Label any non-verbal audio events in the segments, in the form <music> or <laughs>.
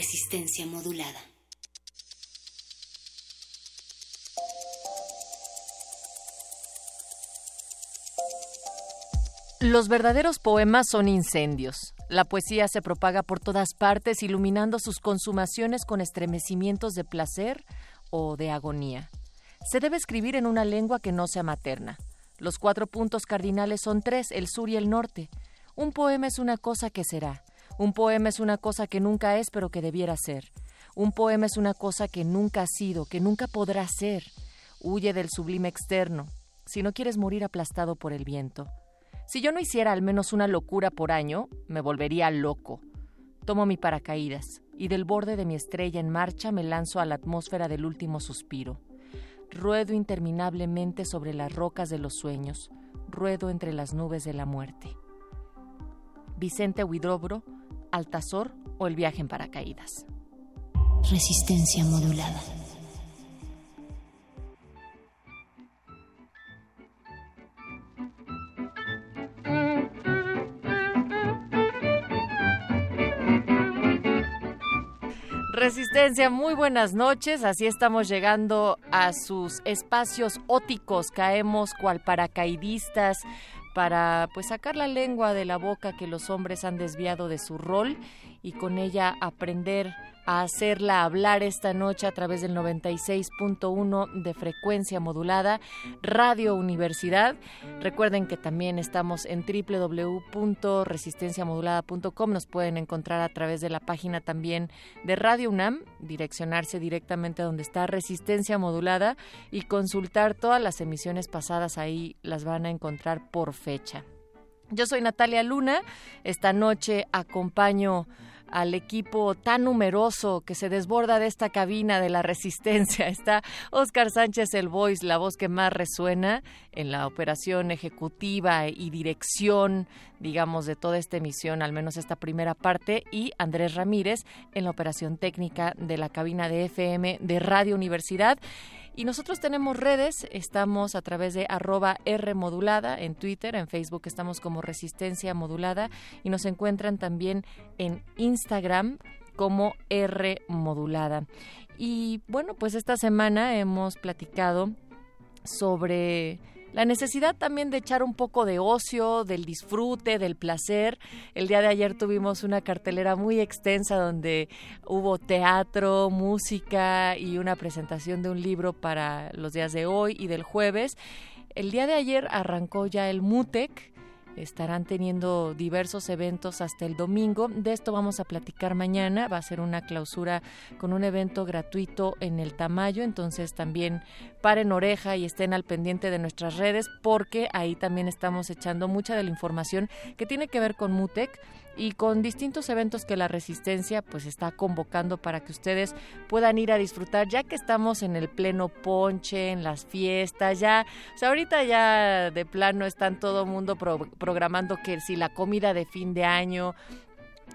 Resistencia modulada. Los verdaderos poemas son incendios. La poesía se propaga por todas partes, iluminando sus consumaciones con estremecimientos de placer o de agonía. Se debe escribir en una lengua que no sea materna. Los cuatro puntos cardinales son tres, el sur y el norte. Un poema es una cosa que será. Un poema es una cosa que nunca es, pero que debiera ser. Un poema es una cosa que nunca ha sido, que nunca podrá ser. Huye del sublime externo, si no quieres morir aplastado por el viento. Si yo no hiciera al menos una locura por año, me volvería loco. Tomo mi paracaídas y del borde de mi estrella en marcha me lanzo a la atmósfera del último suspiro. Ruedo interminablemente sobre las rocas de los sueños, ruedo entre las nubes de la muerte. Vicente Huidrobro, Altazor o el viaje en paracaídas. Resistencia modulada. Resistencia, muy buenas noches. Así estamos llegando a sus espacios óticos. Caemos cual paracaidistas para pues sacar la lengua de la boca que los hombres han desviado de su rol y con ella aprender a hacerla hablar esta noche a través del 96.1 de frecuencia modulada Radio Universidad. Recuerden que también estamos en www.resistenciamodulada.com. Nos pueden encontrar a través de la página también de Radio UNAM, direccionarse directamente a donde está Resistencia Modulada y consultar todas las emisiones pasadas. Ahí las van a encontrar por fecha. Yo soy Natalia Luna. Esta noche acompaño al equipo tan numeroso que se desborda de esta cabina de la resistencia. <laughs> Está Oscar Sánchez el Voice, la voz que más resuena en la operación ejecutiva y dirección, digamos, de toda esta emisión, al menos esta primera parte, y Andrés Ramírez en la operación técnica de la cabina de FM de Radio Universidad. Y nosotros tenemos redes, estamos a través de arroba R en Twitter, en Facebook estamos como Resistencia Modulada y nos encuentran también en Instagram como R modulada. Y bueno, pues esta semana hemos platicado sobre la necesidad también de echar un poco de ocio, del disfrute, del placer. El día de ayer tuvimos una cartelera muy extensa donde hubo teatro, música y una presentación de un libro para los días de hoy y del jueves. El día de ayer arrancó ya el MUTEC, estarán teniendo diversos eventos hasta el domingo. De esto vamos a platicar mañana. Va a ser una clausura con un evento gratuito en el Tamayo. Entonces también paren oreja y estén al pendiente de nuestras redes porque ahí también estamos echando mucha de la información que tiene que ver con MUTEC y con distintos eventos que la Resistencia pues está convocando para que ustedes puedan ir a disfrutar ya que estamos en el pleno ponche, en las fiestas, ya, o sea, ahorita ya de plano están todo mundo programando que si la comida de fin de año,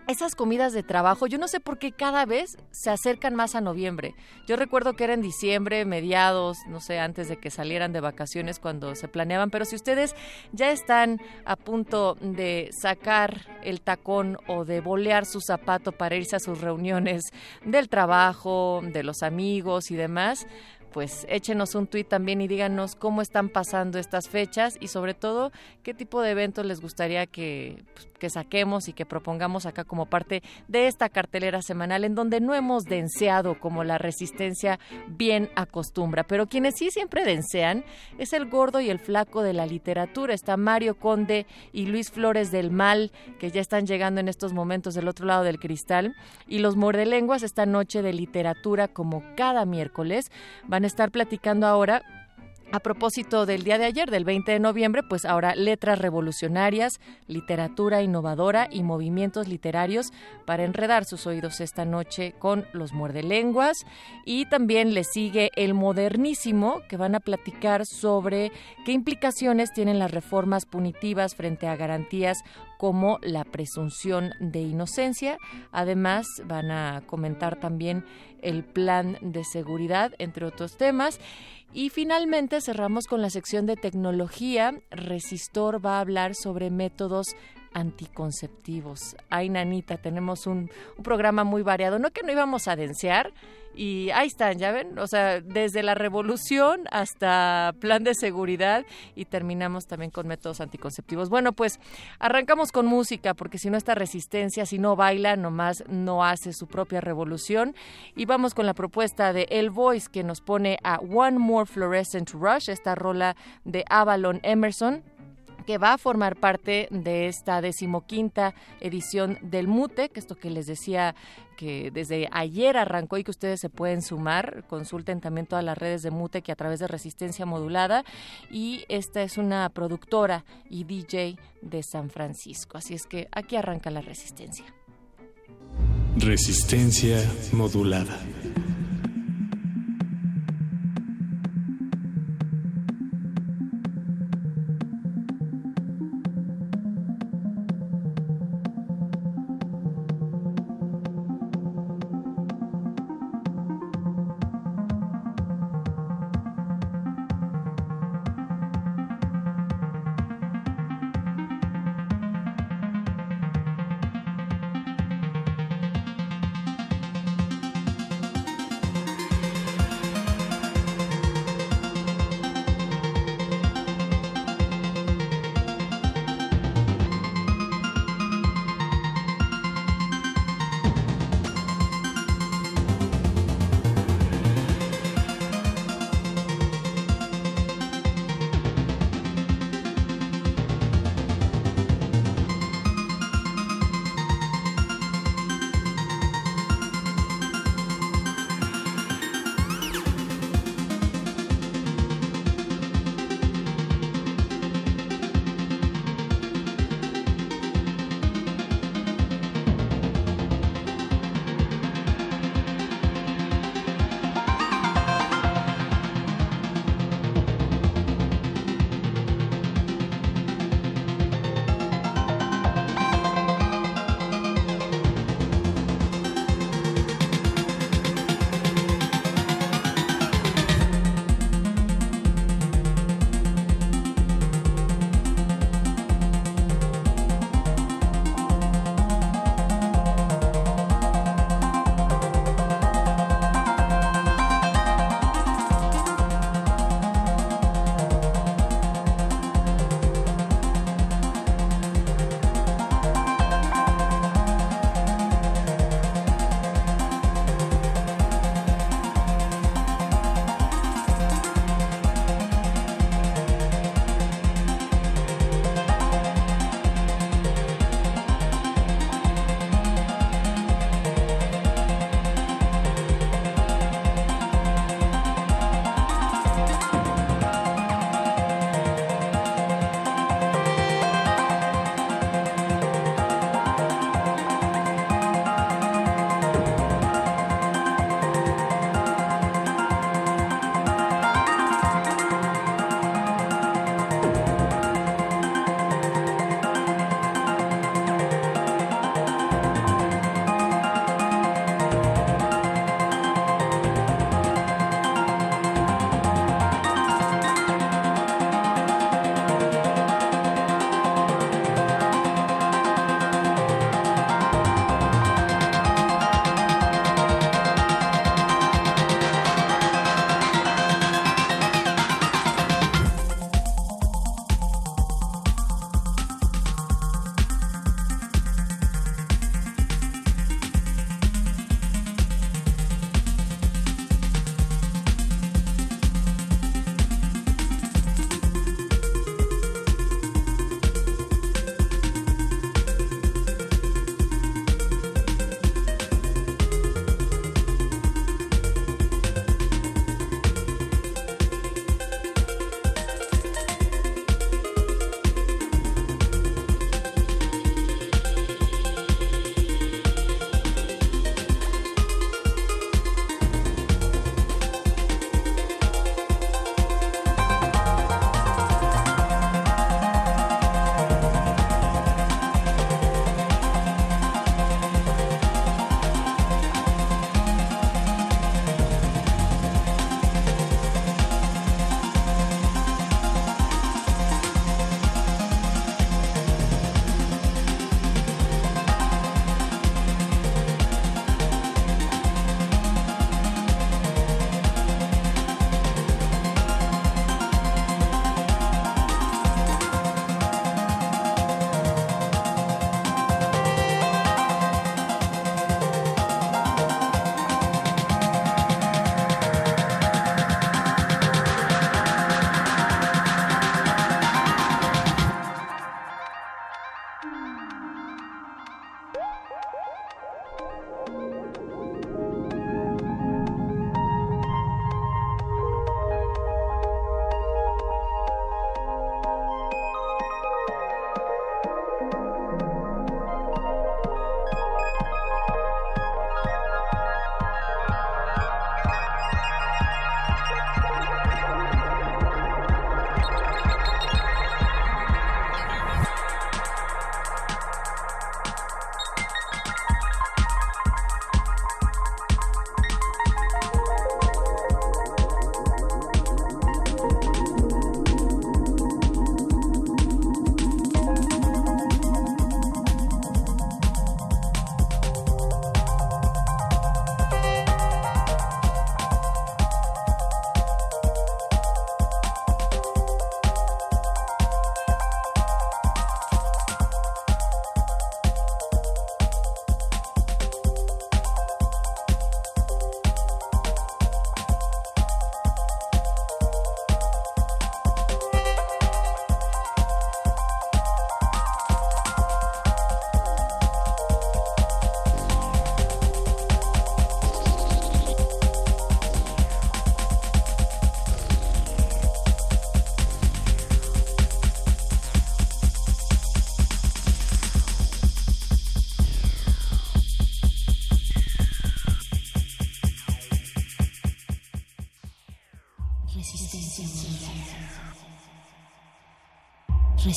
esas comidas de trabajo, yo no sé por qué cada vez se acercan más a noviembre. Yo recuerdo que era en diciembre, mediados, no sé, antes de que salieran de vacaciones cuando se planeaban, pero si ustedes ya están a punto de sacar el tacón o de bolear su zapato para irse a sus reuniones del trabajo, de los amigos y demás, pues échenos un tuit también y díganos cómo están pasando estas fechas y sobre todo qué tipo de eventos les gustaría que, pues, que saquemos y que propongamos acá como parte de esta cartelera semanal en donde no hemos denseado como la resistencia bien acostumbra. Pero quienes sí siempre densean es el gordo y el flaco de la literatura. Está Mario Conde y Luis Flores del Mal, que ya están llegando en estos momentos del otro lado del cristal. Y los mordelenguas esta noche de literatura como cada miércoles van a estar platicando ahora a propósito del día de ayer, del 20 de noviembre, pues ahora letras revolucionarias, literatura innovadora y movimientos literarios para enredar sus oídos esta noche con los muerdelenguas. Y también le sigue el modernísimo, que van a platicar sobre qué implicaciones tienen las reformas punitivas frente a garantías como la presunción de inocencia. Además, van a comentar también el plan de seguridad, entre otros temas. Y finalmente cerramos con la sección de tecnología. Resistor va a hablar sobre métodos anticonceptivos. Ay, nanita, tenemos un, programa muy variado. No que no íbamos a densear, y ahí están, ya ven, o sea, desde la revolución hasta plan de seguridad y terminamos también con métodos anticonceptivos. Bueno, pues arrancamos con música, porque si no esta resistencia, si no baila, nomás no hace su propia revolución. Y vamos con la propuesta de El Voice que nos pone a One More Fluorescent Rush, esta rola de Avalon Emerson que va a formar parte de esta decimoquinta edición del MUTEC, esto que les decía que desde ayer arrancó y que ustedes se pueden sumar. Consulten también todas las redes de MUTEC y a través de Resistencia Modulada. Y esta es una productora y DJ de San Francisco. Así es que aquí arranca la resistencia. Resistencia modulada.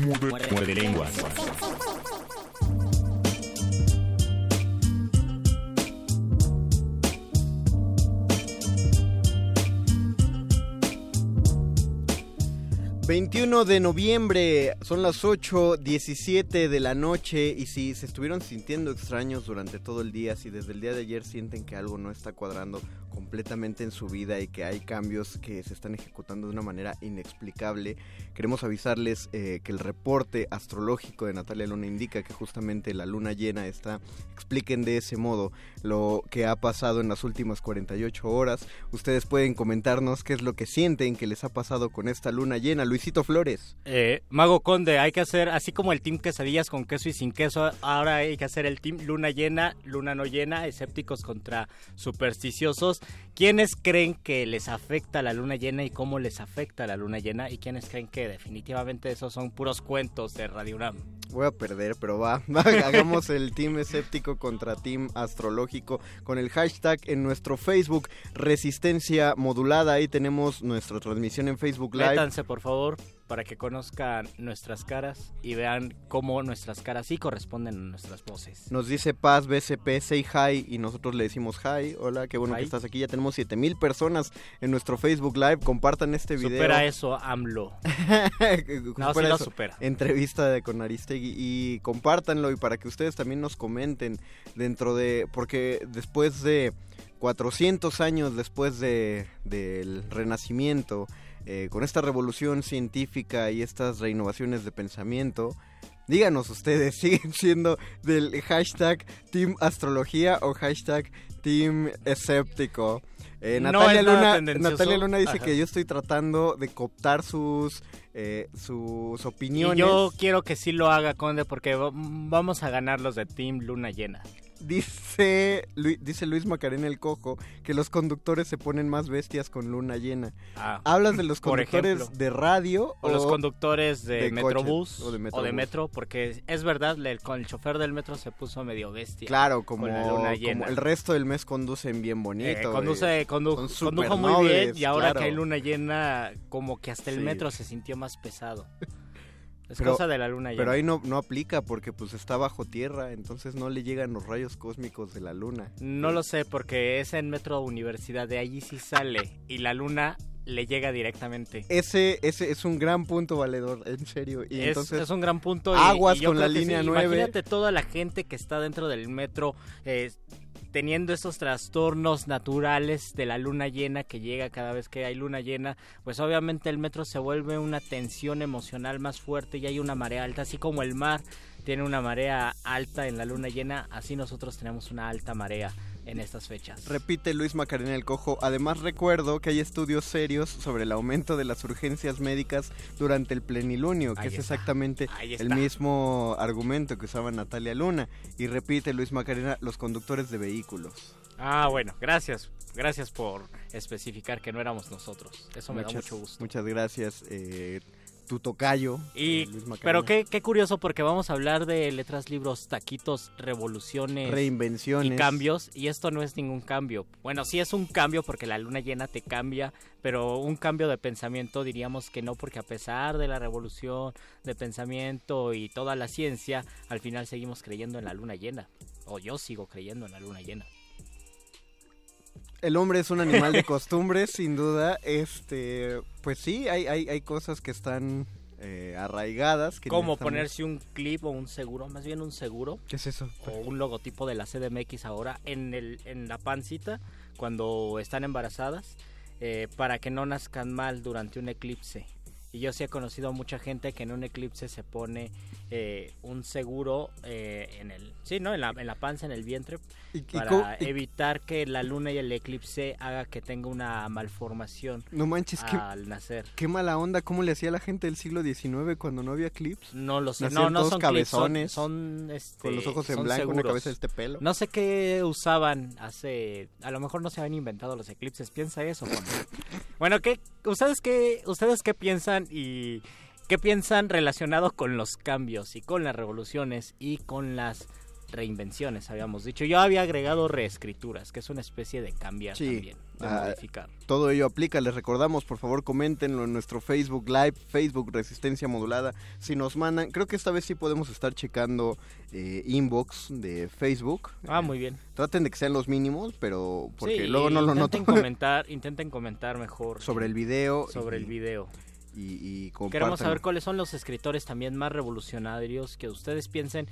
Muerde lenguas. ...21 de noviembre... ...son las 8.17 de la noche... ...y si se estuvieron sintiendo extraños durante todo el día... ...si desde el día de ayer sienten que algo no está cuadrando... ...completamente en su vida... ...y que hay cambios que se están ejecutando de una manera inexplicable... ...queremos avisarles eh, que el reporte astrológico de Natalia Luna... ...indica que justamente la luna llena está... ...expliquen de ese modo... ...lo que ha pasado en las últimas 48 horas... ...ustedes pueden comentarnos qué es lo que sienten... ...que les ha pasado con esta luna llena... Luisito Flores. Eh, Mago Conde, hay que hacer, así como el team quesadillas con queso y sin queso, ahora hay que hacer el team luna llena, luna no llena, escépticos contra supersticiosos. ¿Quiénes creen que les afecta la luna llena y cómo les afecta la luna llena? ¿Y quiénes creen que definitivamente esos son puros cuentos de Radio UNAM? Voy a perder, pero va, <laughs> hagamos el team escéptico contra team astrológico con el hashtag en nuestro Facebook Resistencia Modulada. Ahí tenemos nuestra transmisión en Facebook Live. Métanse, por favor, para que conozcan nuestras caras y vean cómo nuestras caras sí corresponden a nuestras voces. Nos dice Paz BCP, say hi, y nosotros le decimos hi. Hola, qué bueno Hi. que estás aquí. Ya tenemos 7000 personas en nuestro Facebook Live. Compartan este video. Supera eso, AMLO. <laughs> No, sí Supera lo eso. supera. Entrevista de con Aristegui y compártanlo y para que ustedes también nos comenten dentro de porque después de 400 años después de del Renacimiento eh, con esta revolución científica y estas reinnovaciones de pensamiento díganos ustedes <laughs> siguen siendo del hashtag Team Astrología o hashtag Team Escéptico Eh, Natalia, Luna. Natalia Luna dice Ajá. que yo estoy tratando de cooptar sus eh, sus Y opiniones. yo quiero que sí lo haga, Conde, porque va- vamos a ganar los de Team Luna Llena. Dice, Lu- dice Luis Macarena el Cojo que los conductores se ponen más bestias con luna llena. Ah, ¿Hablas de <laughs> los conductores de radio O los conductores de, de Metrobús o de o. Metro, porque es verdad, el, con el chofer del metro se puso medio bestia. Claro, como, con la luna llena. como el resto del mes conducen bien bonito. Eh, conduce, condu- condujo muy bien y ahora claro. que hay luna llena, como que hasta el Sí. metro se sintió más pesado. Es Pero- cosa de la luna llena. Pero ahí no, no aplica porque pues está bajo tierra, entonces no le llegan los rayos cósmicos de la luna. No lo sé, porque es en Metro Universidad, de allí sí sale. Y la luna le llega directamente. Ese, ese es un gran punto valedor, en serio. Y es, entonces, es un gran punto. y- aguas y yo con creo la que línea sí. 9. Imagínate toda la gente que está dentro del metro eh, teniendo estos trastornos naturales de la luna llena que llega cada vez que hay luna llena, pues obviamente el metro se vuelve una tensión emocional más fuerte y hay una marea alta, así como el mar tiene una marea alta en la luna llena, así nosotros tenemos una alta marea en estas fechas. Repite Luis Macarena el Cojo. Además recuerdo que hay estudios serios sobre el aumento de las urgencias médicas durante el plenilunio, que Ahí es está, exactamente el mismo argumento que usaba Natalia Luna. Y repite Luis Macarena, los conductores de vehículos. Ah, bueno, gracias. Gracias por especificar que no éramos nosotros. Eso me da mucho gusto. Muchas gracias, eh, tu tocayo. Y, eh, Luis pero qué, qué curioso porque vamos a hablar de letras, libros, taquitos, revoluciones Reinvenciones. y cambios. Y esto no es ningún cambio. Bueno, sí es un cambio porque la luna llena te cambia, pero un cambio de pensamiento diríamos que no porque a pesar de la revolución de pensamiento y toda la ciencia, al final seguimos creyendo en la luna llena. O yo sigo creyendo en la luna llena. El hombre es un animal de costumbres, sin duda. Este, pues sí, hay, hay, hay cosas que están eh, arraigadas. Que Como ponerse un clip o un seguro, más bien un seguro, ¿Qué es eso? o un logotipo de la CDMX ahora en, el, en la pancita cuando están embarazadas eh, para que no nazcan mal durante un eclipse. Y yo sí he conocido a mucha gente que en un eclipse se pone eh, un seguro eh, en el sí no en la, en la panza en el vientre Y- para y- evitar que la luna y el eclipse haga que tenga una malformación no manches, qué, al nacer. qué mala onda. ¿Cómo le hacía la gente del siglo XIX cuando no había clips? No lo sé, Nacían no, no son clips, son, cabezones, son, este, Con los ojos en blanco, una cabeza de este pelo. No sé qué usaban hace... A lo mejor no se habían inventado los eclipses. Piensa eso, <laughs> bueno, ¿qué, ustedes, qué, ¿ustedes qué piensan y qué piensan relacionado con los cambios y con las revoluciones y con las reinvenciones, habíamos dicho? Yo había agregado reescrituras, que es una especie de cambiar Sí. también, de Ah, modificar. Todo ello aplica, les recordamos, por favor, coméntenlo en nuestro Facebook Live, Facebook Resistencia Modulada. Si nos mandan, creo que esta vez sí podemos estar checando eh, inbox de Facebook. Ah, muy bien. Traten de que sean los mínimos, pero porque Sí, luego no lo noto intenten comentar, <laughs> intenten comentar mejor sobre el video. sobre y- el video. Y, y Queremos saber cuáles son los escritores también más revolucionarios que ustedes piensen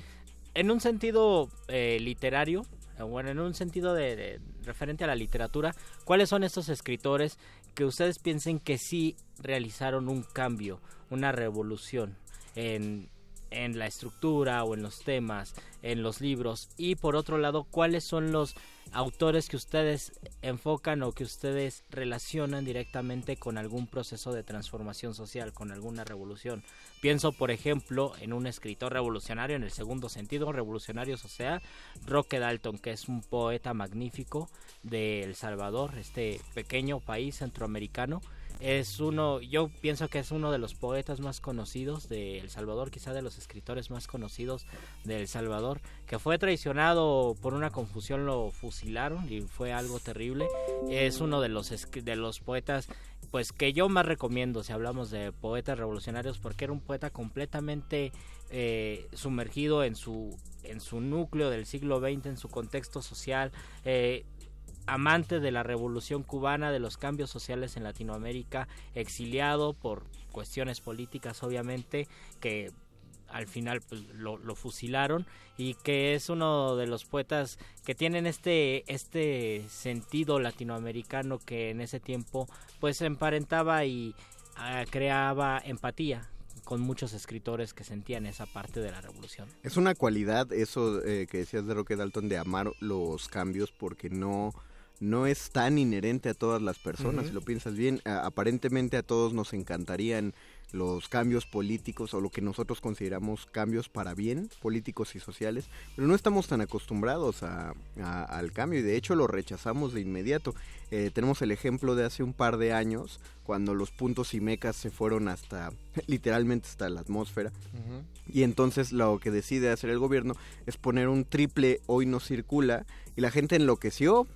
en un sentido eh, literario, bueno, en un sentido de, de- referente a la literatura, cuáles son estos escritores que ustedes piensen que sí realizaron un cambio, una revolución en, en la estructura o en los temas, en los libros y por otro lado, cuáles son los autores que ustedes enfocan o que ustedes relacionan directamente con algún proceso de transformación social, con alguna revolución. Pienso, por ejemplo, en un escritor revolucionario en el segundo sentido, revolucionario social, Roque Dalton, que es un poeta magnífico de El Salvador, este pequeño país centroamericano. Es uno, yo pienso que es uno de los poetas más conocidos de El Salvador, quizá de los escritores más conocidos de El Salvador, que fue traicionado por una confusión, lo fusilaron y fue algo terrible. Es uno de los, de los poetas pues que yo más recomiendo si hablamos de poetas revolucionarios porque era un poeta completamente eh, sumergido en su en su núcleo del siglo XX en su contexto social eh, amante de la revolución cubana de los cambios sociales en Latinoamérica exiliado por cuestiones políticas obviamente que al final pues, lo, fusilaron y que es uno de los poetas que tienen este este sentido latinoamericano que en ese tiempo pues emparentaba y ah, creaba empatía con muchos escritores que sentían esa parte de la revolución. Es una cualidad eso eh, que decías de Roque Dalton de amar los cambios porque no no es tan inherente a todas las personas, si lo piensas bien, a- aparentemente a todos nos encantarían los cambios políticos o lo que nosotros consideramos cambios para bien, políticos y sociales, pero no estamos tan acostumbrados a, a- al cambio y de hecho lo rechazamos de inmediato. Eh, tenemos el ejemplo de hace un par de años, cuando los puntos y mecas se fueron hasta, <laughs> literalmente hasta la atmósfera, y entonces lo que decide hacer el gobierno es poner un triple hoy no circula y la gente enloqueció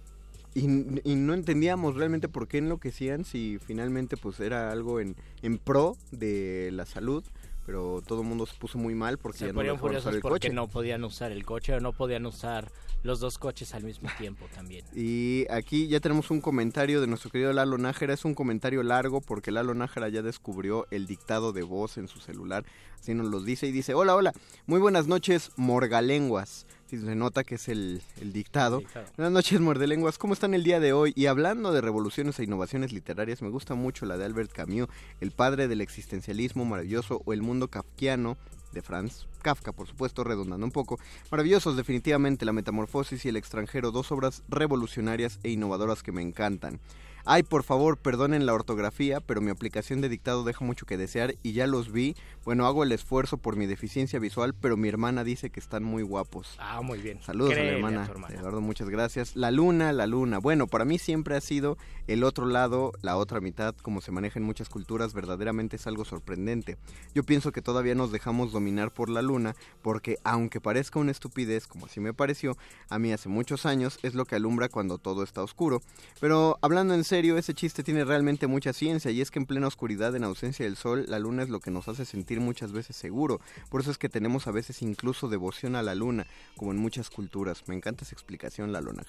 y, y no entendíamos realmente por qué enloquecían si finalmente pues era algo en, en pro de la salud pero todo el mundo se puso muy mal porque Se ya no dejaban usar el porque coche. no podían usar el coche o no podían usar los dos coches al mismo tiempo también. Y aquí ya tenemos un comentario de nuestro querido Lalo Nájera. Es un comentario largo porque Lalo Nájera ya descubrió el dictado de voz en su celular. Así nos lo dice y dice, hola, hola, muy buenas noches, morgalenguas. Se nota que es el, el dictado. Dictado. Buenas noches, muerdelenguas. ¿Cómo están el día de hoy? Y hablando de revoluciones e innovaciones literarias, me gusta mucho la de Albert Camus, el padre del existencialismo maravilloso o el mundo kafkiano de Franz Kafka, por supuesto, redundando un poco. Maravillosos, definitivamente, La Metamorfosis y El extranjero, dos obras revolucionarias e innovadoras que me encantan. Ay, por favor, perdonen la ortografía, pero mi aplicación de dictado deja mucho que desear y ya los vi. Bueno, hago el esfuerzo por mi deficiencia visual, pero mi hermana dice que están muy guapos. Ah, muy bien. Saludos a la hermana, tu hermana. Eduardo, muchas gracias. La luna, la luna. Bueno, para mí siempre ha sido el otro lado, la otra mitad, como se maneja en muchas culturas, verdaderamente es algo sorprendente. Yo pienso que todavía nos dejamos dominar por la luna, porque aunque parezca una estupidez, como así me pareció, a mí hace muchos años es lo que alumbra cuando todo está oscuro. Pero hablando en serio, ese chiste tiene realmente mucha ciencia y es que en plena oscuridad, en ausencia del sol, la luna es lo que nos hace sentir muchas veces seguro. Por eso es que tenemos a veces incluso devoción a la luna, como en muchas culturas. Me encanta esa explicación, la luna.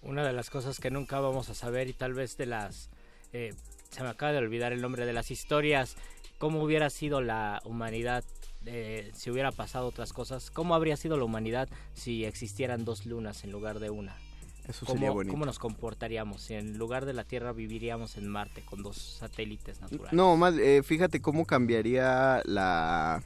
Una de las cosas que nunca vamos a saber y tal vez de las... eh, se me acaba de olvidar el nombre de las historias, cómo hubiera sido la humanidad eh, si hubiera pasado otras cosas, cómo habría sido la humanidad si existieran dos lunas en lugar de una. Eso ¿Cómo, sería bonito. ¿Cómo nos comportaríamos? Si en lugar de la Tierra viviríamos en Marte con dos satélites naturales. No, más, eh, fíjate cómo cambiaría la...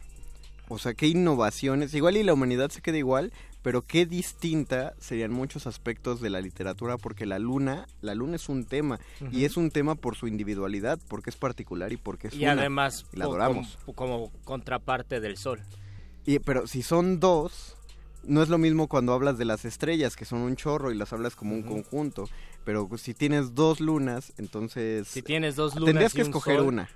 O sea, qué innovaciones. Igual y la humanidad se queda igual, pero qué distinta serían muchos aspectos de la literatura, porque la luna, la luna es un tema, y es un tema por su individualidad, porque es particular y porque es y una. además y la adoramos. como, como contraparte del Sol. Y, pero si son dos, no es lo mismo cuando hablas de las estrellas, que son un chorro y las hablas como un conjunto. Pero si tienes dos lunas, entonces Si tienes dos lunas tendrías que un escoger sol- una.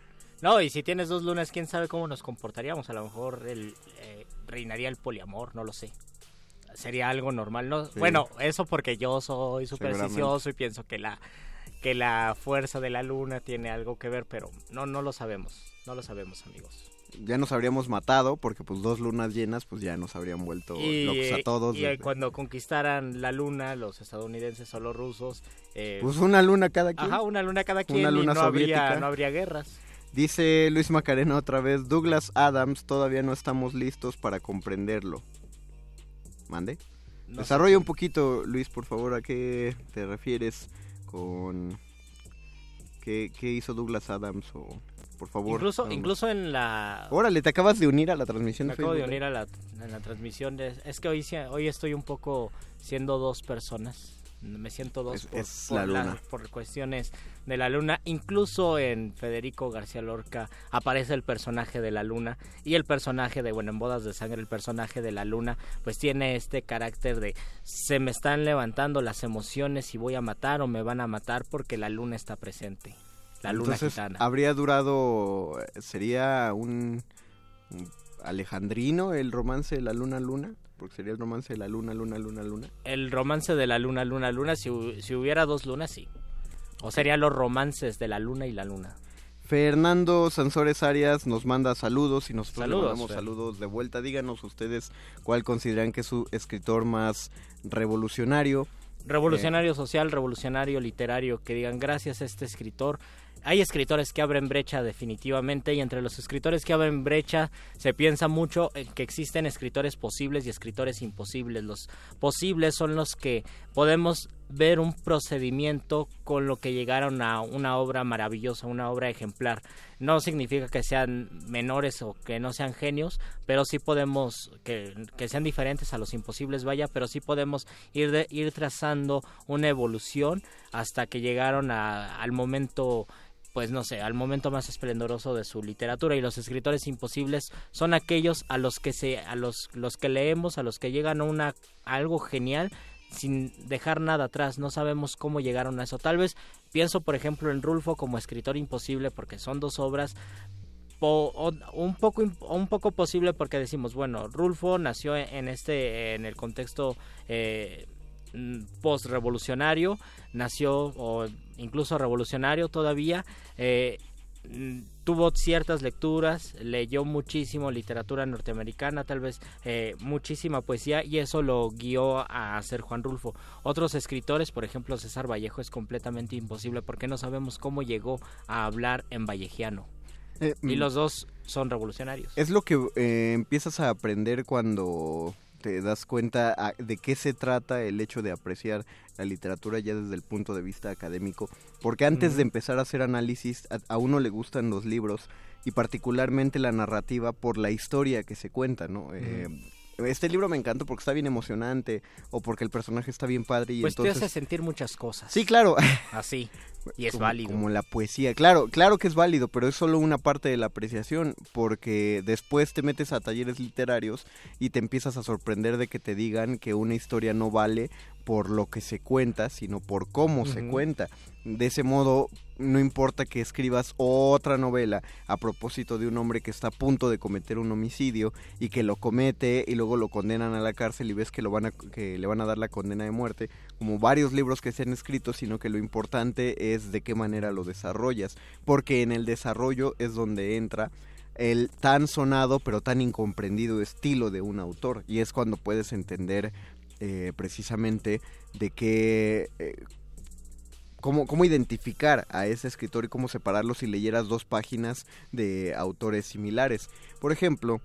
No, y si tienes dos lunas, quién sabe cómo nos comportaríamos. A lo mejor el, eh, reinaría el poliamor, no lo sé. Sería algo normal, ¿no? Sí. Bueno, eso porque yo soy supersticioso y pienso que la que la fuerza de la luna tiene algo que ver, pero no no lo sabemos, no lo sabemos, amigos. Ya nos habríamos matado, porque pues dos lunas llenas, pues ya nos habrían vuelto locos a todos. y, cuando conquistaran la luna, los estadounidenses o los rusos, eh, Pues una luna cada quien. ajá, una luna cada quien Una y luna no habría, no habría guerras. Dice Luis Macarena otra vez, Douglas Adams, todavía no estamos listos para comprenderlo. Mande. No sé. Desarrolla un poquito, Luis, por favor, a qué te refieres con qué, qué hizo Douglas Adams o por favor. Incluso, incluso en la Órale, te acabas de unir a la transmisión Me de acabo de Facebook, unir a la, a la transmisión. de- es que hoy, sí- hoy estoy un poco siendo dos personas. Me siento dos Es- por, es por la luna. por cuestiones de la luna. Incluso en Federico García Lorca aparece el personaje de la luna. Y el personaje de, bueno, en Bodas de Sangre, el personaje de la luna, pues tiene este carácter de se me están levantando las emociones y voy a matar o me van a matar porque la luna está presente. La luna Entonces, gitana. habría durado, sería un, alejandrino el romance de la luna luna, porque sería el romance de la luna luna luna luna. El romance de la luna, luna, luna, si, si hubiera dos lunas, sí. O serían los romances de la luna y la luna. Fernando Sansores Arias nos manda saludos y nosotros le mandamos Fer. saludos de vuelta. Díganos ustedes cuál consideran que es su escritor más revolucionario. Revolucionario social, revolucionario literario, que digan gracias a este escritor. Hay escritores que abren brecha definitivamente y entre los escritores que abren brecha se piensa mucho en que existen escritores posibles y escritores imposibles. Los posibles son los que podemos ver un procedimiento con lo que llegaron a una obra maravillosa, una obra ejemplar. No significa que sean menores o que no sean genios, pero sí podemos, que, que sean diferentes a los imposibles, vaya, pero sí podemos ir, de- ir trazando una evolución hasta que llegaron a- al momento pues no sé, al momento más esplendoroso de su literatura y los escritores imposibles son aquellos a los que se a los los que leemos, a los que llegan a una a algo genial sin dejar nada atrás, no sabemos cómo llegaron a eso. Tal vez pienso, por ejemplo, en Rulfo como escritor imposible porque son dos obras po- un poco un poco posible porque decimos, bueno, Rulfo nació en este en el contexto eh, post revolucionario, nació o incluso revolucionario todavía, eh, mm, tuvo ciertas lecturas, leyó muchísimo literatura norteamericana, tal vez eh, muchísima poesía y eso lo guió a ser Juan Rulfo. Otros escritores, por ejemplo César Vallejo, es completamente imposible porque no sabemos cómo llegó a hablar en vallejiano. Eh, Y mm, los dos son revolucionarios. Es lo que eh, empiezas a aprender cuando te das cuenta a- de qué se trata el hecho de apreciar la literatura ya desde el punto de vista académico. Porque antes de empezar a hacer análisis, a, a uno le gustan los libros y particularmente la narrativa por la historia que se cuenta, ¿no? Eh, este libro me encantó porque está bien emocionante o porque el personaje está bien padre y Pues te entonces... hace sentir muchas cosas. Sí, claro. <laughs> Así. Y es como, válido. Como la poesía, claro, claro que es válido, pero es solo una parte de la apreciación, porque después te metes a talleres literarios y te empiezas a sorprender de que te digan que una historia no vale por lo que se cuenta, sino por cómo se cuenta. De ese modo, no importa que escribas otra novela a propósito de un hombre que está a punto de cometer un homicidio y que lo comete y luego lo condenan a la cárcel y ves que lo van a que le van a dar la condena de muerte, como varios libros que se han escrito, sino que lo importante es de qué manera lo desarrollas, porque en el desarrollo es donde entra el tan sonado pero tan incomprendido estilo de un autor y es cuando puedes entender eh, precisamente de qué eh, cómo, cómo identificar a ese escritor y cómo separarlo si leyeras dos páginas de autores similares. Por ejemplo,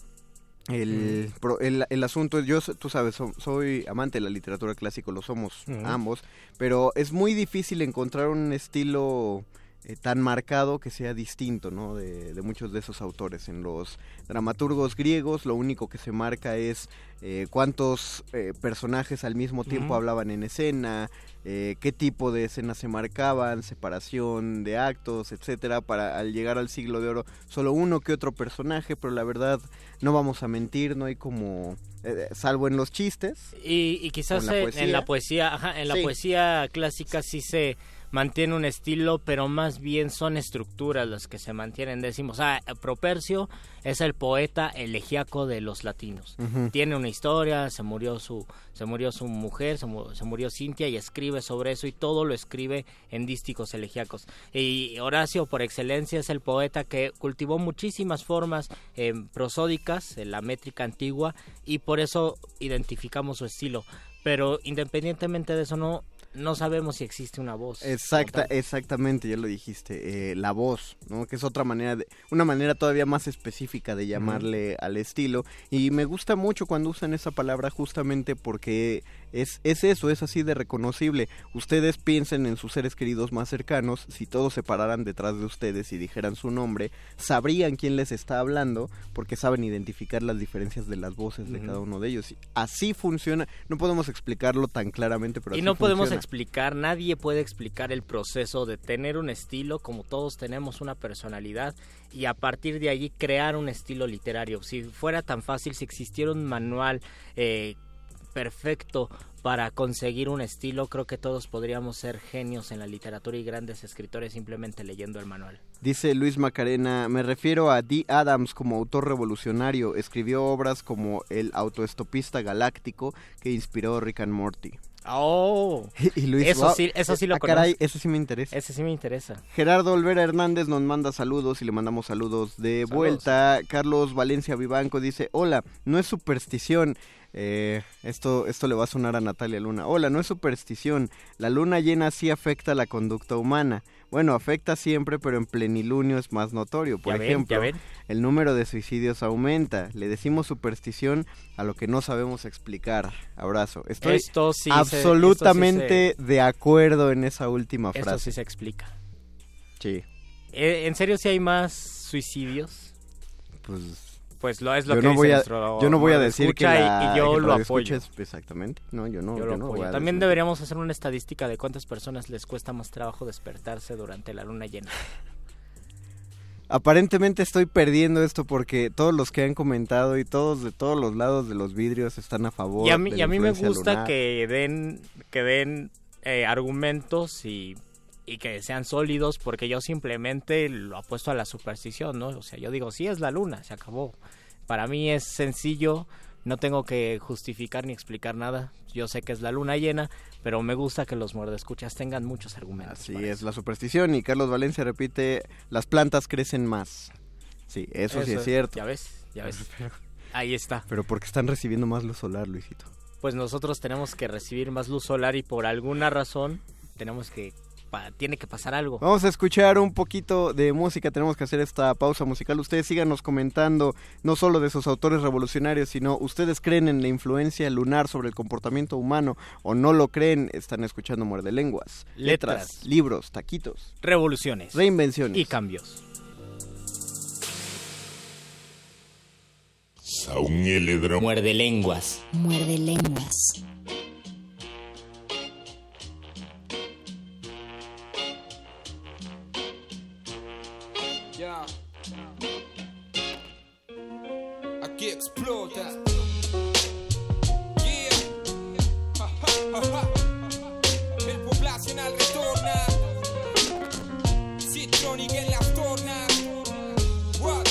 el, pro- el, el asunto, yo, tú sabes, so- soy amante de la literatura clásica, lo somos Ujú. ambos, pero es muy difícil encontrar un estilo eh, tan marcado que sea distinto, ¿no? De, de muchos de esos autores. En los dramaturgos griegos, lo único que se marca es eh, cuántos eh, personajes al mismo tiempo hablaban en escena, eh, qué tipo de escenas se marcaban, separación de actos, etcétera, para al llegar al siglo de oro solo uno que otro personaje, pero la verdad no vamos a mentir, no hay como salvo en los chistes. Y, y quizás Con la en- poesía. en la poesía, ajá, en la Sí. poesía clásica sí se mantiene un estilo, pero más bien son estructuras las que se mantienen. Decimos, ah, Propercio es el poeta elegíaco de los latinos. Tiene una historia, se murió su, se murió su mujer, se, mu- se murió Cintia y escribe sobre eso y todo lo escribe en dísticos elegíacos. Y Horacio, por excelencia, es el poeta que cultivó muchísimas formas eh, prosódicas, en la métrica antigua, y por eso identificamos su estilo. Pero independientemente de eso, no, no sabemos si existe una voz. Exacta, exactamente, ya lo dijiste, eh, la voz, ¿no? Que es otra manera, de, una manera todavía más específica de llamarle al estilo. Y me gusta mucho cuando usan esa palabra justamente porque es, es eso, es así de reconocible. Ustedes piensen en sus seres queridos más cercanos, si todos se pararan detrás de ustedes y dijeran su nombre, sabrían quién les está hablando porque saben identificar las diferencias de las voces de cada uno de ellos. Y Así funciona, no podemos explicarlo tan claramente, pero y así no podemos funciona. explicar, nadie puede explicar el proceso de tener un estilo como todos tenemos una personalidad y a partir de allí crear un estilo literario. Si fuera tan fácil, si existiera un manual eh, perfecto para conseguir un estilo, creo que todos podríamos ser genios en la literatura y grandes escritores simplemente leyendo el manual. Dice Luis Macarena, me refiero a Dee Adams como autor revolucionario. Escribió obras como El autoestopista galáctico que inspiró Rick and Morty. Oh, <laughs> Y Luis, Eso wow, sí- eso sí lo ah, caray, eso sí me interesa. ese sí me interesa. Gerardo Olvera Hernández nos manda saludos y le mandamos saludos de Saludos. vuelta. Carlos Valencia Vivanco dice, hola, no es superstición. Eh, esto, esto le va a sonar a Natalia Luna. Hola, no es superstición. La luna llena sí afecta la conducta humana. Bueno, afecta siempre, pero en plenilunio es más notorio. Por Ya ejemplo, ven. el número de suicidios aumenta. Le decimos superstición a lo que no sabemos explicar. Abrazo. Estoy Esto sí se- absolutamente de acuerdo en esa última Esto frase. sí se explica. Sí, Eh, ¿En serio si hay más suicidios? pues Pues lo es lo yo que no dice voy a nuestro yo no voy a decir que, y- la, y, yo que lo apoyo. exactamente. No, yo no. Yo yo lo no apoyo. voy a También deberíamos hacer una estadística de cuántas personas les cuesta más trabajo despertarse durante la luna llena. Aparentemente estoy perdiendo esto porque todos los que han comentado y todos de todos los lados de los vidrios están a favor. Y a mí, de y la a mí me gusta lunar. que den, que den eh, argumentos y, y que sean sólidos porque yo simplemente lo apuesto a la superstición, ¿no? O sea, yo digo, sí es la luna, se acabó. Para mí es sencillo No tengo que justificar ni explicar nada. Yo sé que es la luna llena, pero me gusta que los muerdescuchas tengan muchos argumentos. Así es eso. la superstición y Carlos Valencia repite, las plantas crecen más. Sí, eso, sí es cierto. Ya ves, ya ves. <laughs> Ahí está. Pero porque están recibiendo más luz solar, Luisito. Pues nosotros tenemos que recibir más luz solar y por alguna razón tenemos que pa- tiene que pasar algo. Vamos a escuchar un poquito de música, tenemos que hacer esta pausa musical. Ustedes síganos comentando no solo de esos autores revolucionarios, sino ustedes creen en la influencia lunar sobre el comportamiento humano o no lo creen, están escuchando Muerde Lenguas. Letras. libros, taquitos, Revoluciones reinvenciones. y cambios. Muerde lenguas. Muerde lenguas. El poblacional retorna. Citronic en las tornas. What?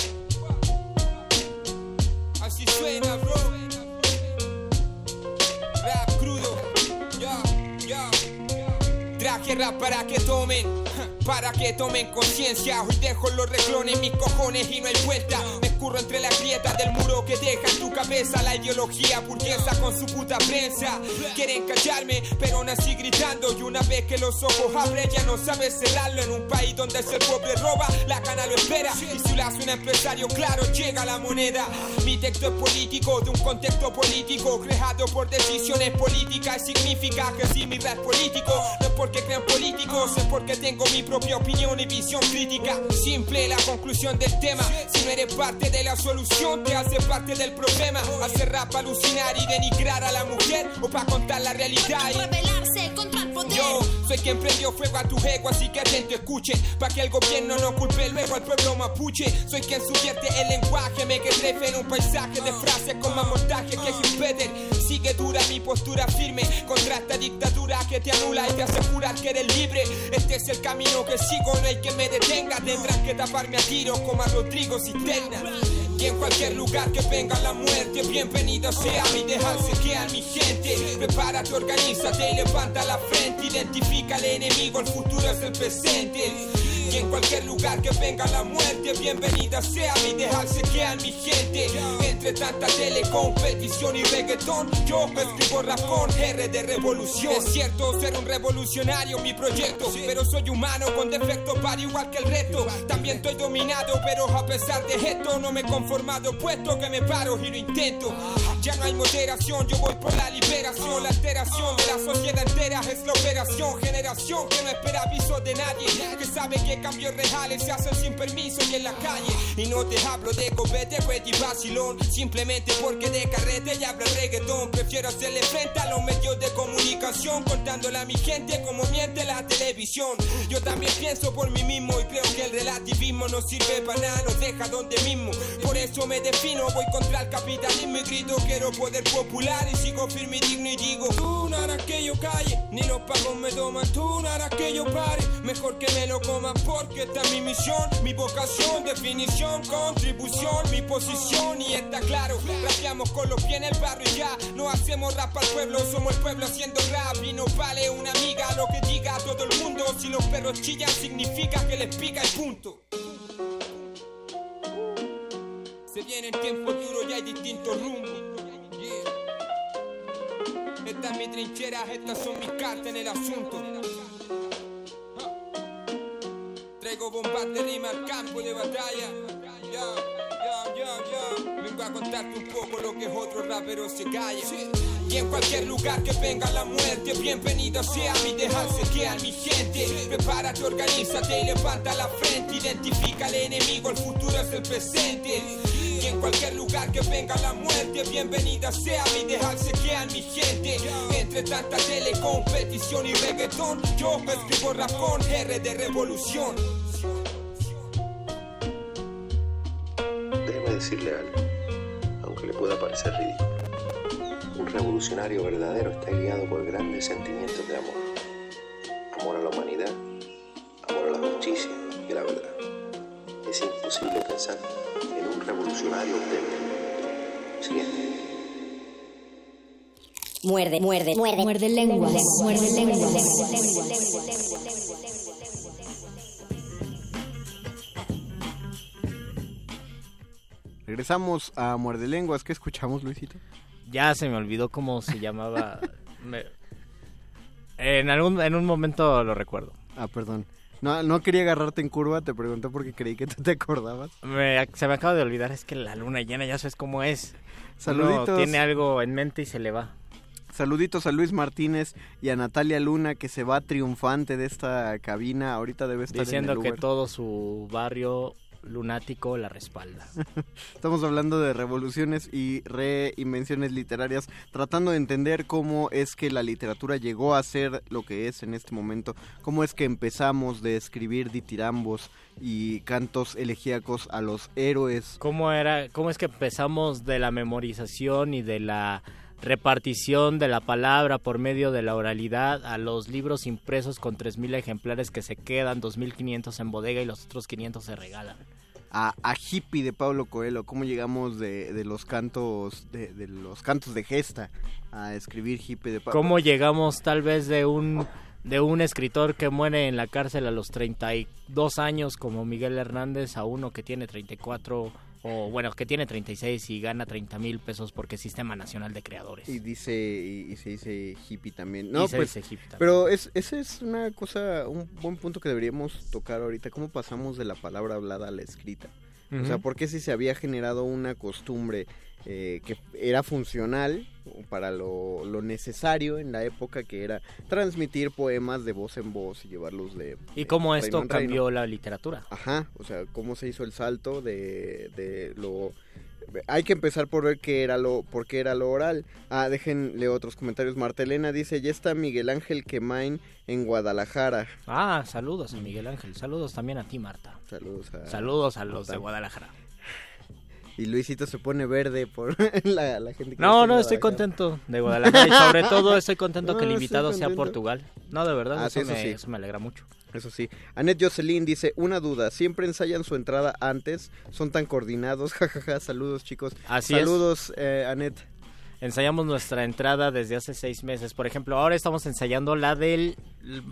Así suena, bro. Rap crudo. Traje rap para que tomen. <laughs> Para que tomen conciencia, hoy dejo los reclones, mis cojones y no hay vuelta. Entre las grietas del muro que deja en tu cabeza la ideología burguesa con su puta prensa. Quieren callarme, pero nací gritando. Y una vez que los ojos abren, ya no sabes cerrarlo. En un país donde el pobre roba, la cana lo espera. Y si lo hace un empresario, claro, llega la moneda. Mi texto es político, de un contexto político, creado por decisiones políticas. Significa que si mi rap político, no es porque crean políticos, es porque tengo mi propia opinión y visión crítica. Simple la conclusión del tema. Si no eres parte de la solución, te hace parte del problema. Hacer rap alucinar y denigrar a la mujer o para contar la realidad. y- Rebelarse contra el poder. yo soy quien prendió fuego a tu ego, así que atento escuche. Pa' que el gobierno no culpe luego al pueblo mapuche. Soy quien subvierte el lenguaje, me que trefe en un paisaje de frases con más montaje que Peter. Sigue dura mi postura firme contra esta dictadura que te anula y te hace jurar que eres libre. Este es el camino que sigo, no hay que me detenga. Tendrán que taparme a tiro como a Rodrigo Cisterna. Y en cualquier lugar que venga la muerte, bienvenido sea mi dejarse que a mi gente. Prepárate, organízate levanta la frente. Identifica al enemigo, el futuro es el presente. Y en cualquier lugar que venga la muerte, bienvenida sea mi dejarse que a mi gente. Entre tanta telecompetición y reggaetón, yo escribo rap con R de revolución. Es cierto ser un revolucionario, mi proyecto, pero soy humano con defectos para igual que el resto. También estoy dominado, pero a pesar de esto no me he conformado, puesto que me paro y lo intento. Ya no hay moderación, yo voy por la liberación, la alteración de la sociedad entera es la operación. Generación que no espera aviso de nadie, que sabe que cambios reales se hacen sin permiso y en la calle. Y no te hablo de copete, y vacilón, simplemente porque de carrete y habla reggaetón. Prefiero hacerle frente a los medios de comunicación, contándole a mi gente como miente la televisión. Yo también pienso por mí mismo y creo que el relativismo no sirve para nada, nos deja donde mismo. Por eso me defino, voy contra el capitalismo y grito quiero poder popular y sigo firme y digno y digo Tú no harás que yo calle, ni los pagos me toman, tú no harás que yo pare, mejor que me lo coman porque esta es mi misión, mi vocación, definición, contribución, mi posición y está claro, rapeamos con los pies en el barrio y ya, no hacemos rap al pueblo, somos el pueblo haciendo rap y no vale una amiga lo que diga todo el mundo, si los perros chillan significa que les pica el punto. Se vienen tiempos duros y hay distintos rumbos. Yeah. Esta es mi trinchera, estas son mis cartas en el asunto. Traigo bombas de rima al campo de batalla. Ya. Vengo a contarte un poco lo que otros raperos se callan. Y en cualquier lugar que venga la muerte, bienvenida sea mi dejarse que a mi gente. Prepárate, organízate y levanta la frente. Identifica al enemigo, el futuro es el presente. En cualquier lugar que venga la muerte, bienvenida sea mi dejarse que a mi gente. Entre tanta telecompetición y reggaetón, yo escribo rap R de revolución. Déjeme decirle algo, aunque le pueda parecer ridículo. Un revolucionario verdadero está guiado por grandes sentimientos de amor. Amor a la humanidad, amor a la justicia y la verdad. Es imposible pensar en revolucionario auténtico. Siguiente. Muerde, muerde, muerde. Muerde lenguas. Muerde lenguas. Regresamos a Muerde Lenguas. ¿Qué escuchamos, Luisito? Ya se me olvidó cómo se llamaba. <laughs> Me- En, algún, en un momento lo recuerdo. Ah, perdón. No, no quería agarrarte en curva, te pregunté porque creí que tú te acordabas. Me- se me acaba de olvidar, es que la luna llena ya sabes cómo es. Saluditos. Uno tiene algo en mente y se le va. Saluditos a Luis Martínez y a Natalia Luna que se va triunfante de esta cabina. Ahorita debe estar Diciendo en el que Uber. todo su barrio lunático la respalda. <laughs> Estamos hablando de revoluciones y reinvenciones literarias, tratando de entender cómo es que la literatura llegó a ser lo que es en este momento, cómo es que empezamos de escribir ditirambos y cantos elegíacos a los héroes. ¿Cómo, era, ¿Cómo es que empezamos de la memorización y de la repartición de la palabra por medio de la oralidad a los libros impresos con 3.000 ejemplares que se quedan, 2.500 en bodega y los otros 500 se regalan? A, a hippie de Pablo Coelho, cómo llegamos de, de los cantos de, de los cantos de gesta a escribir hippie de Pablo. ¿Cómo llegamos tal vez de un de un escritor que muere en la cárcel a los 32 años como Miguel Hernández a uno que tiene 34 o bueno, que tiene 36 y gana 30 mil pesos porque es Sistema Nacional de Creadores. Y dice y, y se dice hippie también. No, Y se pues, dice hippie también. pero es, ese es una cosa, un buen punto que deberíamos tocar ahorita. ¿Cómo pasamos de la palabra hablada a la escrita? O sea, Ujú. ¿por qué si se había generado una costumbre eh, que era funcional para lo, lo necesario en la época que era transmitir poemas de voz en voz y llevarlos de... ¿Y cómo esto reino? cambió la literatura? Ajá, o sea, cómo se hizo el salto de, de lo... Hay que empezar por ver qué era lo, por qué era lo oral. Ah, déjenle otros comentarios. Martelena dice, ya está Miguel Ángel Quemain en Guadalajara. Ah, saludos a Miguel Ángel. Saludos también a ti, Marta. Saludos a... Saludos a los de. Guadalajara. Y Luisito se pone verde por <laughs> la, la gente que No, no, estoy contento de Guadalajara y sobre <laughs> todo estoy contento No, que el invitado sea. Portugal. No, de verdad, Ah, eso, sí, eso me, sí. eso me alegra mucho. Eso sí. Annette Jocelyn dice, una duda, ¿siempre ensayan su entrada antes? ¿Son tan coordinados? <laughs> Jajaja, saludos chicos. Así es. saludos, eh, Annette. Ensayamos nuestra entrada desde hace seis meses. Por ejemplo, ahora estamos ensayando la del...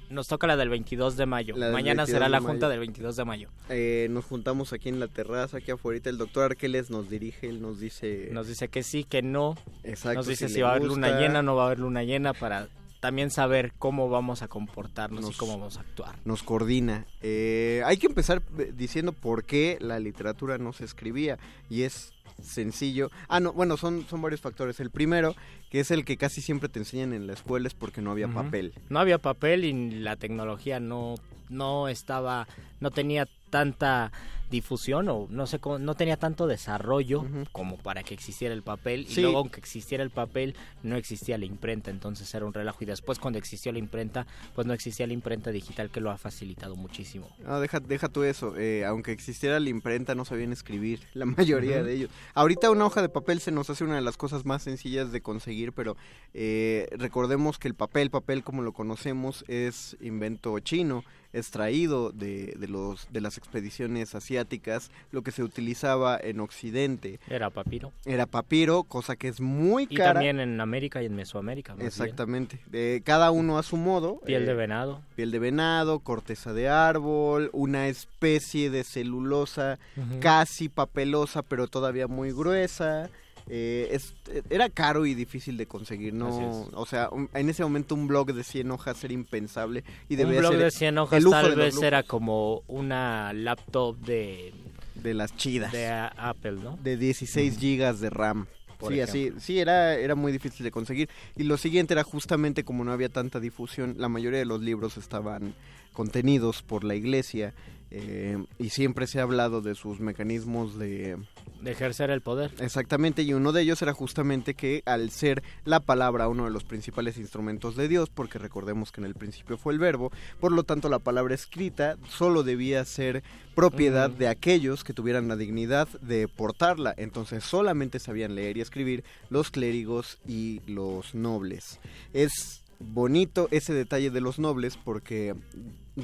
Nos toca la del 22 de mayo. Mañana 22 será la mayo. junta del 22 de mayo. Eh, nos juntamos aquí en la terraza, aquí afuera. El doctor Arqueles nos dirige, él nos dice... Nos dice que sí, que no. Exacto, Nos dice si va a haber luna llena no va a haber luna llena para también saber cómo vamos a comportarnos y cómo vamos a actuar. nos coordina. Eh, hay que empezar eh, diciendo por qué la literatura no se escribía y es sencillo. Ah, no, bueno, son, son varios factores. El primero, que es el que casi siempre te enseñan en la escuela, es porque no había papel. No había papel y la tecnología no, no estaba, no tenía tanta difusión o no sé cómo, no tenía tanto desarrollo como para que existiera el papel. Y luego aunque existiera el papel no existía la imprenta. Entonces era un relajo. Y después cuando existió la imprenta pues no existía la imprenta digital que lo ha facilitado muchísimo. No, deja, deja tú eso. eh, aunque existiera la imprenta, no sabían escribir <laughs> la mayoría de ellos. Ahorita una hoja de papel se nos hace una de las cosas más sencillas de conseguir, pero eh, recordemos que el papel, papel como lo conocemos, es invento chino, es traído de, de, los, de las expediciones asiáticas. Lo que se utilizaba en Occidente era papiro era papiro, cosa que es muy y cara. también en América y en Mesoamérica. Exactamente. De cada uno a su modo. piel de eh, venado piel de venado, corteza de árbol, una especie de celulosa casi papelosa, pero todavía muy gruesa. Eh, es- era caro y difícil de conseguir, ¿no? O sea, un- en ese momento un blog de 100 hojas era impensable. Y un blog ser de 100 el hojas tal vez era como una laptop de de las chidas. de a- Apple, ¿no? de 16 gigas de RAM. Por sí, ejemplo. así, sí, era, era muy difícil de conseguir. Y lo siguiente era justamente como no había tanta difusión, la mayoría de los libros estaban contenidos por la iglesia eh, y siempre se ha hablado de sus mecanismos de... De ejercer el poder. Exactamente, y uno de ellos era justamente que al ser la palabra uno de los principales instrumentos de Dios, porque recordemos que en el principio fue el verbo, por lo tanto la palabra escrita solo debía ser propiedad de aquellos que tuvieran la dignidad de portarla, entonces solamente sabían leer y escribir los clérigos y los nobles. Es bonito ese detalle de los nobles porque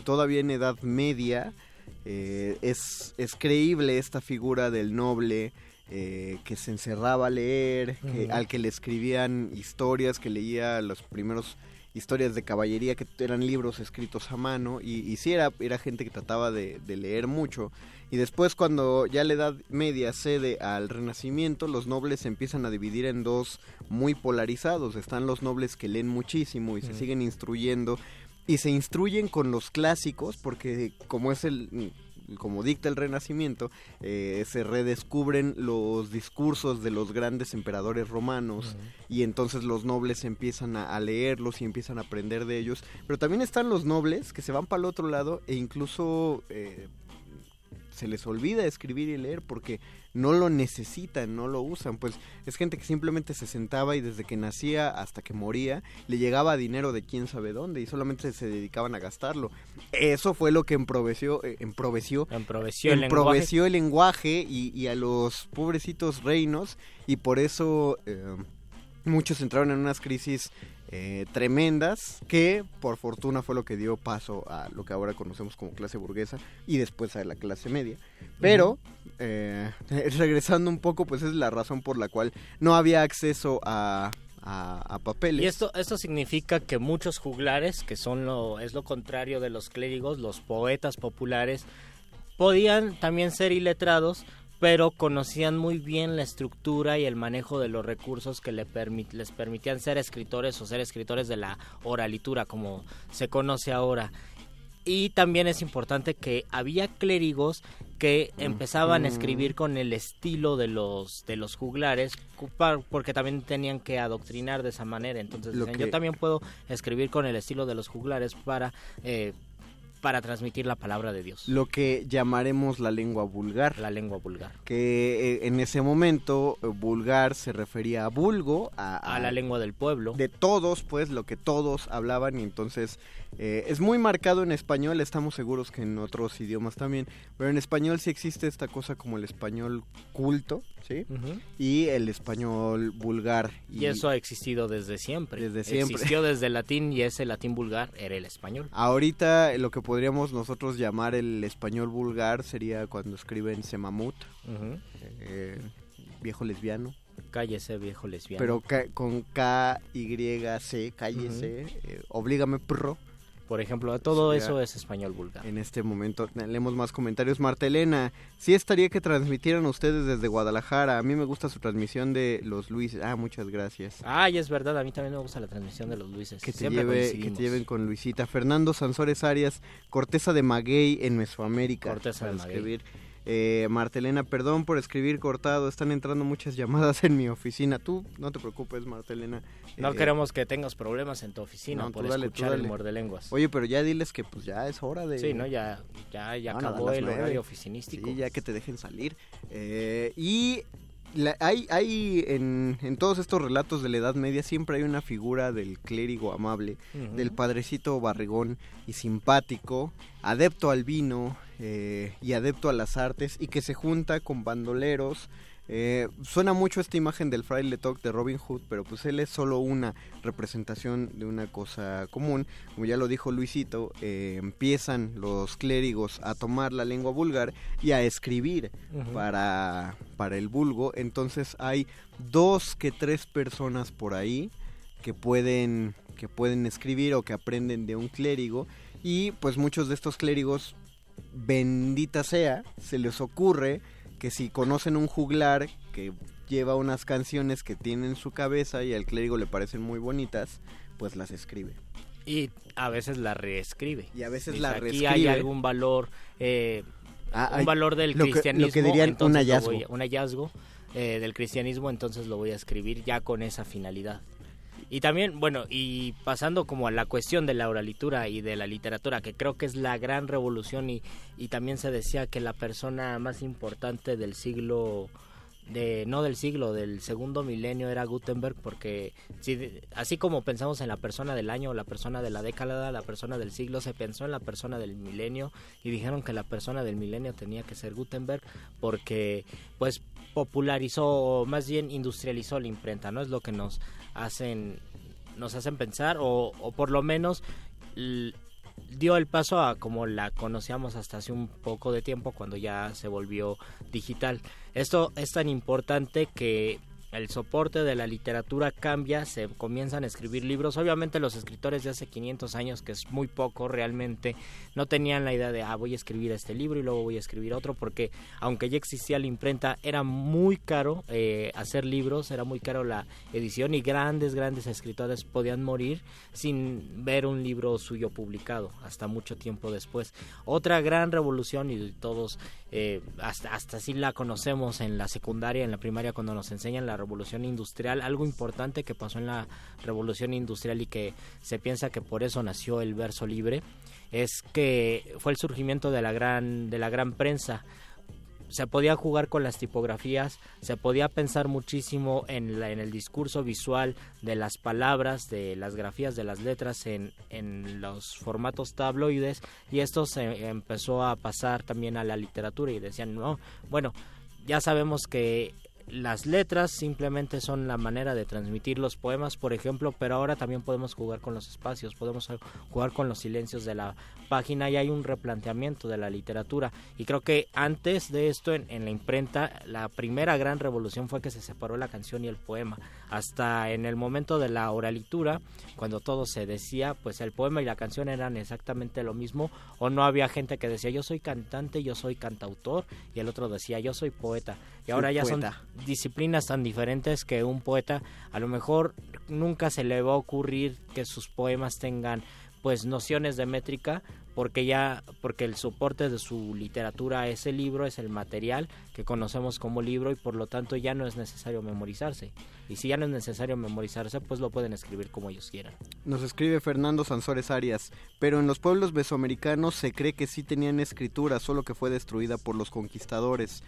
todavía en Edad Media eh, es, es creíble esta figura del noble eh, que se encerraba a leer, que- al que le escribían historias, que leía los primeros historias de caballería que eran libros escritos a mano y, y sí era, era gente que trataba de, de leer mucho. Y después cuando ya la edad media cede al renacimiento los nobles se empiezan a dividir en dos muy polarizados. Están los nobles que leen muchísimo y se siguen instruyendo y se instruyen con los clásicos porque como es el como dicta el renacimiento eh, se redescubren los discursos de los grandes emperadores romanos y entonces los nobles empiezan a, a leerlos y empiezan a aprender de ellos. Pero también están los nobles que se van para el otro lado e incluso eh, se les olvida escribir y leer porque no lo necesitan, no lo usan. Pues es gente que simplemente se sentaba y desde que nacía hasta que moría le llegaba dinero de quién sabe dónde y solamente se dedicaban a gastarlo. Eso fue lo que emproveció, eh, emproveció, Emproveció el emproveció el lenguaje y, y a los pobrecitos reinos y por eso eh, muchos entraron en unas crisis eh, tremendas que por fortuna fue lo que dio paso a lo que ahora conocemos como clase burguesa y después a la clase media. Pero eh, <laughs> regresando un poco, pues es la razón por la cual no había acceso a, a, a papeles. Y esto, esto significa que muchos juglares, que son lo, es lo contrario de los clérigos, los poetas populares, podían también ser iletrados, pero conocían muy bien la estructura y el manejo de los recursos que le permit- les permitían ser escritores o ser escritores de la oralitura, como se conoce ahora. Y también es importante que había clérigos que empezaban a escribir con el estilo de los de los juglares porque también tenían que adoctrinar de esa manera entonces que- yo también puedo escribir con el estilo de los juglares para eh, para transmitir la palabra de Dios. Lo que llamaremos la lengua vulgar. la lengua vulgar. Que eh, en ese momento eh, vulgar se refería a vulgo, a, a la lengua del pueblo. de todos, pues lo que todos hablaban y entonces eh, es muy marcado en español, estamos seguros que en otros idiomas también, pero en español sí existe esta cosa como el español culto, ¿sí? Y el español vulgar. y eso ha existido desde siempre Desde siempre. existió desde el latín y ese latín vulgar era el español Ahorita lo que podríamos nosotros llamar el español vulgar sería cuando escriben semamut, Ujú. eh, viejo lesbiano, cállese viejo lesbiano pero ca- con K, Y, C, cállese, eh, oblígame pro. Por ejemplo todo Sería- eso es español vulgar En este momento leemos más comentarios. Marta Elena, sí estaría que transmitieran ustedes desde Guadalajara. A mí me gusta su transmisión de los Luis. Ah, muchas gracias. Ay, es verdad, a mí también me gusta la transmisión de los Luises. Que te, Siempre lleve, que te lleven con Luisita. Fernando Sansores Arias, Corteza de Maguey en Mesoamérica. Corteza de Maguey. escribir. Eh, Marta Elena, perdón por escribir cortado. Están entrando muchas llamadas en mi oficina. Tú no te preocupes, Marta Elena. No Eh, queremos que tengas problemas en tu oficina no, por dale, escuchar el muerde lenguas. Oye, pero ya diles que pues ya es hora de... Sí, ¿no? Ya, ya, ya No, acabó el nueve. horario oficinístico. Sí, ya que te dejen salir. Eh, y la- hay, hay en, en todos estos relatos de la Edad Media siempre hay una figura del clérigo amable, del padrecito barrigón y simpático, adepto al vino eh, y adepto a las artes y que se junta con bandoleros. Eh, suena mucho esta imagen del fraile Talk de Robin Hood, pero pues él es solo una representación de una cosa común. Como ya lo dijo Luisito, eh, empiezan los clérigos a tomar la lengua vulgar y a escribir para, para el vulgo. Entonces hay dos que tres personas por ahí que pueden, que pueden escribir o que aprenden de un clérigo. Y pues muchos de estos clérigos, bendita sea, se les ocurre que si conocen un juglar que lleva unas canciones que tiene en su cabeza y al clérigo le parecen muy bonitas, pues las escribe. Y a veces la reescribe. Y a veces Dice, la Aquí reescribe. hay algún valor, eh, Ah, un hay- valor del lo que- lo que cristianismo. dirían un hallazgo. voy un hallazgo eh, del cristianismo, entonces lo voy a escribir ya con esa finalidad. Y también, bueno, y pasando como a la cuestión de la oralitura y de la literatura, que creo que es la gran revolución y, y también se decía que la persona más importante del siglo, de no del siglo, del segundo milenio era Gutenberg, porque si, así como pensamos en la persona del año, la persona de la década, la persona del siglo, se pensó en la persona del milenio y dijeron que la persona del milenio tenía que ser Gutenberg porque pues popularizó o más bien industrializó la imprenta, ¿no? Es lo que nos hacen nos hacen pensar o, o por lo menos dio el paso a como la conocíamos hasta hace un poco de tiempo cuando ya se volvió digital. Esto es tan importante que el soporte de la literatura cambia, se comienzan a escribir libros. Obviamente los escritores de hace 500 años, que es muy poco realmente, no tenían la idea de, ah, voy a escribir este libro y luego voy a escribir otro, porque aunque ya existía la imprenta, era muy caro eh, hacer libros, era muy caro la edición y grandes, grandes escritores podían morir sin ver un libro suyo publicado hasta mucho tiempo después. Otra gran revolución y todos eh, hasta, hasta así la conocemos en la secundaria, en la primaria, cuando nos enseñan la revolución industrial, algo importante que pasó en la revolución industrial y que se piensa que por eso nació el verso libre, es que fue el surgimiento de la gran, de la gran prensa se podía jugar con las tipografías, se podía pensar muchísimo en, en el discurso visual de las palabras, de las grafías de las letras en, en los formatos tabloides y esto se empezó a pasar también a la literatura y decían, no, bueno, ya sabemos que las letras simplemente son la manera de transmitir los poemas, por ejemplo, pero ahora también podemos jugar con los espacios, podemos jugar con los silencios de la página y hay un replanteamiento de la literatura. Y creo que antes de esto, en, la imprenta, la primera gran revolución fue que se separó la canción y el poema. Hasta en el momento de la oralitura, cuando todo se decía, pues el poema y la canción eran exactamente lo mismo, o no había gente que decía yo soy cantante, yo soy cantautor, y el otro decía yo soy poeta. Y ahora ya son disciplinas tan diferentes que un poeta a lo mejor nunca se le va a ocurrir que sus poemas tengan pues nociones de métrica porque ya porque el soporte de su literatura es el libro es el material que conocemos como libro y por lo tanto ya no es necesario memorizarse. Y si ya no es necesario memorizarse pues lo pueden escribir como ellos quieran. Nos escribe Fernando Sansores Arias pero en los pueblos mesoamericanos se cree que sí tenían escritura solo que fue destruida por los conquistadores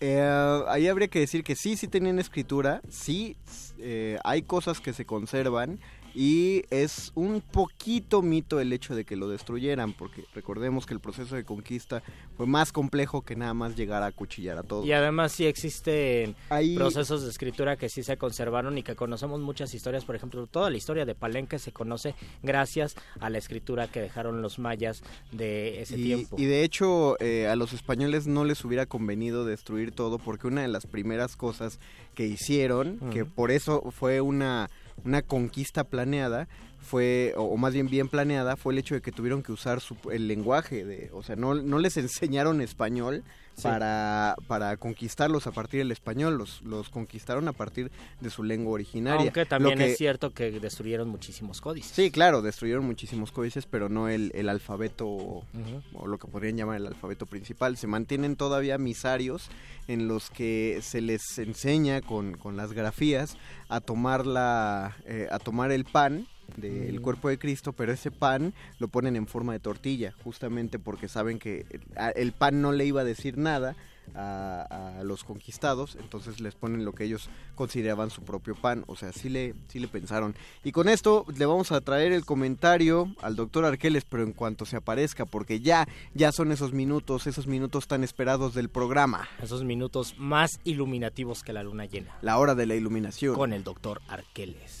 eh, ahí habría que decir que sí, sí tenían escritura, sí, eh, hay cosas que se conservan y es un poquito mito el hecho de que lo destruyeran, porque recordemos que el proceso de conquista fue más complejo que nada más llegar a cuchillar a todos. Y además sí existen procesos de escritura que sí se conservaron y que conocemos muchas historias, por ejemplo, toda la historia de Palenque se conoce gracias a la escritura que dejaron los mayas de ese tiempo. Y de hecho eh, a los españoles no les hubiera convenido destruir todo porque una de las primeras cosas que hicieron, que por eso fue una una conquista planeada fue, o, más bien bien planeada, fue el hecho de que tuvieron que usar el lenguaje, de, o sea, no, no les <laughs> enseñaron español, para, para conquistarlos a partir del español, los, los conquistaron a partir de su lengua originaria. Aunque también es cierto que destruyeron muchísimos códices. Sí, claro, destruyeron muchísimos códices, pero no el, el alfabeto, o lo que podrían llamar el alfabeto principal. Se mantienen todavía misarios en los que se les enseña con, con las grafías a tomar, la, eh, a tomar el pan del cuerpo de Cristo, pero ese pan lo ponen en forma de tortilla, justamente porque saben que el pan no le iba a decir nada a, los conquistados, entonces les ponen lo que ellos consideraban su propio pan, o sea, sí le, sí le pensaron. Y con esto le vamos a traer el comentario al doctor Arqueles, pero en cuanto se aparezca, porque ya, ya son esos minutos, esos minutos tan esperados del programa. Esos minutos más iluminativos que la luna llena. La hora de la iluminación. Con el doctor Arqueles.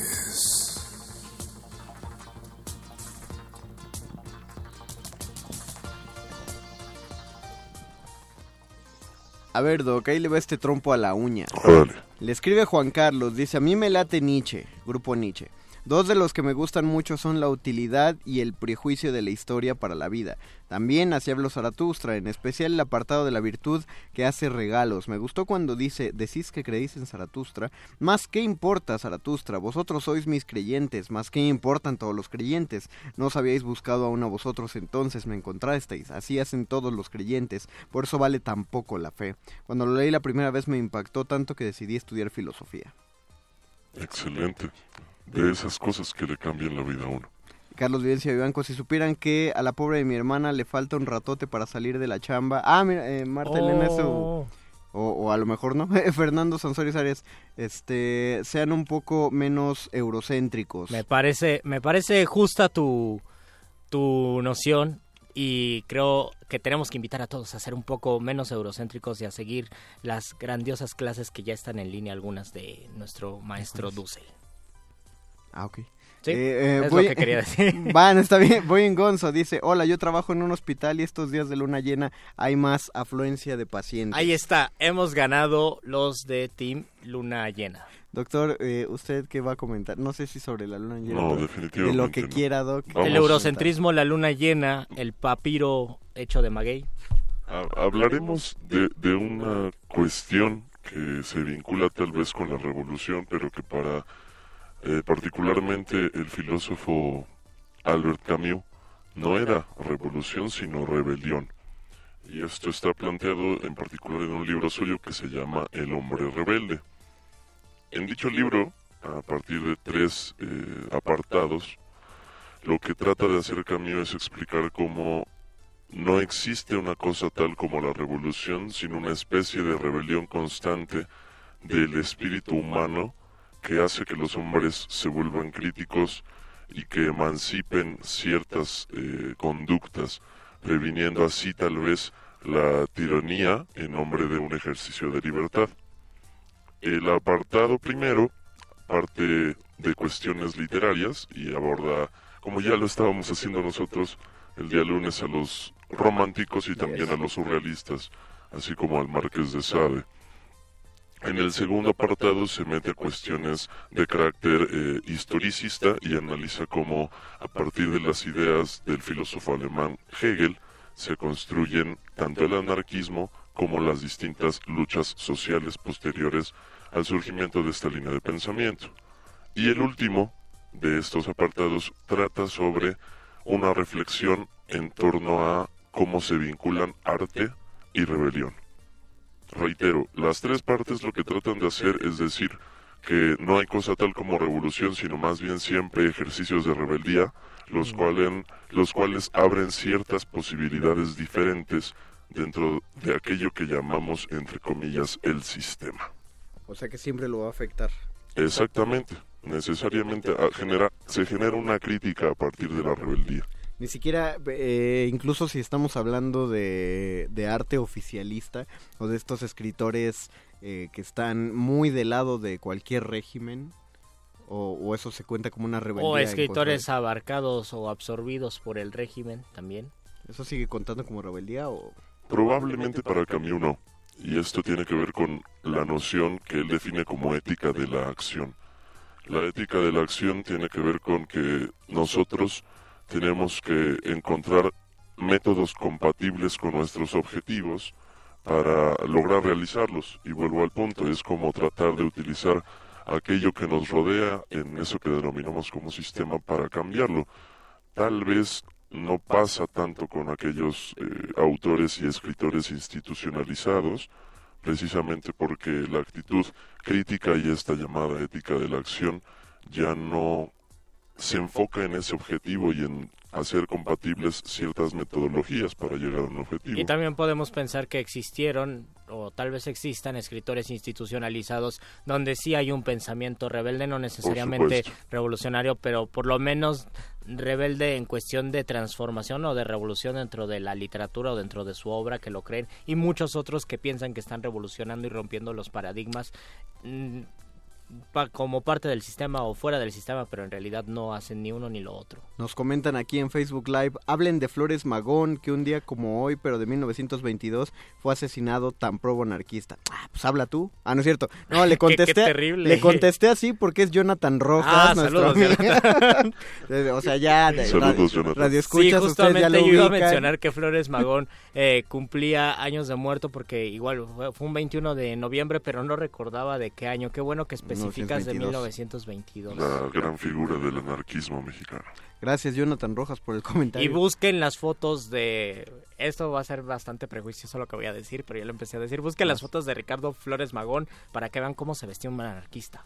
A ver, Doc, ahí le va este trompo a la uña. Le escribe Juan Carlos, dice, a mí me late Nietzsche, grupo Nietzsche. Dos de los que me gustan mucho son la utilidad y el prejuicio de la historia para la vida. También así habló Zaratustra, en especial el apartado de la virtud que hace regalos. Me gustó cuando dice, decís que creéis en Zaratustra. Más qué importa, Zaratustra, vosotros sois mis creyentes, más qué importan todos los creyentes. No os habíais buscado aún a vosotros entonces, me encontrasteis. Así hacen todos los creyentes, por eso vale tan poco la fe. Cuando lo leí la primera vez me impactó tanto que decidí estudiar filosofía. Excelente de esas cosas que le cambian la vida a uno. Carlos Vivencia Vivanco, si supieran que a la pobre de mi hermana le falta un ratote para salir de la chamba. Ah, mira, eh, Marta Elena es su, o, o a lo mejor no, <laughs> Fernando Sansores Arias, este, sean un poco menos eurocéntricos. Me parece, me parece justa tu, tu noción y creo que tenemos que invitar a todos a ser un poco menos eurocéntricos y a seguir las grandiosas clases que ya están en línea, algunas de nuestro maestro Dussel. Ah, ok. Sí, Eh, eh, es voy- lo que quería decir. <laughs> Van, está bien. Voy en Gonzo. Dice, hola, yo trabajo en un hospital y estos días de luna llena hay más afluencia de pacientes. Ahí está, hemos ganado los de Team Luna Llena. Doctor, eh, ¿usted qué va a comentar? No sé si sobre la luna llena. No, pero definitivamente De lo que no. quiera, Doc. el eurocentrismo, la luna llena, el papiro hecho de maguey. Ha- Hablaremos de, de una cuestión que se vincula tal vez con la revolución, pero que para eh, particularmente el filósofo Albert Camus no era revolución sino rebelión. Y esto está planteado en particular en un libro suyo que se llama El hombre rebelde. En dicho libro, a partir de tres eh, apartados, lo que trata de hacer Camus es explicar cómo no existe una cosa tal como la revolución, sino una especie de rebelión constante del espíritu humano que hace que los hombres se vuelvan críticos y que emancipen ciertas eh, conductas, previniendo así tal vez la tiranía en nombre de un ejercicio de libertad. El apartado primero parte de cuestiones literarias y aborda, como ya lo estábamos haciendo nosotros el día lunes, a los románticos y también a los surrealistas, así como al Marqués de Sade. En el segundo apartado se mete a cuestiones de carácter eh, historicista y analiza cómo a partir de las ideas del filósofo alemán Hegel se construyen tanto el anarquismo como las distintas luchas sociales posteriores al surgimiento de esta línea de pensamiento. Y el último de estos apartados trata sobre una reflexión en torno a cómo se vinculan arte y rebelión. Reitero, las tres partes lo que tratan de hacer es decir que no hay cosa tal como revolución, sino más bien siempre ejercicios de rebeldía, los, cuales, los cuales abren ciertas posibilidades diferentes dentro de aquello que llamamos, entre comillas, el sistema. O sea que siempre lo va a afectar. Exactamente, necesariamente genera, se genera una crítica a partir de la rebeldía. Ni siquiera, eh, incluso si estamos hablando de, de arte oficialista o de estos escritores eh, que están muy del lado de cualquier régimen, o, o eso se cuenta como una rebeldía. O escritores abarcados o absorbidos por el régimen también. ¿Eso sigue contando como rebeldía o...? Probablemente para Camus no, y esto tiene que ver con la noción que él define como ética de la acción. La ética de la acción tiene que ver con que nosotros tenemos que encontrar métodos compatibles con nuestros objetivos para lograr realizarlos. Y vuelvo al punto, es como tratar de utilizar aquello que nos rodea en eso que denominamos como sistema para cambiarlo. Tal vez no pasa tanto con aquellos eh, autores y escritores institucionalizados, precisamente porque la actitud crítica y esta llamada ética de la acción ya no se enfoca en ese objetivo y en hacer compatibles ciertas metodologías para llegar a un objetivo. Y también podemos pensar que existieron, o tal vez existan, escritores institucionalizados donde sí hay un pensamiento rebelde, no necesariamente revolucionario, pero por lo menos rebelde en cuestión de transformación o de revolución dentro de la literatura o dentro de su obra que lo creen, y muchos otros que piensan que están revolucionando y rompiendo los paradigmas. Pa- como parte del sistema o fuera del sistema, pero en realidad no hacen ni uno ni lo otro. Nos comentan aquí en Facebook Live, hablen de Flores Magón, que un día como hoy, pero de 1922, fue asesinado tan probo anarquista. Ah, pues habla tú. Ah, no es cierto. No, le <laughs> Qué- qué contesté. terrible. Le contesté así porque es Jonathan Rojas, Ah, nuestro saludos, <laughs> o sea, ya de- Saludos, radio, Jonathan. radio Sí, escuchas, ustedes justamente ya lo yo iba a mencionar que Flores Magón eh, cumplía años de muerto porque igual fue, fue un 21 de noviembre, pero no recordaba de qué año. Qué bueno que especificas de 1922. 1922. La gran figura del anarquismo mexicano. Gracias, Jonathan Rojas, por el comentario. Y busquen las fotos de... Esto va a ser bastante prejuicioso lo que voy a decir, pero ya lo empecé a decir. Busquen las fotos de Ricardo Flores Magón para que vean cómo se vestía un anarquista.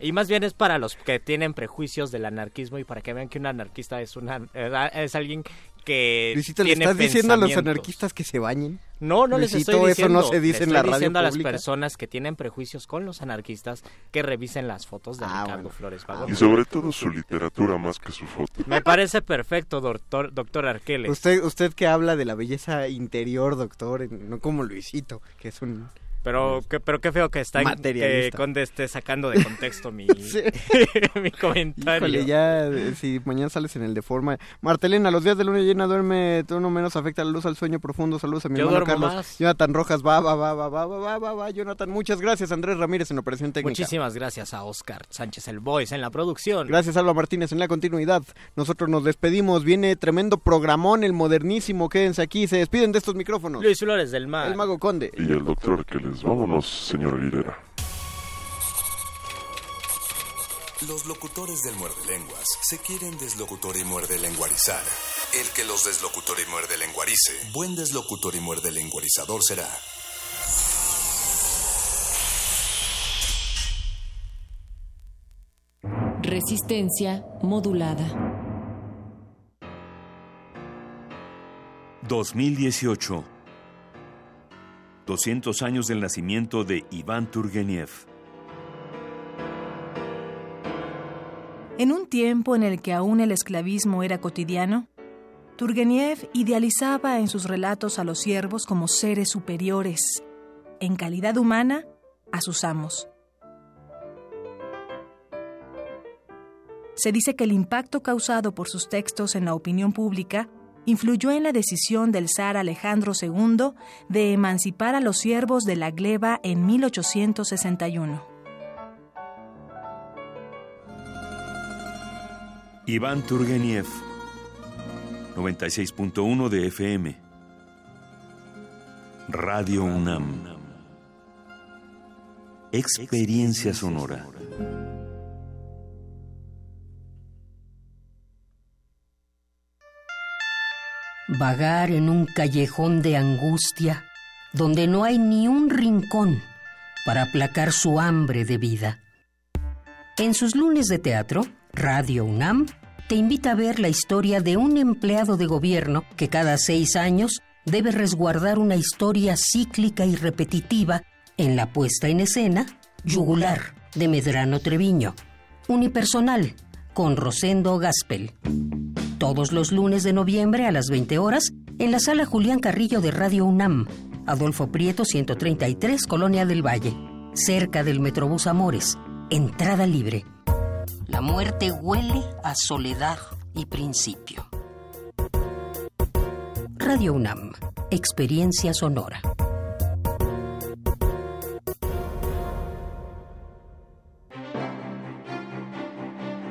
Y más bien es para los que tienen prejuicios del anarquismo y para que vean que un anarquista es una es alguien que Luisito, ¿le estás diciendo a los anarquistas que se bañen? No, no les estoy diciendo. eso no se dice en la radio diciendo a las personas que tienen prejuicios con los anarquistas que revisen las fotos de Ah, Ricardo bueno. Flores Y Magón. sobre todo su literatura más que su foto. Me parece perfecto, doctor, doctor Arqueles. Usted, usted que habla de la belleza interior, doctor, no como Luisito, que es un... Pero qué, pero qué feo que está que. Conde esté sacando de contexto mi, <laughs> Sí. <laughs> mi comentario. Híjole, ya, eh, si mañana sales en el de forma. Martelena, los días de luna llena duerme, todo no menos afecta la luz al sueño profundo. Saludos a mi Yo hermano Carlos. más. Jonathan Rojas, va, va, va, va, va, va, va, va, va, Jonathan, muchas gracias. Andrés Ramírez en operación técnica. Muchísimas gracias a Oscar Sánchez el Voice en la producción. Gracias, Alba Martínez, en la continuidad. Nosotros nos despedimos. Viene tremendo programón, el modernísimo. Quédense aquí, se despiden de estos micrófonos. Luis Flores del Mar. El Mago Conde. Y el doctor que les vámonos, señor Aguilera. Los locutores del muerde lenguas se quieren deslocutor y muerde lenguarizar. El que los deslocutor y muerde lenguarice, buen deslocutor y muerde lenguarizador será. Resistencia modulada. 2018. 200 años del nacimiento de Iván Turgeniev. En un tiempo en el que aún el esclavismo era cotidiano, Turgeniev idealizaba en sus relatos a los siervos como seres superiores, en calidad humana, a sus amos. Se dice que el impacto causado por sus textos en la opinión pública influyó en la decisión del zar Alejandro II de emancipar a los siervos de la gleba en 1861. Iván Turgeniev. 96.1 de FM. Radio UNAM. Experiencia sonora. Vagar en un callejón de angustia donde no hay ni un rincón para aplacar su hambre de vida. En sus lunes de teatro, Radio UNAM te invita a ver la historia de un empleado de gobierno que cada seis años debe resguardar una historia cíclica y repetitiva en la puesta en escena Yugular de Medrano Treviño. Unipersonal con Rosendo Gaspel. Todos los lunes de noviembre a las 20 horas en la sala Julián Carrillo de Radio UNAM, Adolfo Prieto 133, Colonia del Valle, cerca del Metrobús Amores. Entrada libre. La muerte huele a soledad y principio. Radio UNAM, experiencia sonora.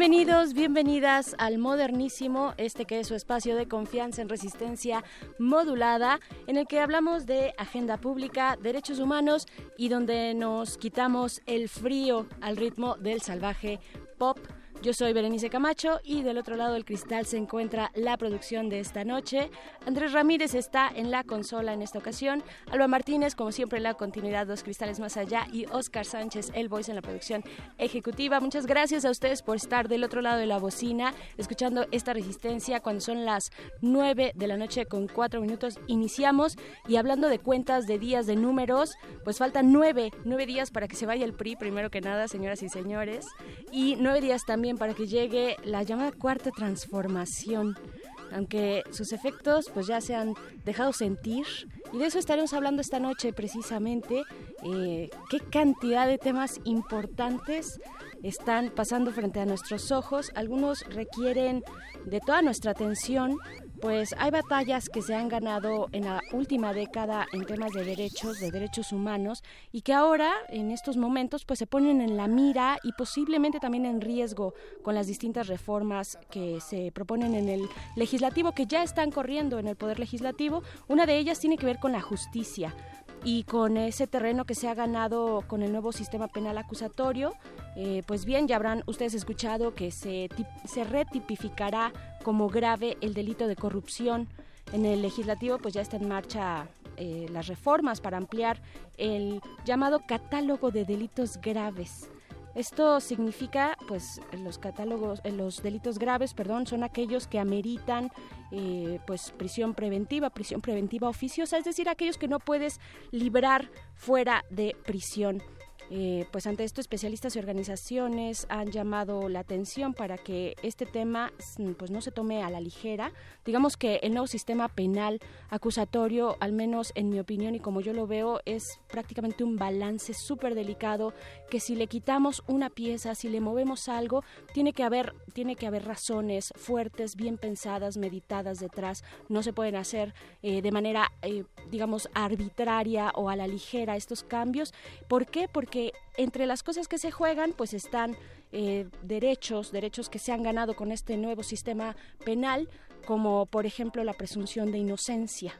Bienvenidos, bienvenidas al Modernísimo, este que es su espacio de confianza en resistencia modulada, en el que hablamos de agenda pública, derechos humanos y donde nos quitamos el frío al ritmo del salvaje pop yo soy Berenice Camacho y del otro lado del cristal se encuentra la producción de esta noche. Andrés Ramírez está en la consola en esta ocasión. Alba Martínez, como siempre, en la continuidad Dos Cristales Más Allá y Oscar Sánchez, el voice en la producción ejecutiva. Muchas gracias a ustedes por estar del otro lado de la bocina, escuchando esta resistencia cuando son las 9 de la noche con 4 minutos. Iniciamos y hablando de cuentas, de días, de números, pues faltan 9, 9 días para que se vaya el PRI, primero que nada, señoras y señores, y 9 días también para que llegue la llamada cuarta transformación aunque sus efectos pues ya se han dejado sentir. Y de eso estaremos hablando esta noche precisamente eh, qué cantidad de temas importantes están pasando frente a nuestros ojos. Algunos requieren de toda nuestra atención pues hay batallas que se han ganado en la última década en temas de derechos, de derechos humanos, y que ahora, en estos momentos, pues se ponen en la mira y posiblemente también en riesgo con las distintas reformas que se proponen en el legislativo, que ya están corriendo en el Poder Legislativo. Una de ellas tiene que ver con la justicia y con ese terreno que se ha ganado con el nuevo sistema penal acusatorio, eh, pues bien, ya habrán ustedes escuchado que se, se retipificará como grave el delito de corrupción. En el legislativo pues ya está en marcha eh, las reformas para ampliar el llamado catálogo de delitos graves. Esto significa, pues, los catálogos, eh, los delitos graves, perdón, son aquellos que ameritan, eh, pues, prisión preventiva, prisión preventiva oficiosa, es decir, aquellos que no puedes librar fuera de prisión. Eh, pues ante esto especialistas y organizaciones han llamado la atención para que este tema mm, pues no se tome a la ligera. Digamos que el nuevo sistema penal acusatorio, al menos en mi opinión y como yo lo veo, es prácticamente un balance súper delicado que si le quitamos una pieza, si le movemos algo, tiene que haber tiene que haber razones fuertes, bien pensadas, meditadas detrás. No se pueden hacer eh, de manera, eh, digamos, arbitraria o a la ligera estos cambios. ¿Por qué? Porque entre las cosas que se juegan, pues están eh, derechos, derechos que se han ganado con este nuevo sistema penal, como por ejemplo la presunción de inocencia,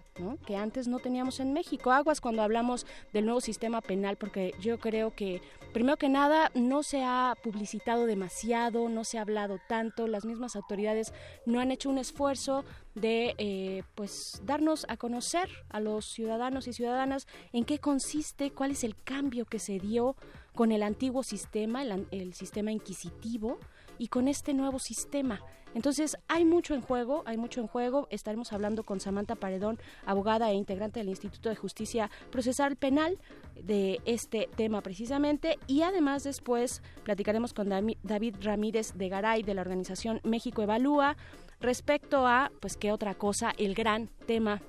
que antes no teníamos en México. Aguas cuando hablamos del nuevo sistema penal, porque yo creo que, primero que nada, no se ha publicitado demasiado, no se ha hablado tanto, las mismas autoridades no han hecho un esfuerzo de eh, pues darnos a conocer a los ciudadanos y ciudadanas en qué consiste, cuál es el cambio que se dio con el antiguo sistema, el sistema inquisitivo, y con este nuevo sistema. Entonces, hay mucho en juego, hay mucho en juego. Estaremos hablando con Samantha Paredón, abogada e integrante del Instituto de Justicia Procesal Penal, de este tema precisamente. Y además después platicaremos con David Ramírez de Garay, de la organización México Evalúa, respecto a, pues, qué otra cosa, el gran tema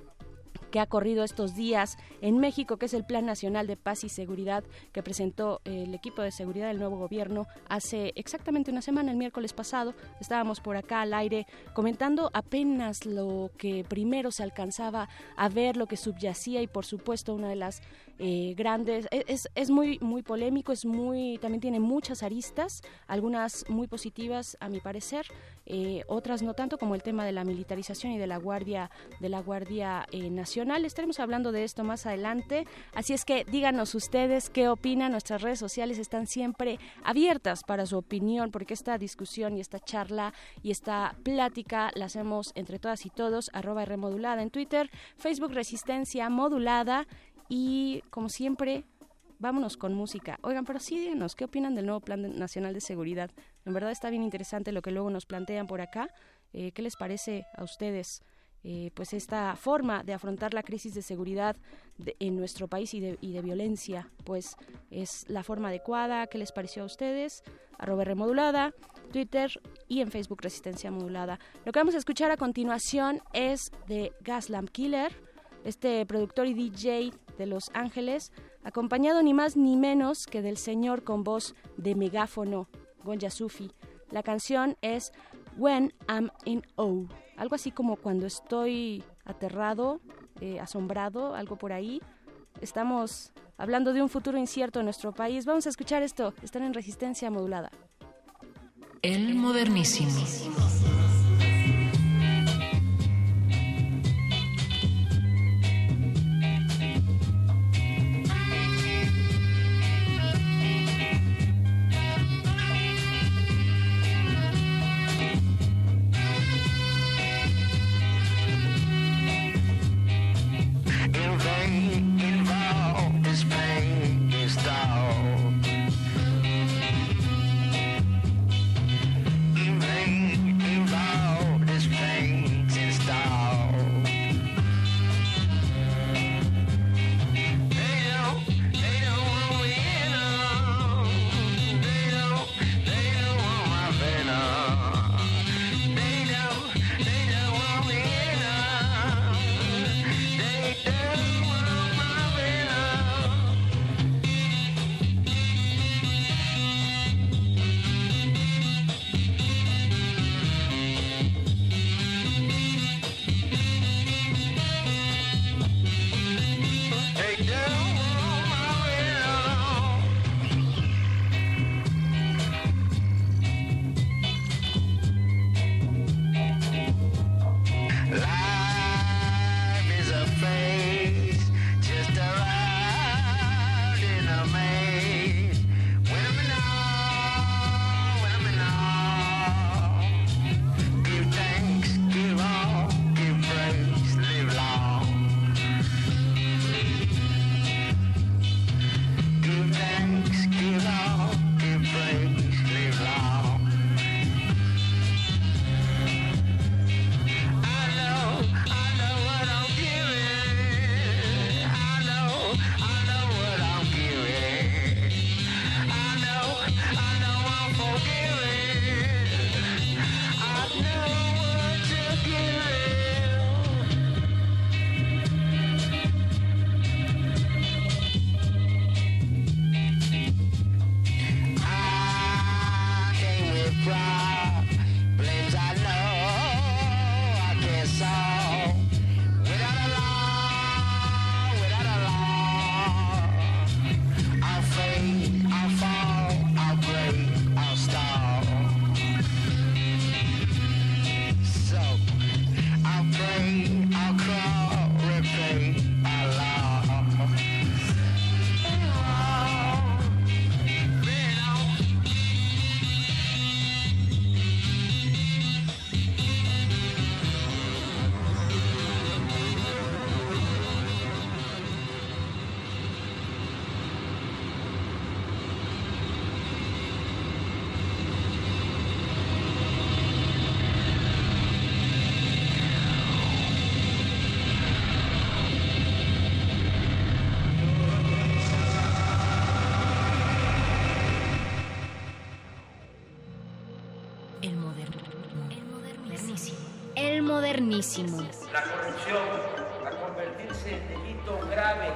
que ha corrido estos días en México, que es el Plan Nacional de Paz y Seguridad que presentó el equipo de seguridad del nuevo gobierno hace exactamente una semana, el miércoles pasado. Estábamos por acá al aire comentando apenas lo que primero se alcanzaba a ver, lo que subyacía y por supuesto una de las eh, grandes. E, es, es, muy, muy polémico, es muy, también tiene muchas aristas, algunas muy positivas a mi parecer, eh, otras no tanto como el tema de la militarización y de la Guardia, de la Guardia eh, Nacional. Estaremos hablando de esto más adelante. Así es que díganos ustedes qué opinan. Nuestras redes sociales están siempre abiertas para su opinión, porque esta discusión y esta charla y esta plática la hacemos entre todas y todos, arroba remodulada en Twitter, Facebook Resistencia Modulada y como siempre, vámonos con música. Oigan, pero sí díganos, ¿qué opinan del nuevo Plan Nacional de Seguridad? En verdad está bien interesante lo que luego nos plantean por acá. Eh, ¿Qué les parece a ustedes? Eh, pues esta forma de afrontar la crisis de seguridad en nuestro país y de, y de, violencia, pues es la forma adecuada. ¿Qué les pareció a ustedes? Arroba remodulada, Twitter y en Facebook Resistencia Modulada. Lo que vamos a escuchar a continuación es de Gaslamp Killer, este productor y DJ de Los Ángeles, acompañado ni más ni menos que del señor con voz de megáfono, Gonja Sufi. La canción es When I'm in O, algo así como cuando estoy aterrado, eh, asombrado, algo por ahí. Estamos hablando de un futuro incierto en nuestro país. Vamos a escuchar esto, están en resistencia modulada. El modernísimo. La corrupción a convertirse en delito grave.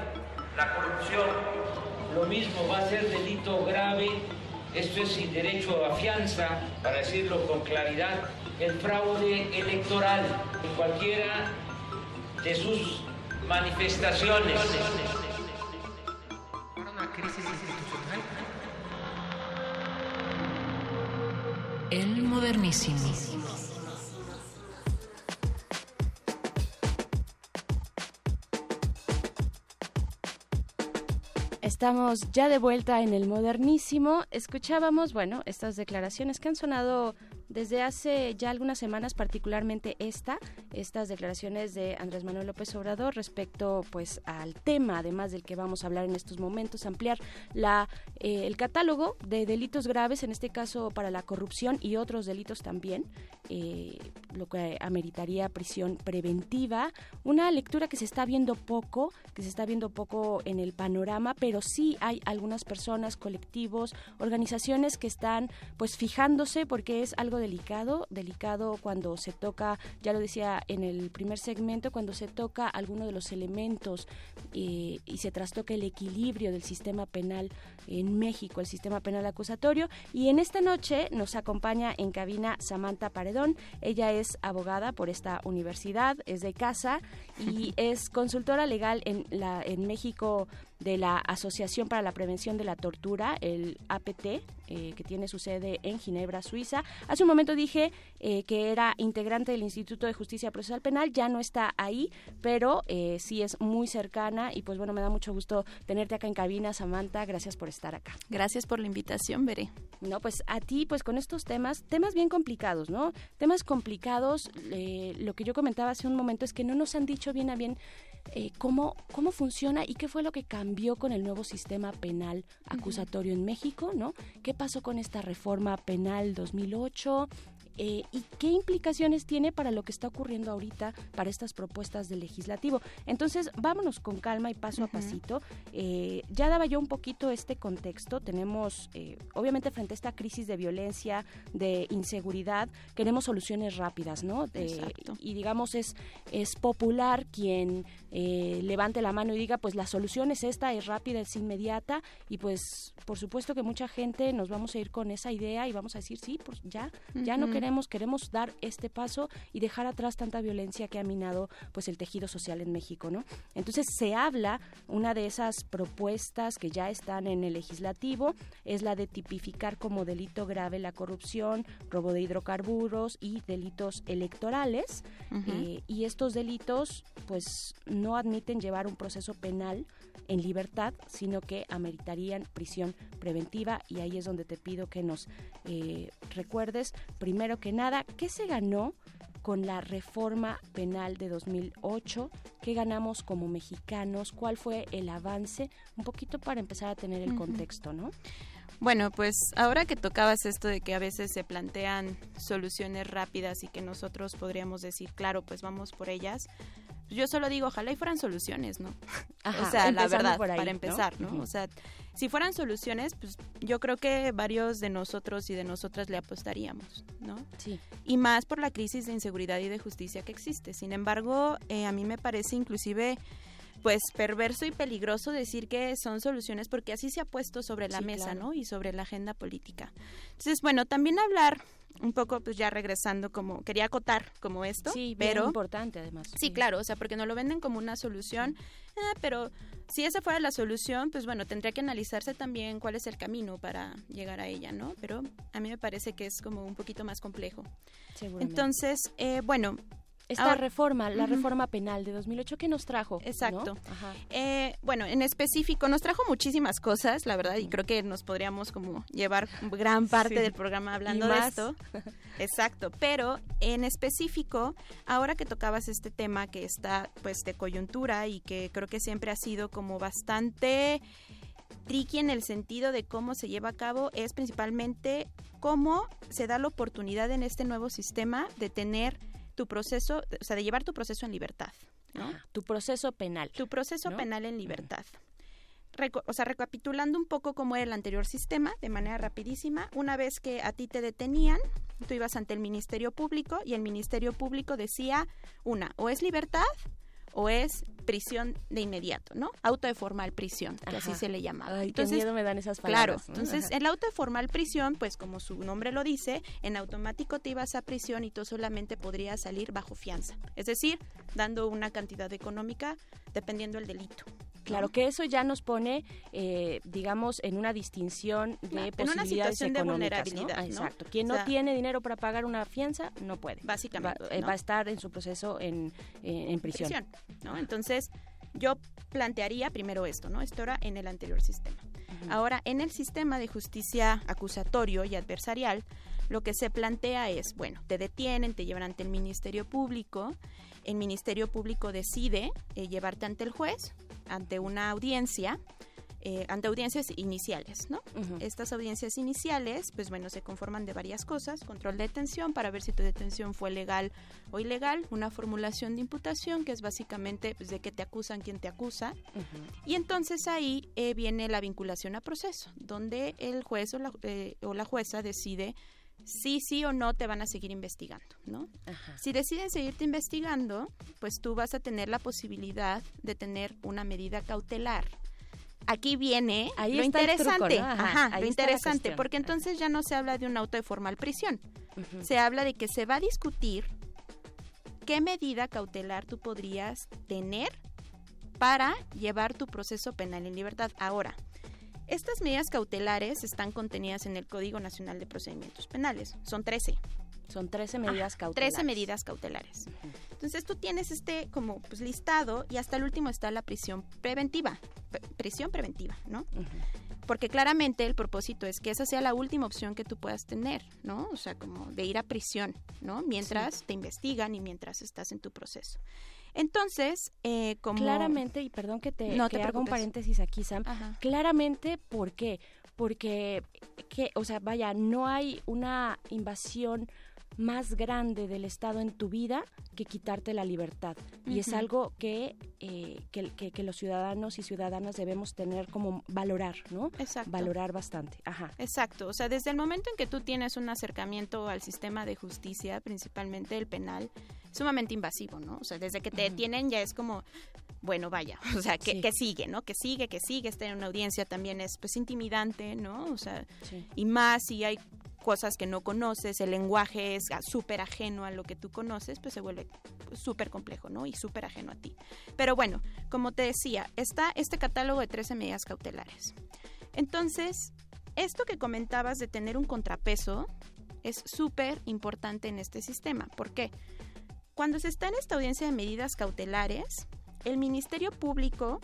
La corrupción lo mismo va a ser delito grave. Esto es sin derecho a fianza, para decirlo con claridad. El fraude electoral en cualquiera de sus manifestaciones. Estamos ya de vuelta en el modernísimo. Escuchábamos, bueno, estas declaraciones que han sonado desde hace ya algunas semanas, particularmente esta, estas declaraciones de Andrés Manuel López Obrador respecto, pues, al tema, además del que vamos a hablar en estos momentos, ampliar la eh, el catálogo de delitos graves, en este caso para la corrupción y otros delitos también, eh, lo que ameritaría prisión preventiva. Una lectura que se está viendo poco, que se está viendo poco en el panorama, pero sí hay algunas personas, colectivos, organizaciones que están, pues, fijándose porque es algo delicado, delicado cuando se toca, ya lo decía en el primer segmento, cuando se toca alguno de los elementos eh, y se trastoca el equilibrio del sistema penal en México, el sistema penal acusatorio. Y en esta noche nos acompaña en cabina Samantha Paredón. Ella es abogada por esta universidad, es de casa y <laughs> es consultora legal en, la, en México de la Asociación para la Prevención de la Tortura, el APT, eh, que tiene su sede en Ginebra, Suiza. Hace un momento dije eh, que era integrante del Instituto de Justicia Procesal Penal, ya no está ahí, pero eh, sí es muy cercana y pues bueno, me da mucho gusto tenerte acá en cabina, Samantha, gracias por estar acá. Gracias por la invitación, Veré. No, pues a ti, pues con estos temas, temas bien complicados, ¿no? Temas complicados, eh, lo que yo comentaba hace un momento es que no nos han dicho bien a bien eh, cómo, cómo funciona y qué fue lo que cambió con el nuevo sistema penal acusatorio en México, ¿no? ¿Qué pasó con esta reforma penal 2008? Eh, y qué implicaciones tiene para lo que está ocurriendo ahorita para estas propuestas del legislativo. Entonces, vámonos con calma y paso a pasito. Eh, ya daba yo un poquito este contexto. Tenemos, eh, obviamente, frente a esta crisis de violencia, de inseguridad, queremos soluciones rápidas, ¿no? De- Exacto. y digamos, es, es popular quien eh, levante la mano y diga, pues la solución es esta, es rápida, es inmediata, y pues, por supuesto que mucha gente nos vamos a ir con esa idea y vamos a decir, sí, pues ya, ya no Ujú. Queremos, queremos dar este paso y dejar atrás tanta violencia que ha minado pues el tejido social en México, ¿no? Entonces se habla, una de esas propuestas que ya están en el legislativo es la de tipificar como delito grave la corrupción, robo de hidrocarburos y delitos electorales. Eh, y estos delitos pues no admiten llevar un proceso penal en libertad, sino que ameritarían prisión preventiva y ahí es donde te pido que nos eh, recuerdes, primero que nada, ¿qué se ganó con la reforma penal de 2008? ¿Qué ganamos como mexicanos? ¿Cuál fue el avance? Un poquito para empezar a tener el contexto, ¿no? Bueno, pues ahora que tocabas esto de que a veces se plantean soluciones rápidas y que nosotros podríamos decir, claro, pues vamos por ellas. Yo solo digo, ojalá y fueran soluciones, ¿no? Ajá, o sea, la verdad, ahí, para ¿no? empezar, ¿no? O sea, si fueran soluciones, pues yo creo que varios de nosotros y de nosotras le apostaríamos, ¿no? Sí. Y más por la crisis de inseguridad y de justicia que existe. Sin embargo, eh, a mí me parece inclusive pues perverso y peligroso decir que son soluciones porque así se ha puesto sobre la Sí, mesa, claro. ¿no? Y sobre la agenda política. Entonces, bueno, también hablar un poco, pues ya regresando como, quería acotar como esto, Sí, bien pero... importante además. Sí, claro, o sea, porque no lo venden como una solución, ah, pero si esa fuera la solución, pues bueno, tendría que analizarse también cuál es el camino para llegar a ella, ¿no? Pero a mí me parece que es como un poquito más complejo. Entonces, eh, bueno... Esta ahora- reforma, la reforma penal de 2008, ¿qué nos trajo? Exacto. ¿no? Ajá. Eh, bueno, en específico nos trajo muchísimas cosas, la verdad, y creo que nos podríamos como llevar gran parte Sí. del programa hablando de esto. Exacto, pero en específico, ahora que tocabas este tema que está pues de coyuntura y que creo que siempre ha sido como bastante tricky en el sentido de cómo se lleva a cabo es principalmente cómo se da la oportunidad en este nuevo sistema de tener tu proceso, o sea, de llevar tu proceso en libertad, ¿no? Tu proceso penal. Tu proceso ¿no? penal en libertad. Reco- o sea, recapitulando un poco cómo era el anterior sistema, de manera rapidísima, una vez que a ti te detenían, tú ibas ante el Ministerio Público y el Ministerio Público decía, una, o es libertad o es prisión de inmediato, ¿no? Auto de formal prisión, que así se le llamaba. Ay, qué miedo me dan esas Claro, palabras, ¿no? entonces Ajá. el auto de formal prisión, pues como su nombre lo dice, en automático te ibas a prisión y tú solamente podrías salir bajo fianza, es decir, dando una cantidad económica dependiendo del delito. Claro, que eso ya nos pone, eh, digamos, en una distinción de Claro, en una posibilidades situación de vulnerabilidad, ¿no? Exacto. Quien O no tiene dinero para pagar una fianza, no puede. Básicamente, Va, eh, ¿no? va a estar en su proceso en, en, en prisión. ¿no? Entonces, yo plantearía primero esto, ¿no? Esto era en el anterior sistema. Ahora, en el sistema de justicia acusatorio y adversarial, lo que se plantea es, bueno, te detienen, te llevan ante el Ministerio Público, el Ministerio Público decide eh, llevarte ante el juez, ante una audiencia, eh, ante audiencias iniciales, ¿no? Estas audiencias iniciales, pues bueno, se conforman de varias cosas, control de detención para ver si tu detención fue legal o ilegal, una formulación de imputación, que es básicamente pues, de qué te acusan, quién te acusa, y entonces ahí eh, viene la vinculación a proceso, donde el juez o la, eh, o la jueza decide si sí o no te van a seguir investigando, ¿no? Si deciden seguirte investigando, pues tú vas a tener la posibilidad de tener una medida cautelar. Aquí viene Ahí lo interesante, truco, ¿no? Ajá, ajá, ahí lo interesante, porque entonces ya no se habla de un auto de formal prisión, se habla de que se va a discutir qué medida cautelar tú podrías tener para llevar tu proceso penal en libertad. Ahora, estas medidas cautelares están contenidas en el Código Nacional de Procedimientos Penales. Son 13. Son 13 medidas Ajá, cautelares. 13 medidas cautelares. Entonces tú tienes este como pues listado y hasta el último está la prisión preventiva. Prisión preventiva, ¿no? Porque claramente el propósito es que esa sea la última opción que tú puedas tener, ¿no? O sea, como de ir a prisión, ¿no? Mientras te investigan y mientras estás en tu proceso. Entonces, eh, como... Claramente, y perdón que te, No que te haga un paréntesis aquí, Sam. Claramente, ¿por qué? Porque, que, o sea, vaya, no hay una invasión más grande del Estado en tu vida que quitarte la libertad. Y es algo que, eh, que, que- que los ciudadanos y ciudadanas debemos tener como valorar, ¿no? Exacto. Valorar bastante. Ajá. Exacto, o sea, desde el momento en que tú tienes un acercamiento al sistema de justicia, principalmente el penal, sumamente invasivo, ¿no? O sea, desde que te detienen ya es como, bueno, vaya, <laughs> o sea, que, Sí. que sigue, ¿no? Que sigue, que sigue, estar en una audiencia también es pues intimidante, ¿no? O sea, Sí. y más si hay cosas que no conoces, el lenguaje es súper ajeno a lo que tú conoces, pues se vuelve súper complejo, ¿no? Y súper ajeno a ti. Pero bueno, como te decía, está este catálogo de 13 medidas cautelares. Entonces, esto que comentabas de tener un contrapeso es súper importante en este sistema. ¿Por qué? Cuando se está en esta audiencia de medidas cautelares, el Ministerio Público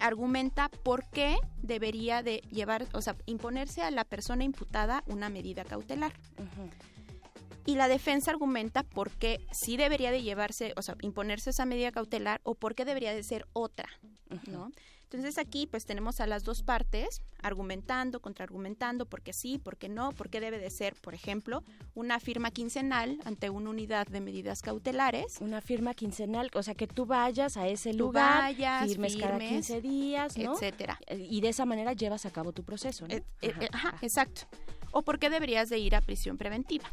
argumenta por qué debería de llevar, o sea, imponerse a la persona imputada una medida cautelar. Y la defensa argumenta por qué sí debería de llevarse, o sea, imponerse esa medida cautelar o por qué debería de ser otra, ¿no? Entonces aquí pues tenemos a las dos partes argumentando, contraargumentando, por qué sí, por qué no, por qué debe de ser, por ejemplo, una firma quincenal ante una unidad de medidas cautelares. Una firma quincenal, o sea, que tú vayas a ese Tú lugar, vayas, firmes, cada firmes, 15 días, ¿no? etcétera. Y de esa manera llevas a cabo tu proceso, ¿no? Eh, eh, ajá, exacto. O por qué deberías de ir a prisión preventiva.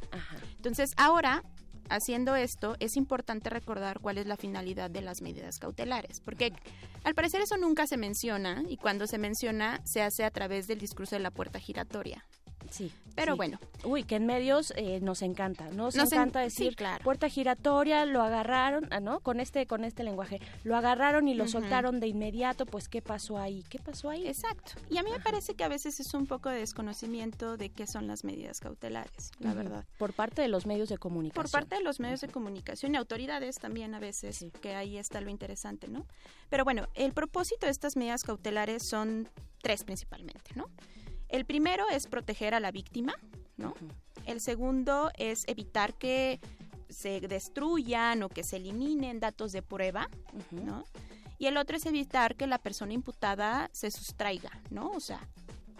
Entonces, ahora, haciendo esto, es importante recordar cuál es la finalidad de las medidas cautelares, porque al parecer eso nunca se menciona y cuando se menciona se hace a través del discurso de la puerta giratoria. Sí. Pero sí. bueno. Uy, que en medios eh, nos encanta. Nos, Nos en- encanta sí, decir claro. puerta giratoria, lo agarraron, ah, ¿no? Con este, con este lenguaje. Lo agarraron y lo soltaron de inmediato, pues ¿qué pasó ahí? ¿Qué pasó ahí? Exacto. Y a mí me parece que a veces es un poco de desconocimiento de qué son las medidas cautelares, la verdad. Por parte de los medios de comunicación. Por parte de los medios de comunicación y autoridades también a veces, que ahí está lo interesante, ¿no? Pero bueno, el propósito de estas medidas cautelares son tres principalmente, ¿no? El primero es proteger a la víctima, ¿no? El segundo es evitar que se destruyan o que se eliminen datos de prueba, ¿no? Y el otro es evitar que la persona imputada se sustraiga, ¿no? O sea,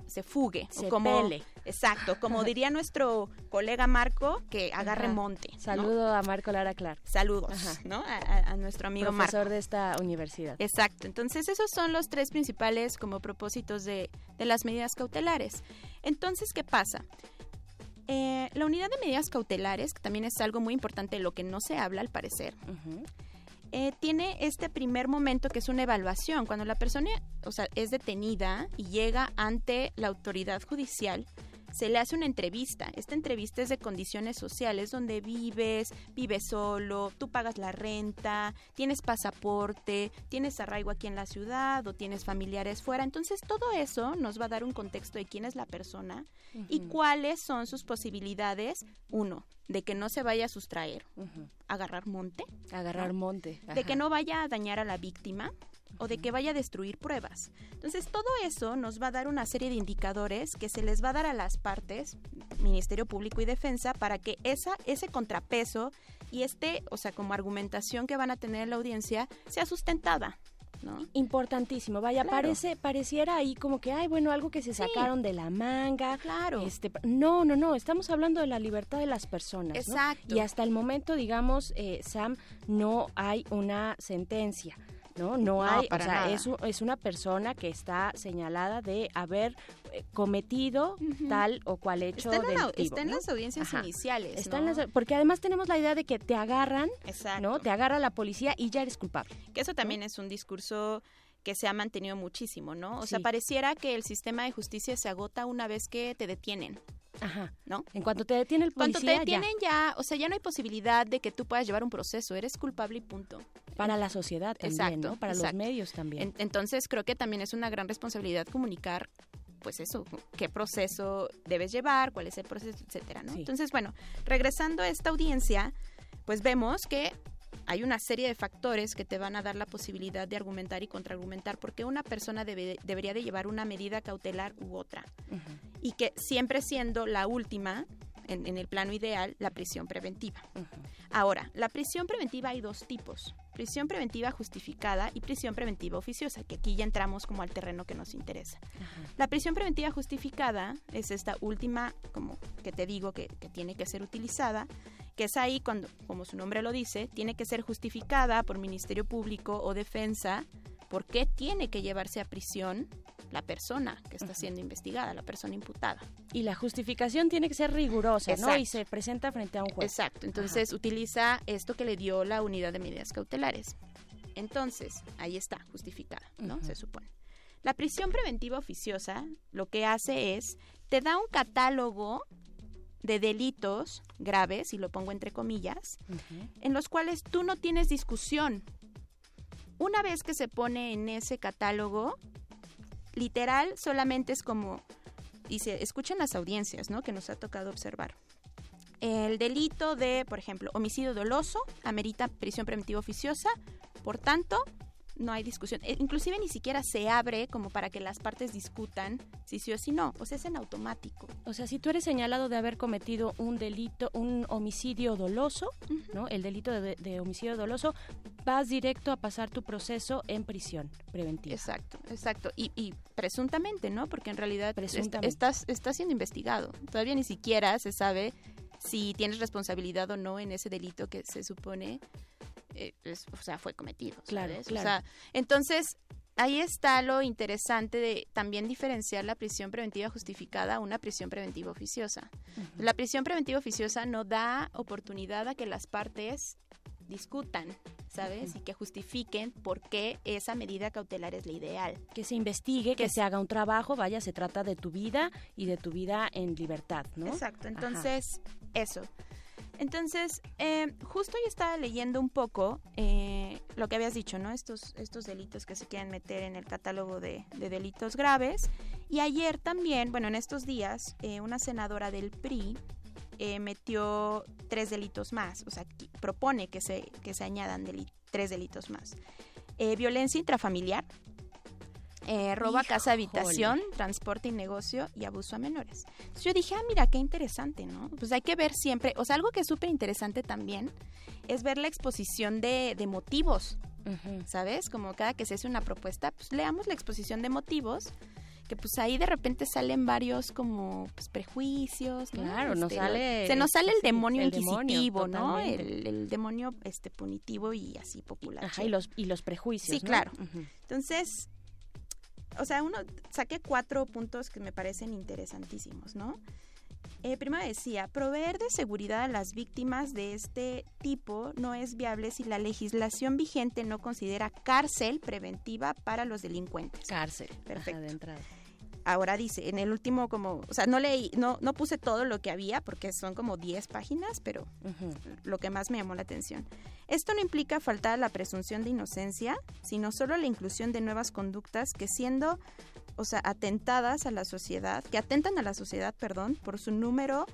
se fugue. Se o como, pele. Exacto, como diría nuestro colega Marco, que agarre Ajá. monte. ¿no? Saludo a Marco Lara Clar. Saludos, Ajá. ¿no? A, nuestro amigo Marco. Profesor de esta universidad. Exacto, entonces esos son los tres principales como propósitos de, de las medidas cautelares. Entonces, ¿qué pasa? Eh, la unidad de medidas cautelares, que también es algo muy importante de lo que no se habla al parecer, eh, tiene este primer momento que es una evaluación. Cuando la persona o sea, es detenida y llega ante la autoridad judicial, se le hace una entrevista. Esta entrevista es de condiciones sociales, donde vives, vives solo, tú pagas la renta, tienes pasaporte, tienes arraigo aquí en la ciudad o tienes familiares fuera. Entonces todo eso nos va a dar un contexto de quién es la persona y cuáles son sus posibilidades. Uno, de que no se vaya a sustraer, agarrar monte. Agarrar monte. De que no vaya a dañar a la víctima o de que vaya a destruir pruebas. Entonces, todo eso nos va a dar una serie de indicadores que se les va a dar a las partes, Ministerio Público y Defensa, para que esa, ese contrapeso y este, o sea, como argumentación que van a tener en la audiencia sea sustentada. ¿no? Importantísimo, vaya, Claro. parece, pareciera ahí como que, ay, bueno, algo que se sacaron de la manga. Claro. Este, no, no, no, estamos hablando de la libertad de las personas. ¿no? Exacto. Y hasta el momento, digamos, eh, Sam, no hay una sentencia. No, no, No, hay, o sea, nada. es, es una persona que está señalada de haber eh, cometido tal o cual hecho Está en, la- delictivo, está en ¿no? las audiencias Ajá. iniciales. Está en las- porque además tenemos la idea de que te agarran, Exacto. ¿no? Te agarra la policía y ya eres culpable. Que eso también es un discurso que se ha mantenido muchísimo, ¿no? O sea, pareciera que el sistema de justicia se agota una vez que te detienen. Ajá. ¿No? En cuanto te detiene el Cuando policía, te detienen ya. o sea, ya no hay posibilidad de que tú puedas llevar un proceso, eres culpable y punto. Para la sociedad también, Exacto, ¿no? Para los medios también. En- entonces creo que también es una gran responsabilidad comunicar pues eso, qué proceso debes llevar, cuál es el proceso, etcétera, ¿no? Sí. Entonces, bueno, regresando a esta audiencia, pues vemos que hay una serie de factores que te van a dar la posibilidad de argumentar y contraargumentar porque una persona debe- debería de llevar una medida cautelar u otra. Y que siempre siendo la última en, en el plano ideal la prisión preventiva. Ahora, la prisión preventiva hay dos tipos, prisión preventiva justificada y prisión preventiva oficiosa, que aquí ya entramos como al terreno que nos interesa. La prisión preventiva justificada es esta última, como que te digo, que, que tiene que ser utilizada, que es ahí cuando, como su nombre lo dice, tiene que ser justificada por Ministerio Público o Defensa, por qué tiene que llevarse a prisión la persona que está siendo investigada, la persona imputada. Y la justificación tiene que ser rigurosa, ¿no? Y se presenta frente a un juez. Exacto, entonces utiliza esto que le dio la unidad de medidas cautelares. Entonces, ahí está, justificada, ¿no? Se supone. La prisión preventiva oficiosa lo que hace es, te da un catálogo de delitos graves, y lo pongo entre comillas, en los cuales tú no tienes discusión. Una vez que se pone en ese catálogo, literal solamente es como, y se escuchan las audiencias, ¿no? Que nos ha tocado observar. El delito de, por ejemplo, homicidio doloso amerita prisión preventiva oficiosa, por tanto, no hay discusión. E- inclusive ni siquiera se abre como para que las partes discutan si sí o si no, pues es en automático. O sea, si tú eres señalado de haber cometido un delito, un homicidio doloso, ¿no? El delito de, de homicidio doloso, vas directo a pasar tu proceso en prisión preventiva. Exacto, exacto. Y, y presuntamente, ¿no? Porque en realidad Presuntamente. estás, estás siendo investigado. Todavía ni siquiera se sabe si tienes responsabilidad o no en ese delito que se supone, eh, es- o sea, fue cometido. Claro, ¿sabes? claro. O sea, entonces, ahí está lo interesante de también diferenciar la prisión preventiva justificada a una prisión preventiva oficiosa. La prisión preventiva oficiosa no da oportunidad a que las partes discutan, ¿sabes? Y que justifiquen por qué esa medida cautelar es la ideal. Que se investigue, que, se haga un trabajo, vaya, se trata de tu vida y de tu vida en libertad, ¿no? Exacto, Ajá. entonces, eso. Entonces, eh, justo yo estaba leyendo un poco eh, lo que habías dicho, ¿no? Estos, estos delitos que se quieren meter en el catálogo de, de delitos graves. Y ayer también, bueno, en estos días, eh, una senadora del PRI eh, metió tres delitos más, o sea, propone que se, que se añadan tres delitos más. Violencia intrafamiliar, eh, robo a casa habitación, transporte y negocio y abuso a menores. Entonces yo dije, ah, mira, qué interesante, ¿no? Pues hay que ver siempre, o sea, algo que es súper interesante también es ver la exposición de, de motivos, ¿sabes? Como cada que se hace una propuesta, pues leamos la exposición de motivos que pues ahí de repente salen varios como pues, prejuicios, ¿no? Claro, nos Este, sale se nos sale el demonio el demonio, inquisitivo, ¿no? El, el demonio este punitivo y así popular. Ajá, y los, y los prejuicios, Sí, ¿no? claro. Entonces, o sea, uno saqué cuatro puntos que me parecen interesantísimos, ¿no? Eh, primero decía, proveer de seguridad a las víctimas de este tipo no es viable si la legislación vigente no considera cárcel preventiva para los delincuentes. Cárcel, Perfecto. de entrada. Ahora dice, en el último como, o sea, no leí, no, no puse todo lo que había porque son como 10 páginas, pero lo que más me llamó la atención. Esto no implica faltar a la presunción de inocencia, sino solo la inclusión de nuevas conductas que siendo, o sea, atentadas a la sociedad, que atentan a la sociedad, perdón, por su número,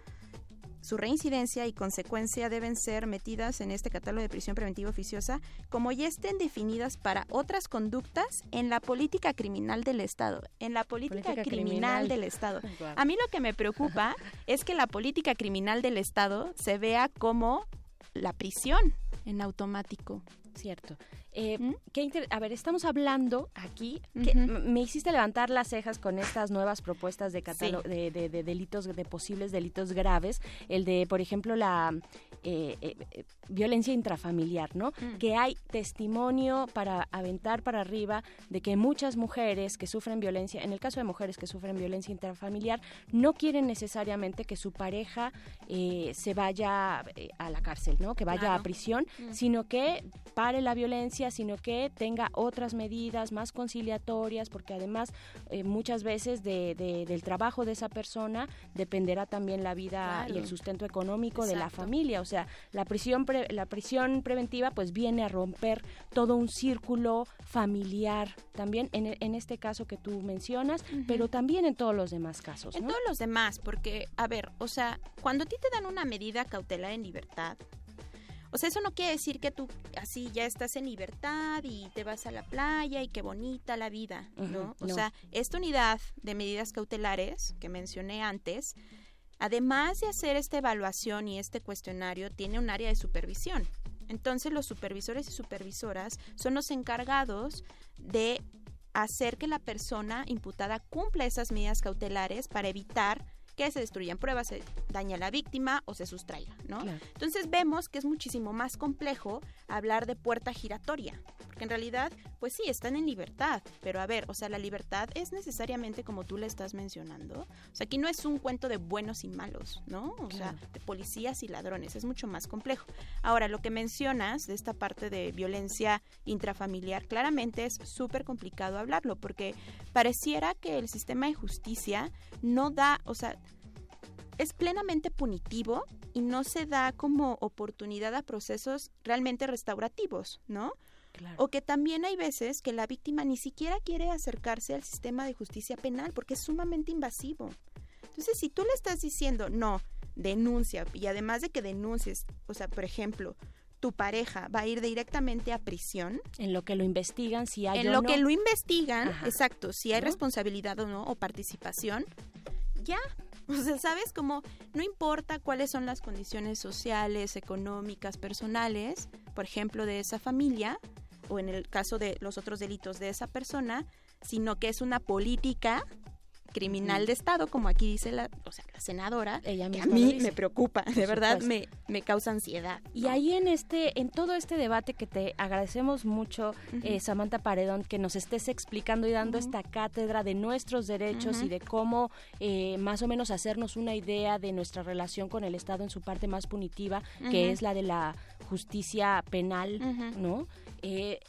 su reincidencia y consecuencia deben ser metidas en este catálogo de prisión preventiva oficiosa, como ya estén definidas para otras conductas en la política criminal del Estado. En la política, Política criminal, criminal. del Estado. <laughs> A mí lo que me preocupa <laughs> es que la política criminal del Estado se vea como la prisión en automático. Cierto. Eh, qué inter- a ver, estamos hablando aquí, que me hiciste levantar las cejas con estas nuevas propuestas de, catálogo, Sí. de, de- de delitos, de posibles delitos graves. El de, por ejemplo, la eh, eh, eh, violencia intrafamiliar, ¿no? Mm. Que hay testimonio para aventar para arriba de que muchas mujeres que sufren violencia, en el caso de mujeres que sufren violencia intrafamiliar, no quieren necesariamente que su pareja eh, se vaya eh, a la cárcel, ¿no? Que vaya Claro. a prisión, Mm. sino que pare la violencia, sino que tenga otras medidas más conciliatorias, porque además eh, muchas veces de- de- del trabajo de esa persona dependerá también la vida y el sustento económico de la familia. O sea, la prisión, pre- la prisión preventiva pues viene a romper todo un círculo familiar también en, en este caso que tú mencionas, pero también en todos los demás casos. En todos los demás, porque, a ver, o sea, cuando a ti te dan una medida cautelar en libertad, o sea, eso no quiere decir que tú así ya estás en libertad y te vas a la playa y qué bonita la vida, ¿no? O no. sea, esta unidad de medidas cautelares que mencioné antes, además de hacer esta evaluación y este cuestionario, tiene un área de supervisión. Entonces, los supervisores y supervisoras son los encargados de hacer que la persona imputada cumpla esas medidas cautelares para evitar que se destruyan pruebas, se dañe a la víctima o se sustraiga, ¿no? Claro. Entonces vemos que es muchísimo más complejo hablar de puerta giratoria, porque en realidad, pues sí, están en libertad, pero a ver, o sea, la libertad es necesariamente como tú le estás mencionando. O sea, aquí no es un cuento de buenos y malos, ¿no? O sea, de policías y ladrones, es mucho más complejo. Ahora, lo que mencionas de esta parte de violencia intrafamiliar, claramente es súper complicado hablarlo, porque pareciera que el sistema de justicia no da, o sea, es plenamente punitivo y no se da como oportunidad a procesos realmente restaurativos, ¿no? O que también hay veces que la víctima ni siquiera quiere acercarse al sistema de justicia penal porque es sumamente invasivo. Entonces, si tú le estás diciendo, no, denuncia, y además de que denuncies, o sea, por ejemplo, tu pareja va a ir directamente a prisión. En lo que lo investigan, si hay En o lo no. que lo investigan, Ajá. exacto, si hay ¿No? responsabilidad o no, o participación, ya. O sea, ¿sabes? Como no importa cuáles son las condiciones sociales, económicas, personales, por ejemplo, de esa familia, o en el caso de los otros delitos de esa persona, sino que es una política criminal de Estado, como aquí dice la, o sea, la senadora, Ella que a mí me preocupa, de verdad me, me causa ansiedad. Y ahí en este, en todo este debate que te agradecemos mucho, eh, Samantha Paredón, que nos estés explicando y dando esta cátedra de nuestros derechos y de cómo eh, más o menos hacernos una idea de nuestra relación con el Estado en su parte más punitiva, que es la de la justicia penal. ¿no? Eh,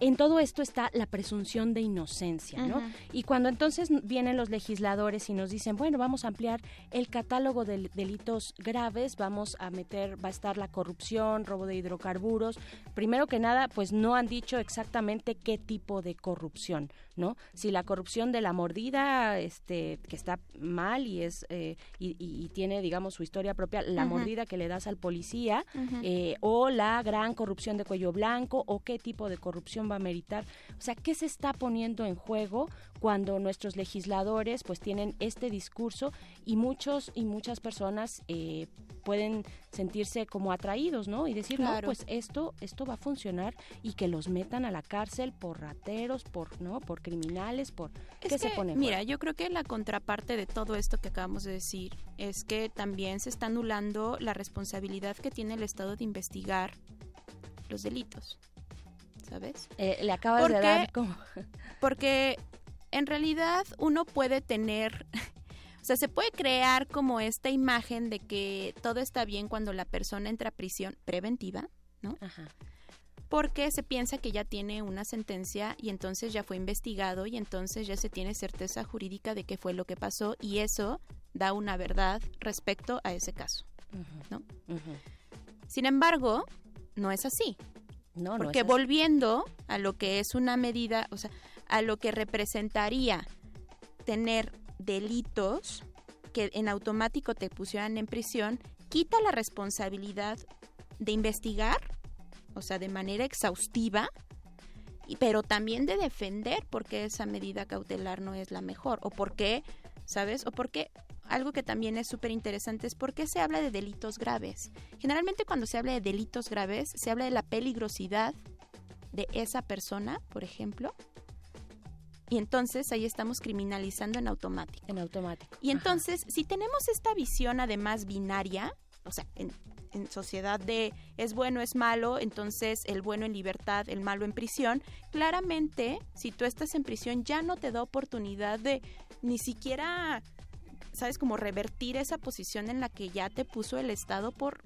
en todo esto está la presunción de inocencia, ¿no? Y cuando entonces vienen los legisladores y nos dicen, bueno, vamos a ampliar el catálogo de delitos graves, vamos a meter, va a estar la corrupción, robo de hidrocarburos. Primero que nada, pues no han dicho exactamente qué tipo de corrupción, ¿no? Si la corrupción de la mordida, este, que está mal y es eh, y, tiene, digamos, su historia propia, la mordida que le das al policía, eh, o la gran corrupción de cuello blanco, o qué tipo de corrupción va a meritar. O sea, ¿qué se está poniendo en juego cuando nuestros legisladores pues tienen este discurso y muchos y muchas personas eh, pueden sentirse como atraídos, ¿no? Y decir, no, pues esto, esto va a funcionar y que los metan a la cárcel por rateros, por, ¿no? Por criminales, por... ¿Qué se pone en Mira, yo creo que la contraparte de todo esto que acabamos de decir es que también se está anulando la responsabilidad que tiene el Estado de investigar los delitos. ¿Sabes? Eh, le acabas ¿Por de dar como... <laughs> Porque en realidad uno puede tener, <laughs> o sea, se puede crear como esta imagen de que todo está bien cuando la persona entra a prisión preventiva, ¿no? Ajá. Porque se piensa que ya tiene una sentencia y entonces ya fue investigado y entonces ya se tiene certeza jurídica de qué fue lo que pasó y eso da una verdad respecto a ese caso, ¿no? Sin embargo, no es así. No, Porque volviendo a lo que es una medida, o sea, a lo que representaría tener delitos que en automático te pusieran en prisión, quita la responsabilidad de investigar, o sea, de manera exhaustiva, y- pero también de defender por qué esa medida cautelar no es la mejor, o por qué, ¿sabes? O por qué, algo que también es súper interesante es por qué se habla de delitos graves. Generalmente cuando se habla de delitos graves, se habla de la peligrosidad de esa persona, por ejemplo, y entonces ahí estamos criminalizando en automático. En automático. Y entonces, si tenemos esta visión además binaria, o sea, en- en sociedad de es bueno, es malo, entonces el bueno en libertad, el malo en prisión, claramente si tú estás en prisión ya no te da oportunidad de ni siquiera, sabes, como revertir esa posición en la que ya te puso el Estado por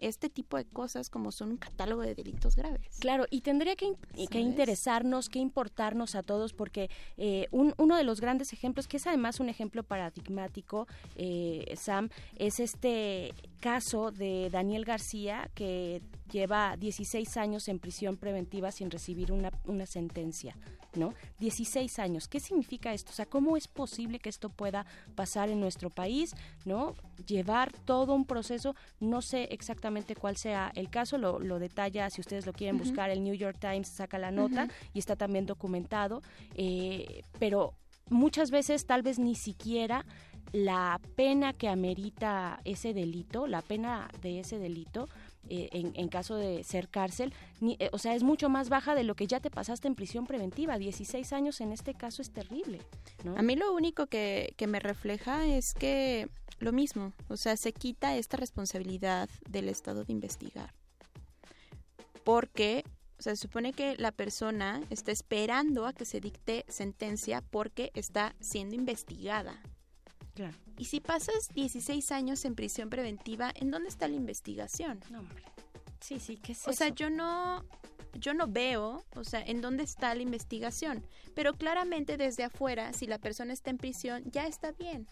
este tipo de cosas como son un catálogo de delitos graves. Claro, y tendría que, interesarnos, que importarnos a todos, porque eh, un- uno de los grandes ejemplos, que es además un ejemplo paradigmático, eh, Sam, es este caso de Daniel García, que lleva 16 años en prisión preventiva sin recibir una, una sentencia, ¿no? 16 años. ¿Qué significa esto? O sea, ¿cómo es posible que esto pueda pasar en nuestro país, ¿no? Llevar todo un proceso, no sé exactamente cuál sea el caso, lo, lo detalla, si ustedes lo quieren buscar, el New York Times saca la nota y está también documentado, eh, pero muchas veces tal vez ni siquiera la pena que amerita ese delito, la pena de ese delito, eh, en, en caso de ser cárcel, eh, o sea, es mucho más baja de lo que ya te pasaste en prisión preventiva. 16 años en este caso es terrible. A mí lo único que, que me refleja es que lo mismo, o sea, se quita esta responsabilidad del Estado de investigar. Porque, o sea, se supone que la persona está esperando a que se dicte sentencia porque está siendo investigada. Claro. Y si pasas 16 años en prisión preventiva, ¿en dónde está la investigación? No, hombre. Sí, sí, ¿qué es O sea, yo no yo no veo, o sea, en dónde está la investigación, pero claramente desde afuera, si la persona está en prisión, ya está bien.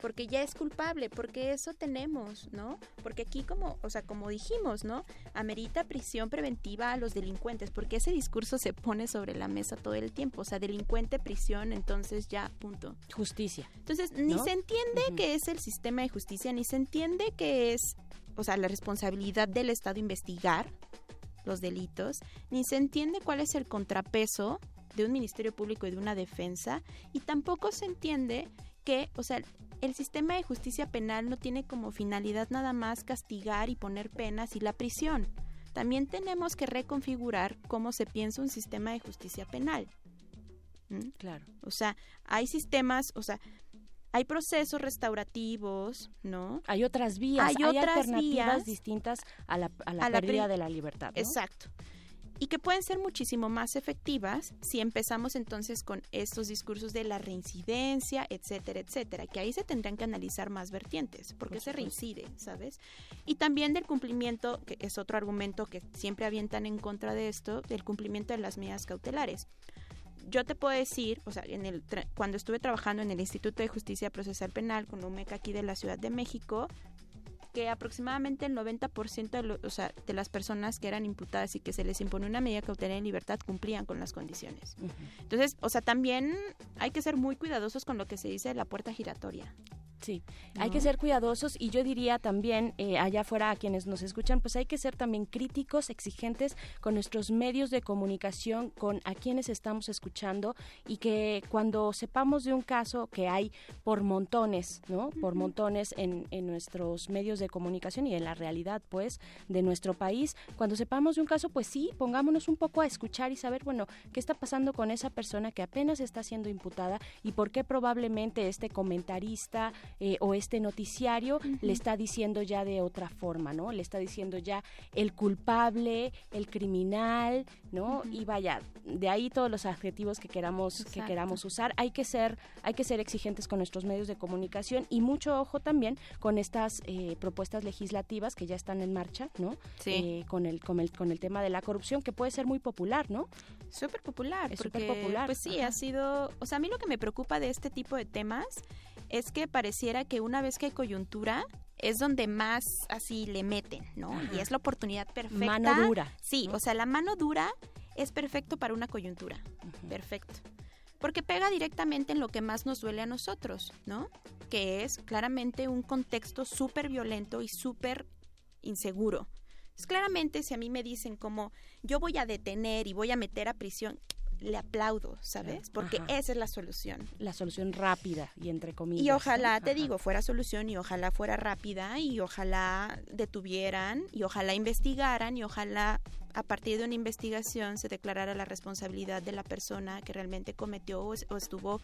Porque ya es culpable, porque eso tenemos, ¿no? Porque aquí como, o sea, como dijimos, ¿no? Amerita prisión preventiva a los delincuentes, porque ese discurso se pone sobre la mesa todo el tiempo, o sea, delincuente, prisión, entonces ya, punto. Justicia. Entonces, ni se entiende que es el sistema de justicia, ni se entiende que es, o sea, la responsabilidad del Estado investigar los delitos, ni se entiende cuál es el contrapeso de un Ministerio Público y de una defensa, y tampoco se entiende que, o sea, el sistema de justicia penal no tiene como finalidad nada más castigar y poner penas y la prisión. También tenemos que reconfigurar cómo se piensa un sistema de justicia penal. ¿Mm? Claro. O sea, hay sistemas, o sea, hay procesos restaurativos, ¿no? Hay otras vías, Hay hay, otras alternativas vías distintas a la, a la a pérdida de la libertad. ¿no? Exacto. Y que pueden ser muchísimo más efectivas si empezamos entonces con estos discursos de la reincidencia, etcétera, etcétera, que ahí se tendrán que analizar más vertientes, porque Por se reincide, ¿sabes? Y también del cumplimiento, que es otro argumento que siempre avientan en contra de esto, del cumplimiento de las medidas cautelares. Yo te puedo decir, o sea, en el tra- cuando estuve trabajando en el Instituto de Justicia Procesal Penal con la UMEC aquí de la Ciudad de México, que aproximadamente el 90% de, lo- o sea, de las personas que eran imputadas y que se les impone una medida cautelar en libertad cumplían con las condiciones. Entonces, o sea, también hay que ser muy cuidadosos con lo que se dice de la puerta giratoria. Sí, hay que ser cuidadosos y yo diría también eh, allá afuera a quienes nos escuchan, pues hay que ser también críticos, exigentes con nuestros medios de comunicación, con a quienes estamos escuchando y que cuando sepamos de un caso que hay por montones, ¿no? Por montones en, en nuestros medios de comunicación y en la realidad, pues, de nuestro país, cuando sepamos de un caso, pues sí, pongámonos un poco a escuchar y saber, bueno, qué está pasando con esa persona que apenas está siendo imputada y por qué probablemente este comentarista eh, o este noticiario le está diciendo ya de otra forma, ¿no? Le está diciendo ya el culpable, el criminal, ¿no? Y vaya, de ahí todos los adjetivos que queramos que queramos usar. Hay que ser hay que ser exigentes con nuestros medios de comunicación y mucho ojo también con estas eh, propuestas legislativas que ya están en marcha, ¿no? Sí. Eh, con el con el con el tema de la corrupción que puede ser muy popular, ¿no? Súper popular. Es porque, superpopular, Pues sí, ajá. ha sido... O sea, a mí lo que me preocupa de este tipo de temas es que pareciera que una vez que hay coyuntura es donde más así le meten, ¿no? Ajá. Y es la oportunidad perfecta. Mano dura, Sí, o sea, la mano dura es perfecto para una coyuntura. Perfecto. Porque pega directamente en lo que más nos duele a nosotros, ¿no? Que es claramente un contexto súper violento y súper inseguro. Pues claramente si a mí me dicen como yo voy a detener y voy a meter a prisión, le aplaudo, ¿sabes? Porque Ajá. esa es la solución. La solución rápida y entre comillas. Y ojalá, te Ajá. digo, fuera solución y ojalá fuera rápida y ojalá detuvieran y ojalá investigaran y ojalá a partir de una investigación se declarara la responsabilidad de la persona que realmente cometió o, o estuvo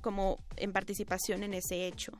como en participación en ese hecho.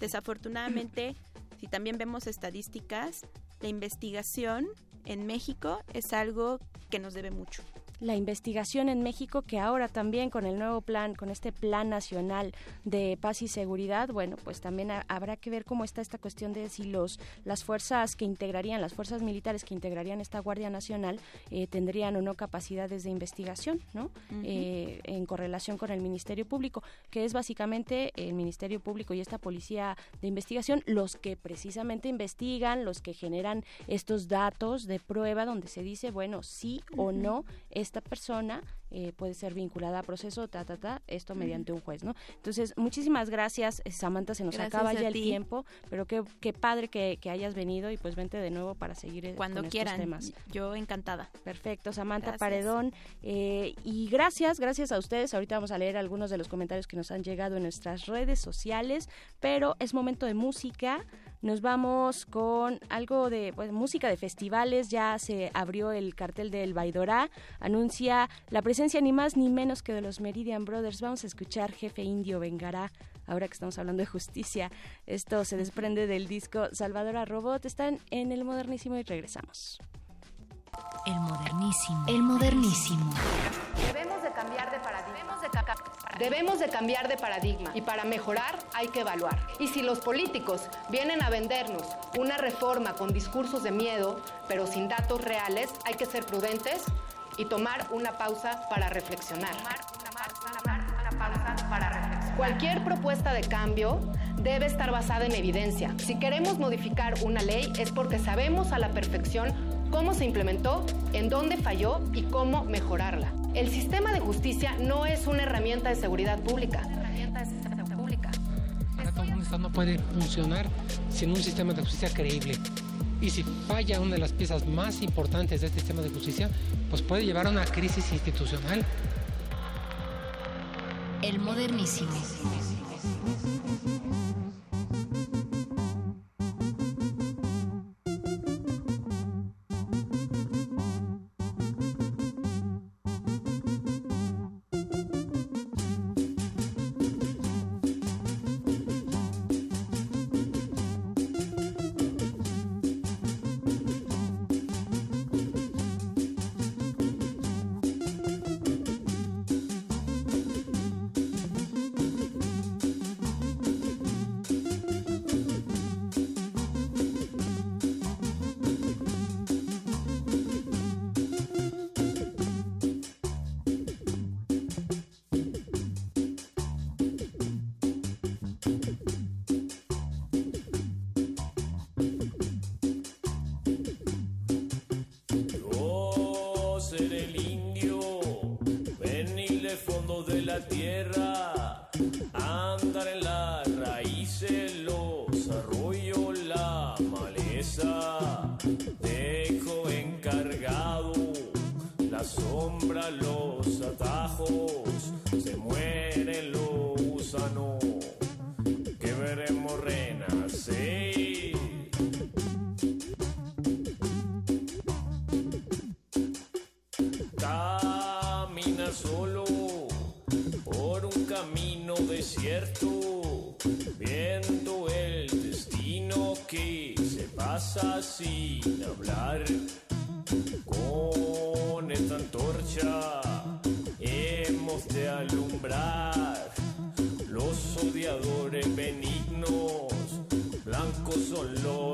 Desafortunadamente <clears throat> Si también vemos estadísticas, la investigación en México es algo que nos debe mucho la investigación en México, que ahora también con el nuevo plan, con este Plan Nacional de Paz y Seguridad, bueno, pues también ha- habrá que ver cómo está esta cuestión de si los las fuerzas que integrarían, las fuerzas militares que integrarían esta Guardia Nacional eh, tendrían o no capacidades de investigación, ¿no? Eh, en correlación con el Ministerio Público, que es básicamente el Ministerio Público y esta Policía de Investigación los que precisamente investigan, los que generan estos datos de prueba donde se dice, bueno, sí o no esta persona eh, puede ser vinculada a proceso, ta, ta, ta, esto mediante un juez, ¿no? Entonces, muchísimas gracias, eh, Samantha, se nos Gracias acaba ya el ti. tiempo, pero qué, qué padre que, que hayas venido y pues vente de nuevo para seguir eh, Cuando con estos quieran, temas. yo encantada. Perfecto, Samantha Gracias. Paredón. eh, y gracias, gracias a ustedes. Ahorita vamos a leer algunos de los comentarios que nos han llegado en nuestras redes sociales, pero es momento de música. Nos vamos con algo de pues, música de festivales. Ya se abrió el cartel del Baidorá. Anuncia la presencia ni más ni menos que de los Meridian Brothers. Vamos a escuchar Jefe Indio Vengará. Ahora que estamos hablando de justicia, esto se desprende del disco Salvadora Robot. Están en el modernísimo y regresamos. El modernísimo. El modernísimo. Debemos de cambiar de paradigma. Debemos de cambiar de paradigma y para mejorar hay que evaluar. Y si los políticos vienen a vendernos una reforma con discursos de miedo, pero sin datos reales, hay que ser prudentes y tomar una pausa para reflexionar. Cualquier propuesta de cambio debe estar basada en evidencia. Si queremos modificar una ley es porque sabemos a la perfección cómo se implementó, en dónde falló y cómo mejorarla. El sistema de justicia no es una herramienta de seguridad pública. Un Estado no puede funcionar sin un sistema de justicia creíble. Y si falla una de las piezas más importantes de este sistema de justicia, pues puede llevar a una crisis institucional. El modernísimo. Son los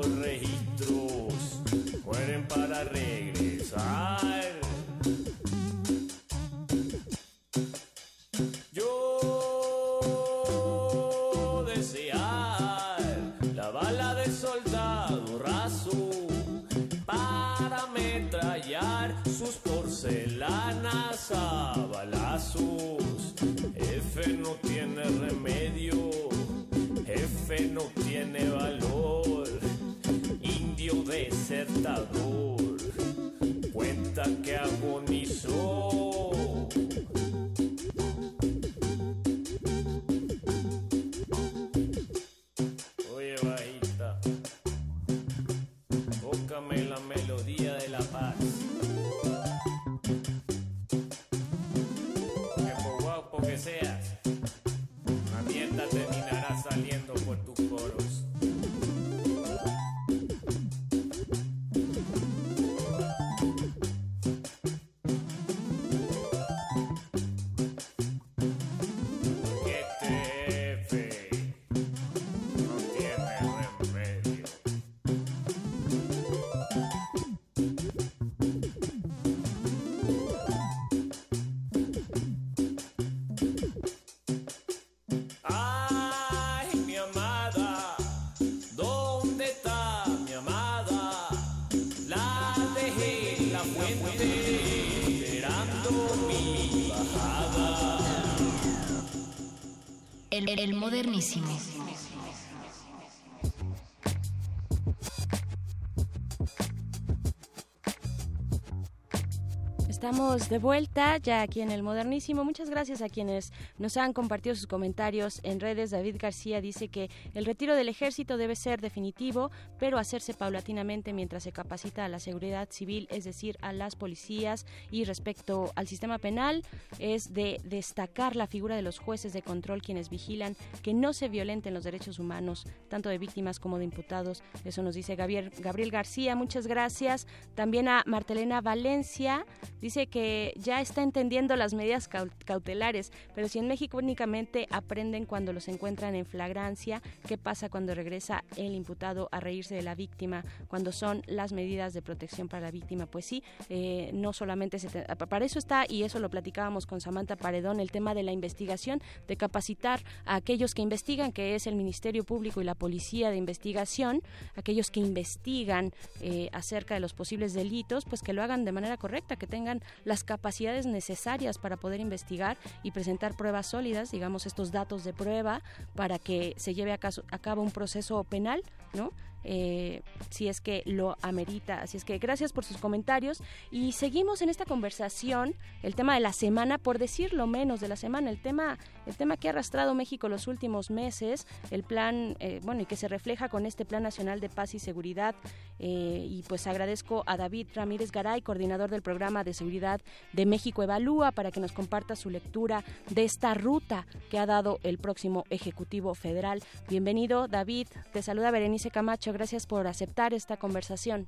Estamos de vuelta ya aquí en el Modernísimo. Muchas gracias a quienes nos han compartido sus comentarios en redes. David García dice que el retiro del ejército debe ser definitivo, pero hacerse paulatinamente mientras se capacita a la seguridad civil, es decir, a las policías. Y respecto al sistema penal, es de destacar la figura de los jueces de control quienes vigilan que no se violenten los derechos humanos, tanto de víctimas como de imputados. Eso nos dice Gabriel, Gabriel García. Muchas gracias. También a Martelena Valencia dice que ya está entendiendo las medidas cau- cautelares, pero si México únicamente aprenden cuando los encuentran en flagrancia, ¿qué pasa cuando regresa el imputado a reírse de la víctima? Cuando son las medidas de protección para la víctima, pues sí, eh, no solamente se te- para eso está y eso lo platicábamos con Samantha Paredón, el tema de la investigación, de capacitar a aquellos que investigan, que es el Ministerio Público y la Policía de Investigación, aquellos que investigan eh, acerca de los posibles delitos, pues que lo hagan de manera correcta, que tengan las capacidades necesarias para poder investigar y presentar pruebas sólidas, digamos estos datos de prueba, para que se lleve a, caso- a cabo un proceso penal, ¿no? Eh, si es que lo amerita. Así es que gracias por sus comentarios y seguimos en esta conversación, el tema de la semana, por decir lo menos de la semana, el tema, el tema que ha arrastrado México los últimos meses, el plan, eh, bueno, y que se refleja con este Plan Nacional de Paz y Seguridad. eh, y pues agradezco a David Ramírez Garay, coordinador del programa de seguridad de México Evalúa, para que nos comparta su lectura de esta ruta que ha dado el próximo Ejecutivo Federal. Bienvenido, David. Te saluda Berenice Camacho. Gracias por aceptar esta conversación.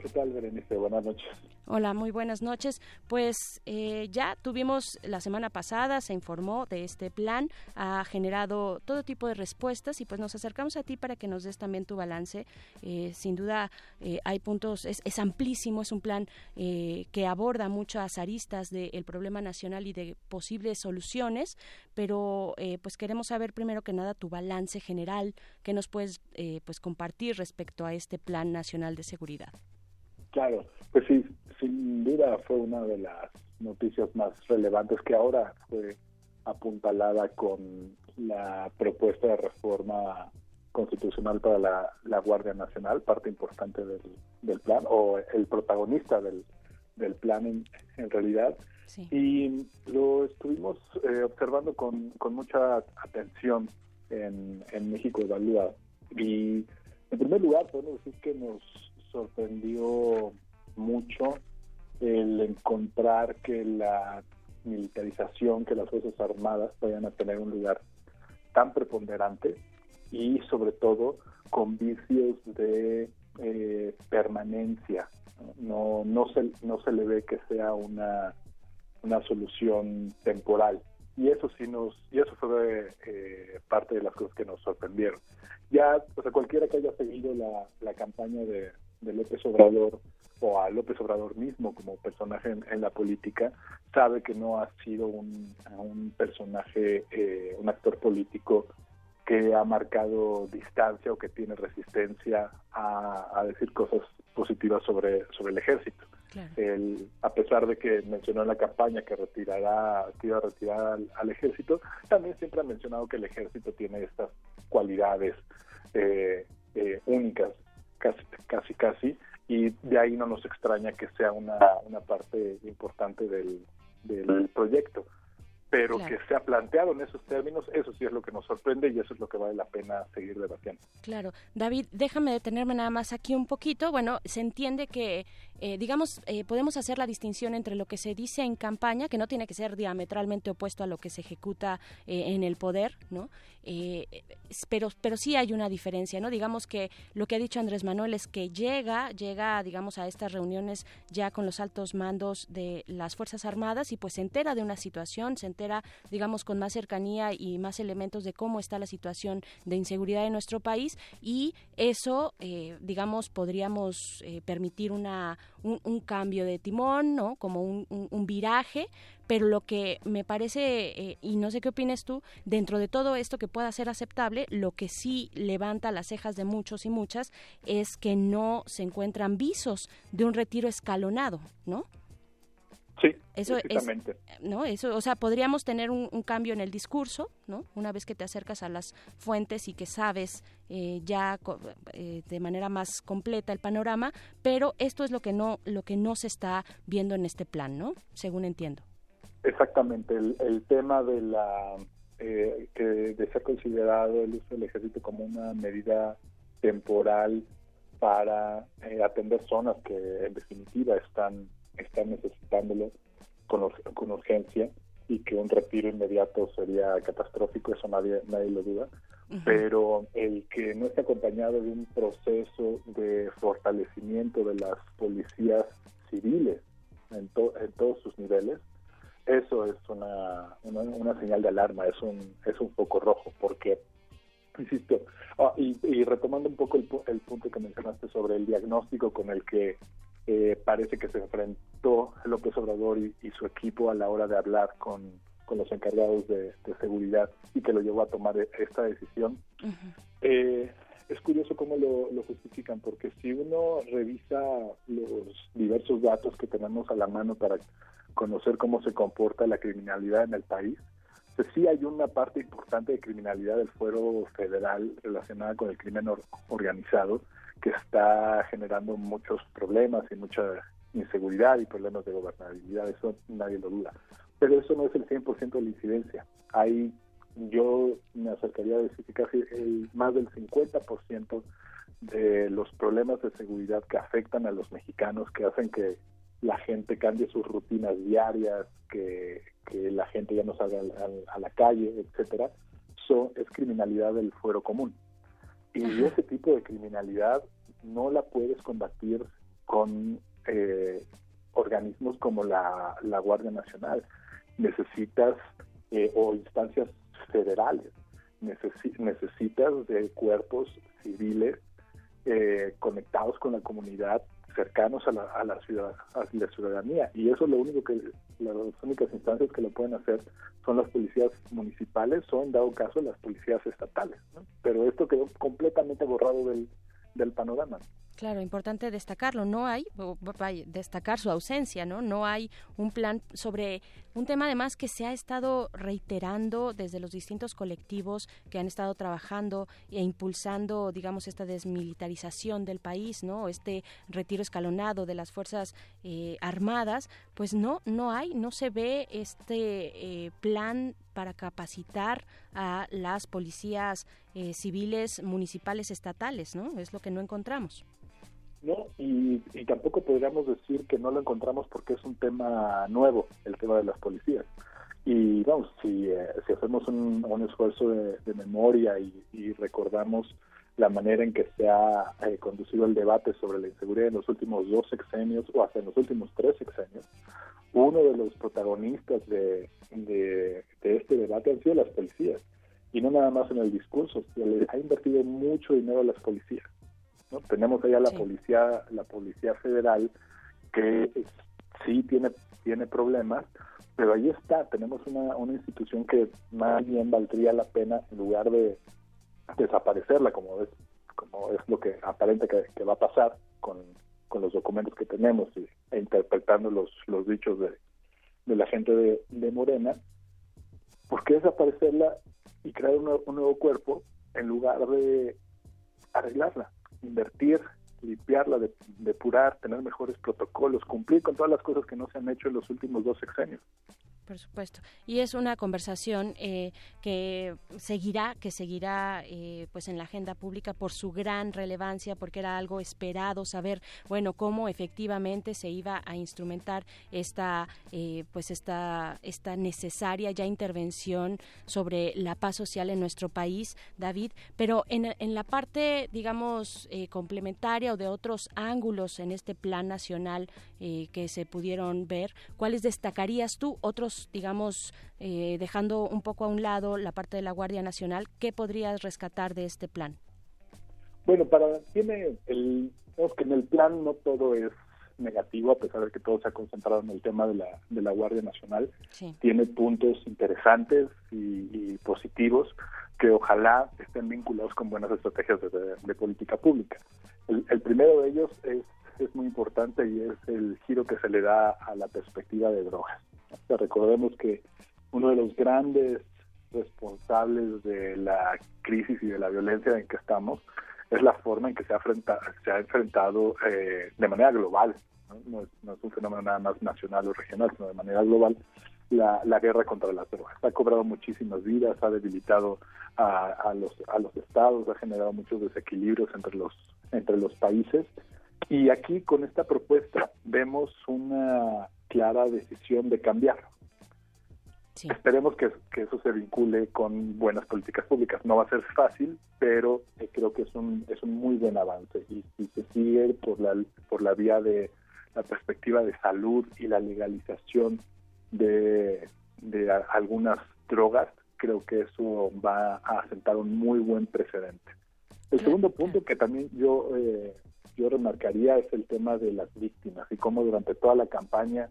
¿Qué tal, Berenice? Buenas noches. Hola, muy buenas noches. Pues eh, ya tuvimos la semana pasada, se informó de este plan, ha generado todo tipo de respuestas y pues nos acercamos a ti para que nos des también tu balance. Eh, sin duda eh, hay puntos, es, es amplísimo, es un plan eh, que aborda muchas aristas del problema nacional y de posibles soluciones, pero eh, pues queremos saber primero que nada tu balance general que nos puedes eh, pues compartir respecto a este plan nacional de seguridad. Claro, pues sí, sin duda fue una de las noticias más relevantes que ahora fue apuntalada con la propuesta de reforma constitucional para la, la Guardia Nacional, parte importante del, del plan, o el protagonista del, del plan en, en realidad. Y lo estuvimos eh, observando con, con mucha atención en, en México Evalúa. Y en primer lugar, podemos decir que nos sorprendió mucho el encontrar que la militarización, que las Fuerzas Armadas vayan a tener un lugar tan preponderante y sobre todo con vicios de eh, permanencia. No, no, se, no se le ve que sea una, una solución temporal. Y eso sí nos, y eso fue eh, parte de las cosas que nos sorprendieron. Ya, o sea, cualquiera que haya seguido la, la campaña de, de López Obrador o a López Obrador mismo como personaje en, en la política, sabe que no ha sido un, un personaje, eh, un actor político que ha marcado distancia o que tiene resistencia a, a decir cosas positivas sobre, sobre el ejército. El, a pesar de que mencionó en la campaña que retirará, que iba a retirar al, al ejército, también siempre ha mencionado que el ejército tiene estas cualidades eh, eh, únicas, casi, casi, casi, y de ahí no nos extraña que sea una, una parte importante del, del proyecto. Pero Claro. que sea planteado en esos términos, eso sí es lo que nos sorprende y eso es lo que vale la pena seguir debatiendo. Claro. David, déjame detenerme nada más aquí un poquito. Bueno, se entiende que, eh, digamos, eh, podemos hacer la distinción entre lo que se dice en campaña, que no tiene que ser diametralmente opuesto a lo que se ejecuta eh, en el poder, ¿no? Eh, pero, pero sí hay una diferencia, ¿no? Digamos que lo que ha dicho Andrés Manuel es que llega, llega, digamos, a estas reuniones ya con los altos mandos de las Fuerzas Armadas y pues se entera de una situación, se entera, digamos, con más cercanía y más elementos de cómo está la situación de inseguridad en nuestro país y eso, eh, digamos, podríamos eh, permitir una, un, cambio de timón, ¿no? Como un, viraje, pero lo que me parece, eh, y no sé qué opinas tú, dentro de todo esto que pueda ser aceptable, lo que sí levanta las cejas de muchos y muchas es que no se encuentran visos de un retiro escalonado, ¿no? Sí, Eso es, Precisamente. ¿no? Eso, o sea, podríamos tener un, un cambio en el discurso, ¿no? Una vez que te acercas a las fuentes y que sabes eh, ya eh, de manera más completa el panorama, pero esto es lo que no lo que no se está viendo en este plan, ¿no? Según entiendo. Exactamente, el, el tema de la eh, que de ser considerado el uso del ejército como una medida temporal para eh, atender zonas que en definitiva están están necesitándolo con, ur- con urgencia y que un retiro inmediato sería catastrófico, eso nadie nadie lo duda, pero el que no esté acompañado de un proceso de fortalecimiento de las policías civiles en, to- en todos sus niveles, eso es una, una, una señal de alarma, es un, es un foco rojo, porque, insisto, ah, y, y retomando un poco el, el punto que mencionaste sobre el diagnóstico con el que eh, parece que se enfrentó López Obrador y, y su equipo a la hora de hablar con, con los encargados de, de seguridad y que lo llevó a tomar esta decisión, eh, es curioso cómo lo, lo justifican, porque si uno revisa los diversos datos que tenemos a la mano para conocer cómo se comporta la criminalidad en el país, pues sí hay una parte importante de criminalidad del fuero federal relacionada con el crimen or- organizado que está generando muchos problemas y mucha inseguridad y problemas de gobernabilidad, eso nadie lo duda. Pero eso no es el 100% de la incidencia. Hay, yo me acercaría a decir que casi el, más del 50% de los problemas de seguridad que afectan a los mexicanos, que hacen que la gente cambie sus rutinas diarias, que, que la gente ya no salga al- al- a la calle, etcétera, son, es criminalidad del fuero común. Y ese tipo de criminalidad no la puedes combatir con eh, organismos como la, la Guardia Nacional. Necesitas, eh, o instancias federales, necesi- necesitas de cuerpos civiles eh, conectados con la comunidad, cercanos a la, a la, ciudad, a la ciudadanía. Y eso lo único que, las únicas instancias que lo pueden hacer son las policías municipales o, en dado caso, las policías estatales. ¿no? Pero esto quedó completamente borrado del, del panorama. Claro, importante destacarlo. No hay, destacar su ausencia, ¿no? No hay un plan sobre un tema además que se ha estado reiterando desde los distintos colectivos que han estado trabajando e impulsando, digamos, esta desmilitarización del país, ¿no? Este retiro escalonado de las fuerzas eh, armadas, pues no, no hay, no se ve este eh, plan para capacitar a las policías eh, civiles, municipales, estatales, ¿no? Es lo que no encontramos. ¿No? Y, y tampoco podríamos decir que no lo encontramos porque es un tema nuevo, el tema de las policías. Y vamos, si, eh, si hacemos un, esfuerzo de, memoria y, recordamos la manera en que se ha eh, conducido el debate sobre la inseguridad en los últimos dos sexenios o hasta en los últimos tres sexenios, uno de los protagonistas de, de, este debate han sido las policías. Y no nada más en el discurso, se le ha invertido mucho dinero a las policías. ¿No? Tenemos allá la Sí. policía, la policía federal que es- sí tiene tiene problemas, pero ahí está, tenemos una, una institución que más bien valdría la pena en lugar de desaparecerla como es como es lo que aparenta que, que va a pasar con, con los documentos que tenemos y, e interpretando los, los dichos de, de la gente de, de Morena, ¿por qué desaparecerla y crear un, un nuevo cuerpo en lugar de arreglarla, invertir, limpiarla, de- depurar, tener mejores protocolos, cumplir con todas las cosas que no se han hecho en los últimos dos sexenios? Por supuesto. Y es una conversación eh, que seguirá, que seguirá eh, pues en la agenda pública por su gran relevancia, porque era algo esperado saber, bueno, cómo efectivamente se iba a instrumentar esta, eh, pues esta, esta necesaria ya intervención sobre la paz social en nuestro país, David. Pero en, en la parte, digamos, eh, complementaria o de otros ángulos en este plan nacional eh, que se pudieron ver, ¿cuáles destacarías tú? Otros digamos, eh, dejando un poco a un lado la parte de la Guardia Nacional, ¿qué podrías rescatar de este plan? Bueno, para tiene el digamos que en el plan no todo es negativo a pesar de que todo se ha concentrado en el tema de la de la Guardia Nacional. Sí. Tiene puntos interesantes y, y positivos que ojalá estén vinculados con buenas estrategias de, de política pública. El, el primero de ellos es es muy importante y es el giro que se le da a la perspectiva de drogas. Recordemos que uno de los grandes responsables de la crisis y de la violencia en que estamos es la forma en que se ha, enfrentado eh, de manera global, ¿no? No es, no es un fenómeno nada más nacional o regional, sino de manera global, la, la guerra contra las drogas. Ha cobrado muchísimas vidas, ha debilitado a, a los, a los estados, ha generado muchos desequilibrios entre los, entre los países. Y aquí con esta propuesta <laughs> vemos una clara decisión de cambiarlo. Esperemos que, que eso se vincule con buenas políticas públicas. No va a ser fácil, pero creo que es un, es un muy buen avance. Y si se sigue por la, por la vía de la perspectiva de salud y la legalización de, de a- algunas drogas, creo que eso va a sentar un muy buen precedente. El segundo punto que también yo eh, yo remarcaría es el tema de las víctimas y cómo durante toda la campaña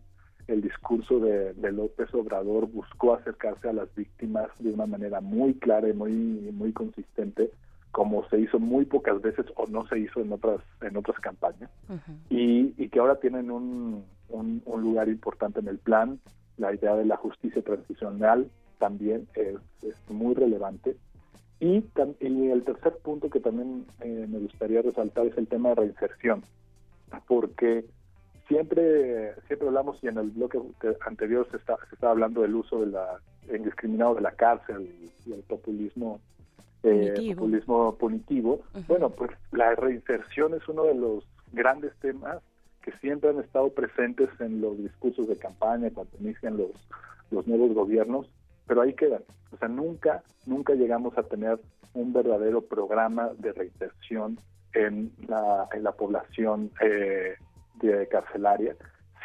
el discurso de, de López Obrador buscó acercarse a las víctimas de una manera muy clara y muy muy consistente como se hizo muy pocas veces o no se hizo en otras en otras campañas y, y que ahora tienen un, un, un lugar importante en el plan. La idea de la justicia transicional también es, es muy relevante. Y, el tercer punto que también eh, me gustaría resaltar es el tema de reinserción, porque siempre siempre hablamos y en el bloque que- anterior se, está, se estaba hablando del uso de la indiscriminado de la cárcel y, y el populismo eh, Punitivo. populismo punitivo. Bueno, pues la reinserción es uno de los grandes temas que siempre han estado presentes en los discursos de campaña cuando inician los, los nuevos gobiernos, pero ahí quedan. O sea, nunca, nunca llegamos a tener un verdadero programa de reinserción en la, población eh, carcelaria.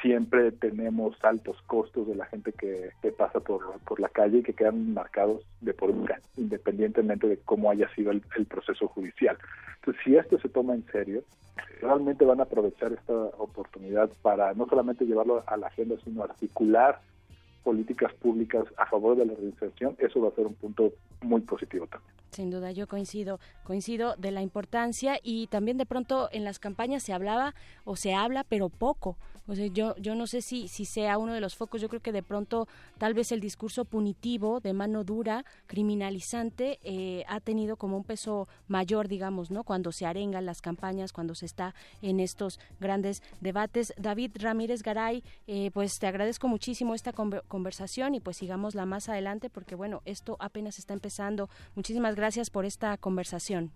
Siempre tenemos altos costos de la gente que, pasa por, por la calle y que quedan marcados de por vida, independientemente de cómo haya sido el proceso judicial. Entonces, si esto se toma en serio, realmente van a aprovechar esta oportunidad para no solamente llevarlo a la agenda, sino articular políticas públicas a favor de la reinserción, eso va a ser un punto muy positivo también. Sin duda, yo coincido, coincido de la importancia y también de pronto en las campañas se hablaba o se habla, pero poco. O sea, yo, yo no sé si, si sea uno de los focos, yo creo que de pronto tal vez el discurso punitivo, de mano dura, criminalizante, eh, ha tenido como un peso mayor, digamos, ¿no? Cuando se arengan las campañas, cuando se está en estos grandes debates. David Ramírez Garay, eh, pues te agradezco muchísimo esta conver- conversación y pues sigámosla más adelante porque, bueno, esto apenas está empezando. Muchísimas gracias por esta conversación.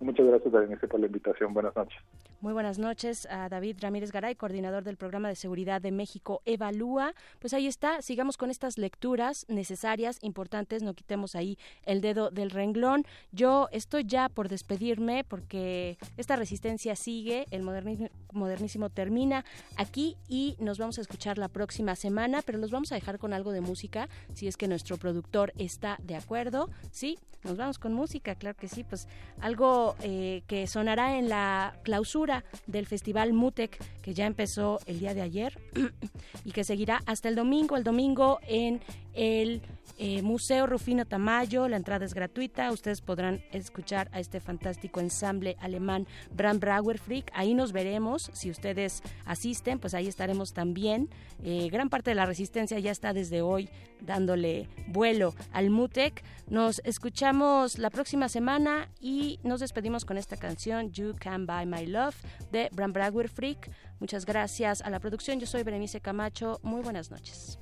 Muchas gracias, Berenice, por la invitación. Buenas noches. Muy buenas noches a David Ramírez Garay, coordinador del programa de seguridad de México Evalúa. Pues ahí está, sigamos con estas lecturas necesarias, importantes, no quitemos ahí el dedo del renglón. Yo estoy ya por despedirme porque esta resistencia sigue, el modernismo, modernísimo termina aquí y nos vamos a escuchar la próxima semana, pero los vamos a dejar con algo de música, si es que nuestro productor está de acuerdo. Sí, nos vamos con música, claro que sí, pues algo eh, que sonará en la clausura del Festival Mutec, que ya empezó el día de ayer <clears throat> y que seguirá hasta el domingo. El domingo en el eh, Museo Rufino Tamayo, la entrada es gratuita, ustedes podrán escuchar a este fantástico ensamble alemán Bram Brauer Freak, ahí nos veremos, si ustedes asisten, pues ahí estaremos también. Eh, gran parte de la resistencia ya está desde hoy dándole vuelo al Mutec. Nos escuchamos la próxima semana y nos despedimos con esta canción You Can Buy My Love de Bram Brauer Freak. Muchas gracias a la producción. Yo soy Berenice Camacho. Muy buenas noches.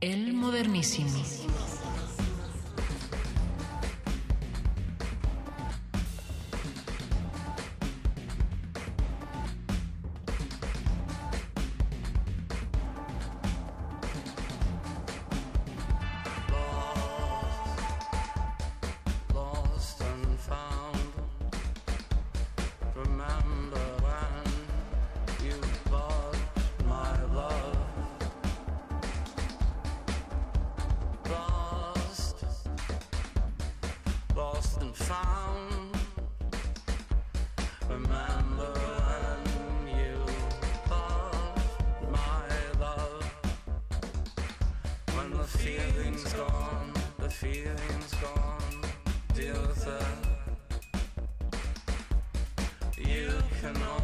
El modernísimo. Can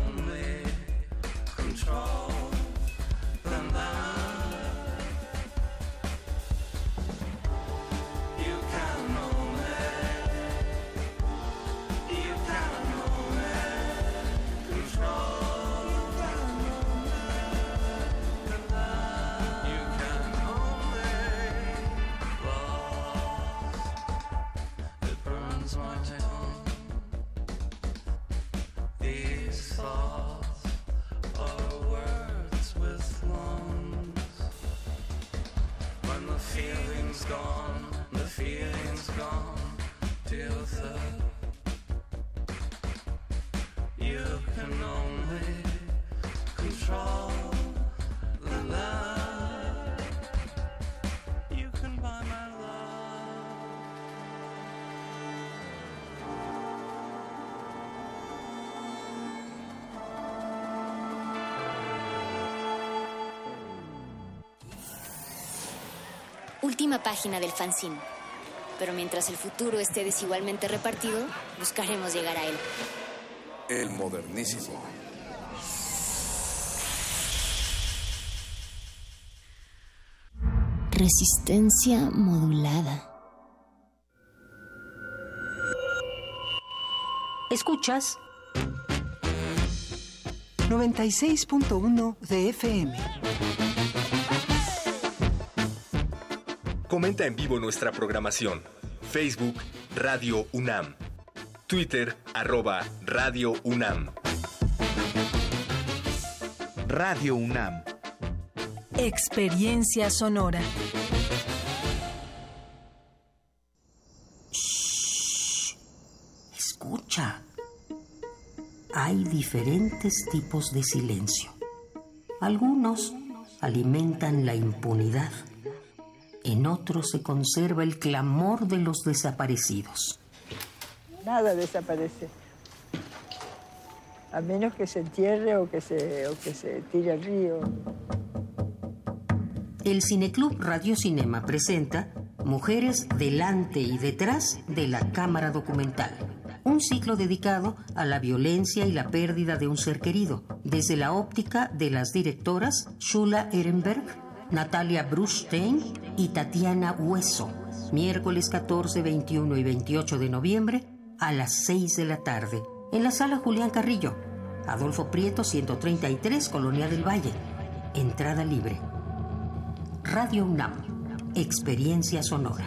Última página del fanzine. Pero mientras el futuro esté desigualmente repartido, buscaremos llegar a él. El modernísimo. Resistencia modulada. ¿Escuchas? 96.1 de FM. Comenta en vivo nuestra programación. Facebook Radio UNAM. Twitter arroba Radio UNAM. Radio UNAM. Experiencia sonora. Escucha. Hay diferentes tipos de silencio. Algunos alimentan la impunidad. En otros se conserva el clamor de los desaparecidos. Nada desaparece. A menos que se entierre o que se, o que se tire al río. El Cineclub Radio Cinema presenta Mujeres delante y detrás de la cámara documental. Un ciclo dedicado a la violencia y la pérdida de un ser querido, desde la óptica de las directoras Shula Ehrenberg, Natalia Brustein y Tatiana Hueso. Miércoles 14, 21 y 28 de noviembre a las 6 de la tarde, en la sala Julián Carrillo, Adolfo Prieto 133, Colonia del Valle. Entrada libre. Radio UNAM. Experiencia sonora.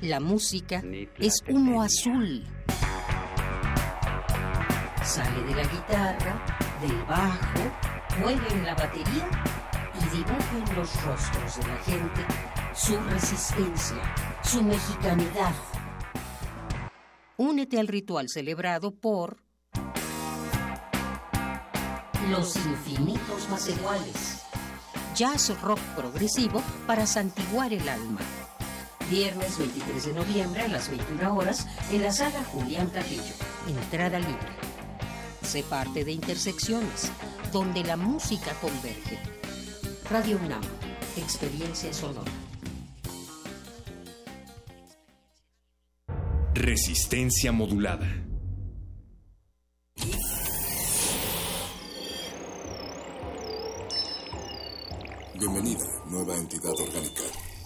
La música es humo azul. Sale de la guitarra, del bajo, mueve en la batería y dibuja en los rostros de la gente su resistencia, su mexicanidad. Únete al ritual celebrado por Los Infinitos Más Iguales. Jazz rock progresivo para santiguar el alma. Viernes 23 de noviembre a las 21 horas en la sala Julián Carrillo. Entrada libre. Sé parte de Intersecciones, donde la música converge. Radio UNAM. Experiencia sonora. Resistencia modulada. Bienvenida, nueva entidad orgánica.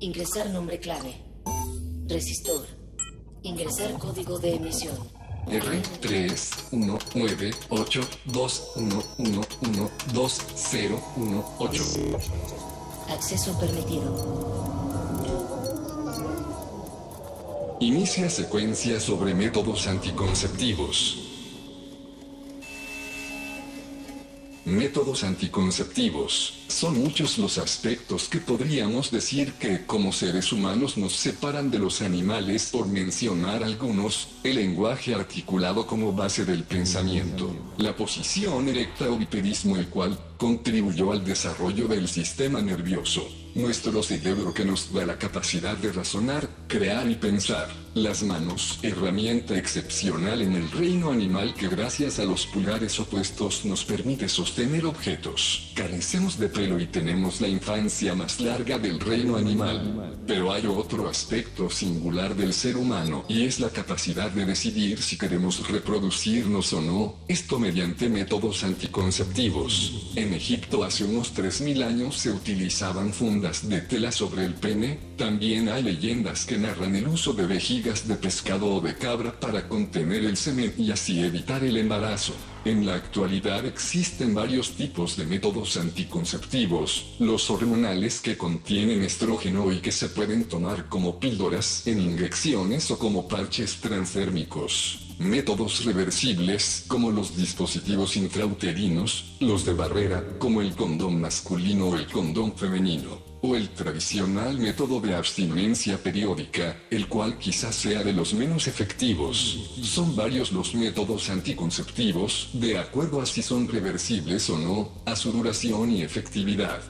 Ingresar nombre clave. Resistor. Ingresar código de emisión. R31112112018. Acceso permitido. Inicia secuencia sobre métodos anticonceptivos. Métodos anticonceptivos. Son muchos los aspectos que podríamos decir que como seres humanos nos separan de los animales por mencionar algunos, el lenguaje articulado como base del pensamiento, la posición erecta o bipedismo el cual contribuyó al desarrollo del sistema nervioso, nuestro cerebro que nos da la capacidad de razonar, crear y pensar, las manos, herramienta excepcional en el reino animal que gracias a los pulgares opuestos nos permite sostener objetos. Carecemos de pelo y tenemos la infancia más larga del reino animal. Pero hay otro aspecto singular del ser humano y es la capacidad de decidir si queremos reproducirnos o no, esto mediante métodos anticonceptivos. En Egipto hace unos 3.000 años se utilizaban fundas de tela sobre el pene, también hay leyendas que narran el uso de vejigas de pescado o de cabra para contener el semen y así evitar el embarazo. En la actualidad existen varios tipos de métodos anticonceptivos, los hormonales que contienen estrógeno y que se pueden tomar como píldoras, en inyecciones o como parches transdérmicos. Métodos reversibles, como los dispositivos intrauterinos, los de barrera, como el condón masculino o el condón femenino o el tradicional método de abstinencia periódica, el cual quizás sea de los menos efectivos. Son varios los métodos anticonceptivos, de acuerdo a si son reversibles o no, a su duración y efectividad.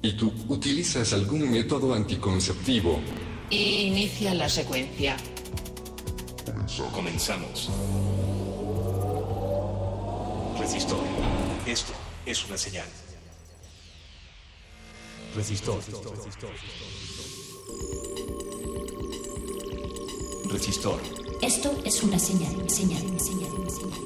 ¿Y tú utilizas algún método anticonceptivo? Inicia la secuencia. Comenzamos. Resistor. Esto es una señal. Resistor. Resistor. Esto es una señal, señal, señal, señal.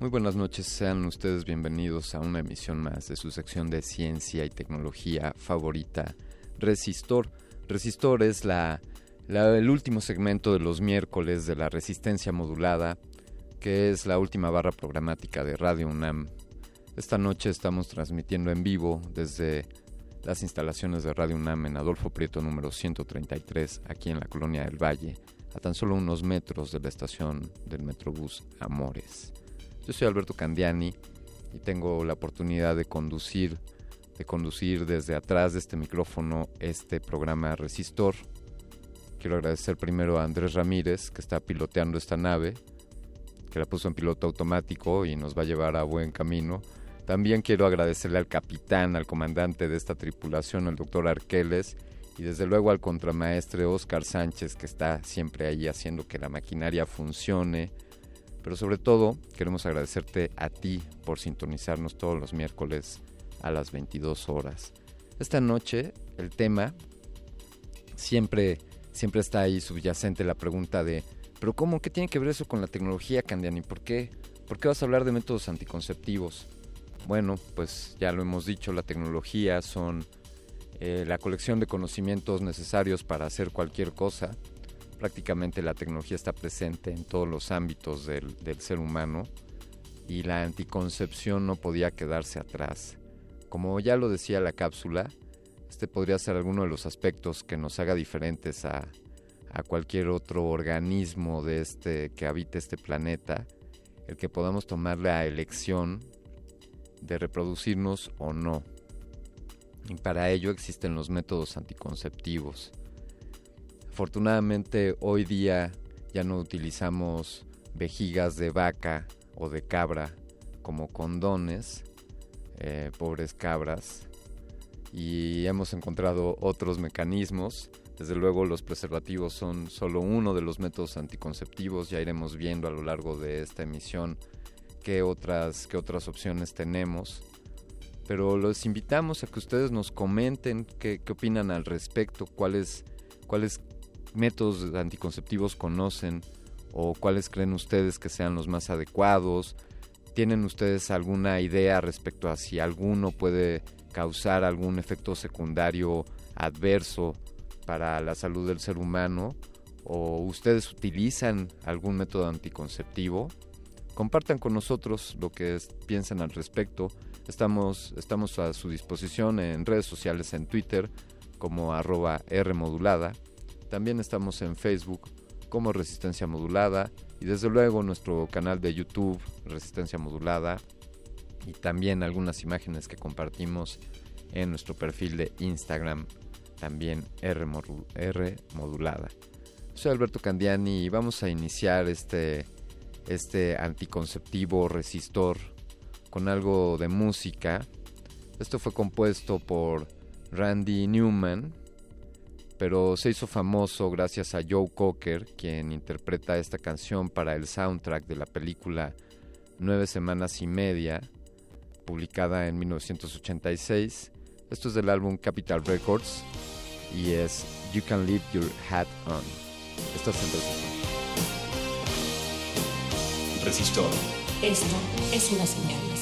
Muy buenas noches, sean ustedes bienvenidos a una emisión más de su sección de ciencia y tecnología favorita, Resistor. Resistor es la, la- el último segmento de los miércoles de la resistencia modulada, que es la última barra programática de Radio UNAM. Esta noche estamos transmitiendo en vivo desde las instalaciones de Radio UNAM en Adolfo Prieto número 133, aquí en la Colonia del Valle, a tan solo unos metros de la estación del Metrobús Amores. Yo soy Alberto Candiani y tengo la oportunidad de conducir, de conducir desde atrás de este micrófono este programa Resistor. Quiero agradecer primero a Andrés Ramírez, que está piloteando esta nave, que la puso en piloto automático y nos va a llevar a buen camino. También quiero agradecerle al capitán, al comandante de esta tripulación, el doctor Arqueles, y desde luego al contramaestre Oscar Sánchez, que está siempre ahí haciendo que la maquinaria funcione. Pero sobre todo, queremos agradecerte a ti por sintonizarnos todos los miércoles a las 22 horas. Esta noche, el tema siempre, siempre está ahí subyacente la pregunta de, pero ¿cómo? ¿Qué tiene que ver eso con la tecnología, Candiani? ¿Por qué? ¿Por qué vas a hablar de métodos anticonceptivos? Bueno, pues ya lo hemos dicho, la tecnología son eh, la colección de conocimientos necesarios para hacer cualquier cosa. Prácticamente la tecnología está presente en todos los ámbitos del, del ser humano y la anticoncepción no podía quedarse atrás. Como ya lo decía la cápsula, este podría ser alguno de los aspectos que nos haga diferentes a, a cualquier otro organismo de este que habita este planeta, el que podamos tomar la elección de reproducirnos o no. Y para ello existen los métodos anticonceptivos. Afortunadamente hoy día ya no utilizamos vejigas de vaca o de cabra como condones, eh, pobres cabras, y hemos encontrado otros mecanismos. Desde luego los preservativos son solo uno de los métodos anticonceptivos, ya iremos viendo a lo largo de esta emisión qué otras, qué otras opciones tenemos. Pero los invitamos a que ustedes nos comenten qué, qué opinan al respecto, cuáles, cuáles métodos anticonceptivos conocen o cuáles creen ustedes que sean los más adecuados. ¿Tienen ustedes alguna idea respecto a si alguno puede causar algún efecto secundario adverso para la salud del ser humano? ¿O ustedes utilizan algún método anticonceptivo? Compartan con nosotros lo que piensan al respecto. Estamos, estamos a su disposición en redes sociales, en Twitter como arroba Rmodulada. También estamos en Facebook como Resistencia Modulada y desde luego nuestro canal de YouTube, Resistencia Modulada, y también algunas imágenes que compartimos en nuestro perfil de Instagram, también R, modu- R modulada. Soy Alberto Candiani y vamos a iniciar este, este anticonceptivo resistor con algo de música. Esto fue compuesto por Randy Newman, pero se hizo famoso gracias a Joe Cocker, quien interpreta esta canción para el soundtrack de la película Nueve Semanas y Media, publicada en 1986. Esto es del álbum Capital Records y es You Can Leave Your Hat On. Esto es en Resistor. Resistor. Esto es una señal.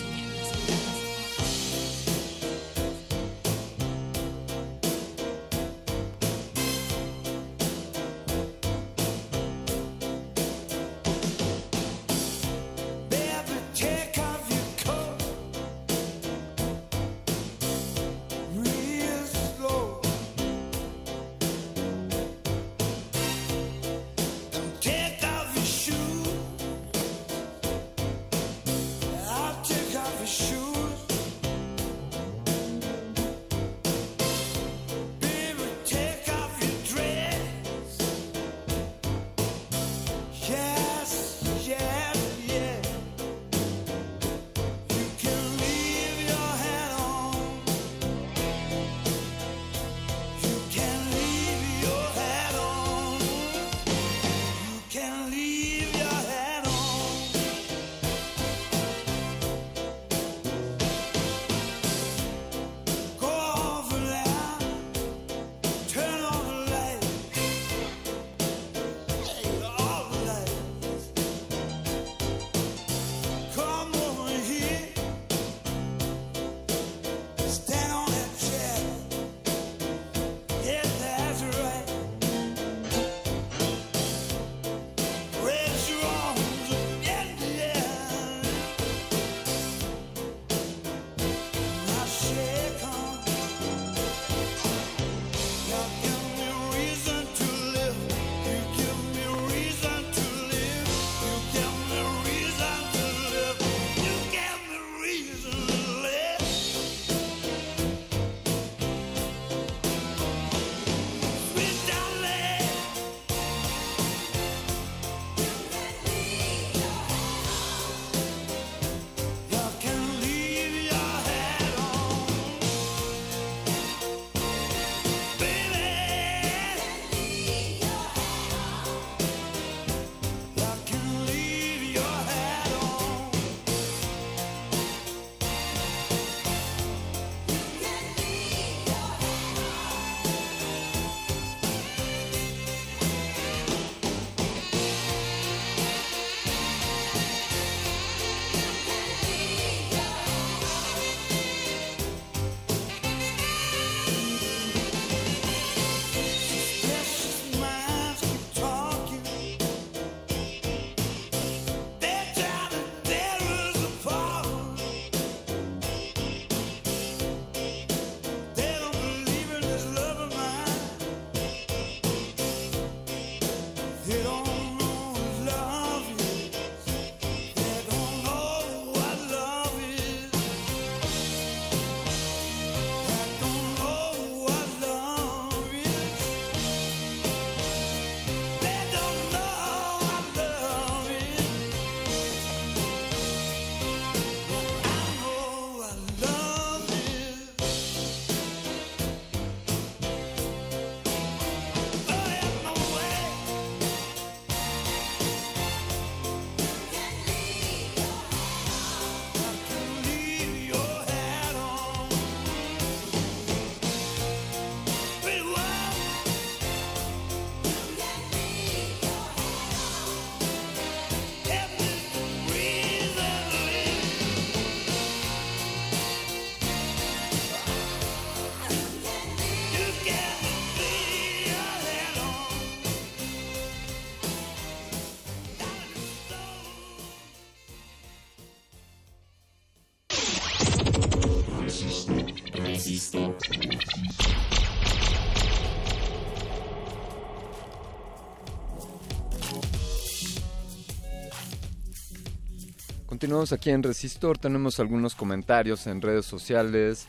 Continuamos aquí en Resistor. Tenemos algunos comentarios en redes sociales.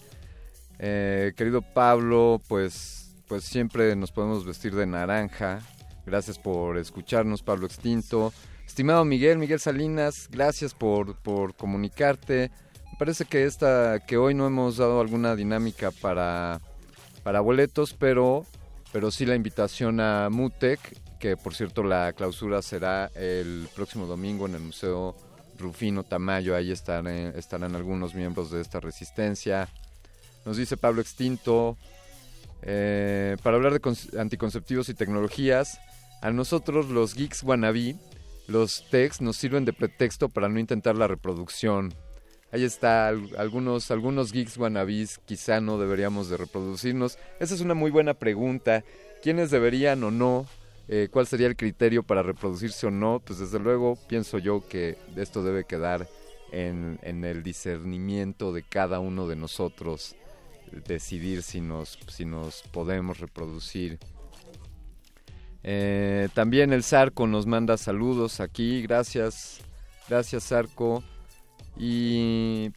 Eh, querido Pablo, pues, pues siempre nos podemos vestir de naranja. Gracias por escucharnos, Pablo Extinto. Estimado Miguel, Miguel Salinas, gracias por, por comunicarte. Me parece que esta, que hoy no hemos dado alguna dinámica para, para boletos, pero, pero sí la invitación a Mutec, que por cierto la clausura será el próximo domingo en el Museo Rufino Tamayo. Ahí estarán, estarán algunos miembros de esta resistencia. Nos dice Pablo Extinto, eh, para hablar de anticonceptivos y tecnologías, a nosotros los geeks wannabe, los techs nos sirven de pretexto para no intentar la reproducción. Ahí está, al- algunos, algunos geeks wannabes quizá no deberíamos de reproducirnos. Esa es una muy buena pregunta. ¿Quiénes deberían o no? Eh, ¿Cuál sería el criterio para reproducirse o no? Pues desde luego pienso yo que esto debe quedar en, el discernimiento de cada uno de nosotros decidir si nos, si nos podemos reproducir. Eh, también el Zarco nos manda saludos aquí, gracias, gracias Zarco. Y,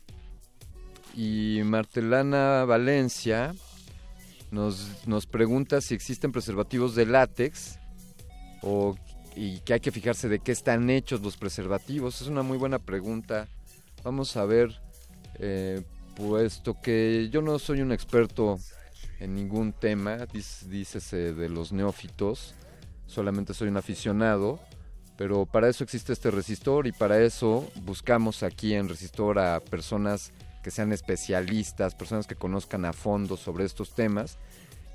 y Martelana Valencia nos, nos pregunta si existen preservativos de látex o, y que hay que fijarse de qué están hechos los preservativos. Es una muy buena pregunta. Vamos a ver, eh, puesto que yo no soy un experto en ningún tema, dícese de los neófitos, solamente soy un aficionado, pero para eso existe este resistor y para eso buscamos aquí en resistor a personas que sean especialistas, personas que conozcan a fondo sobre estos temas.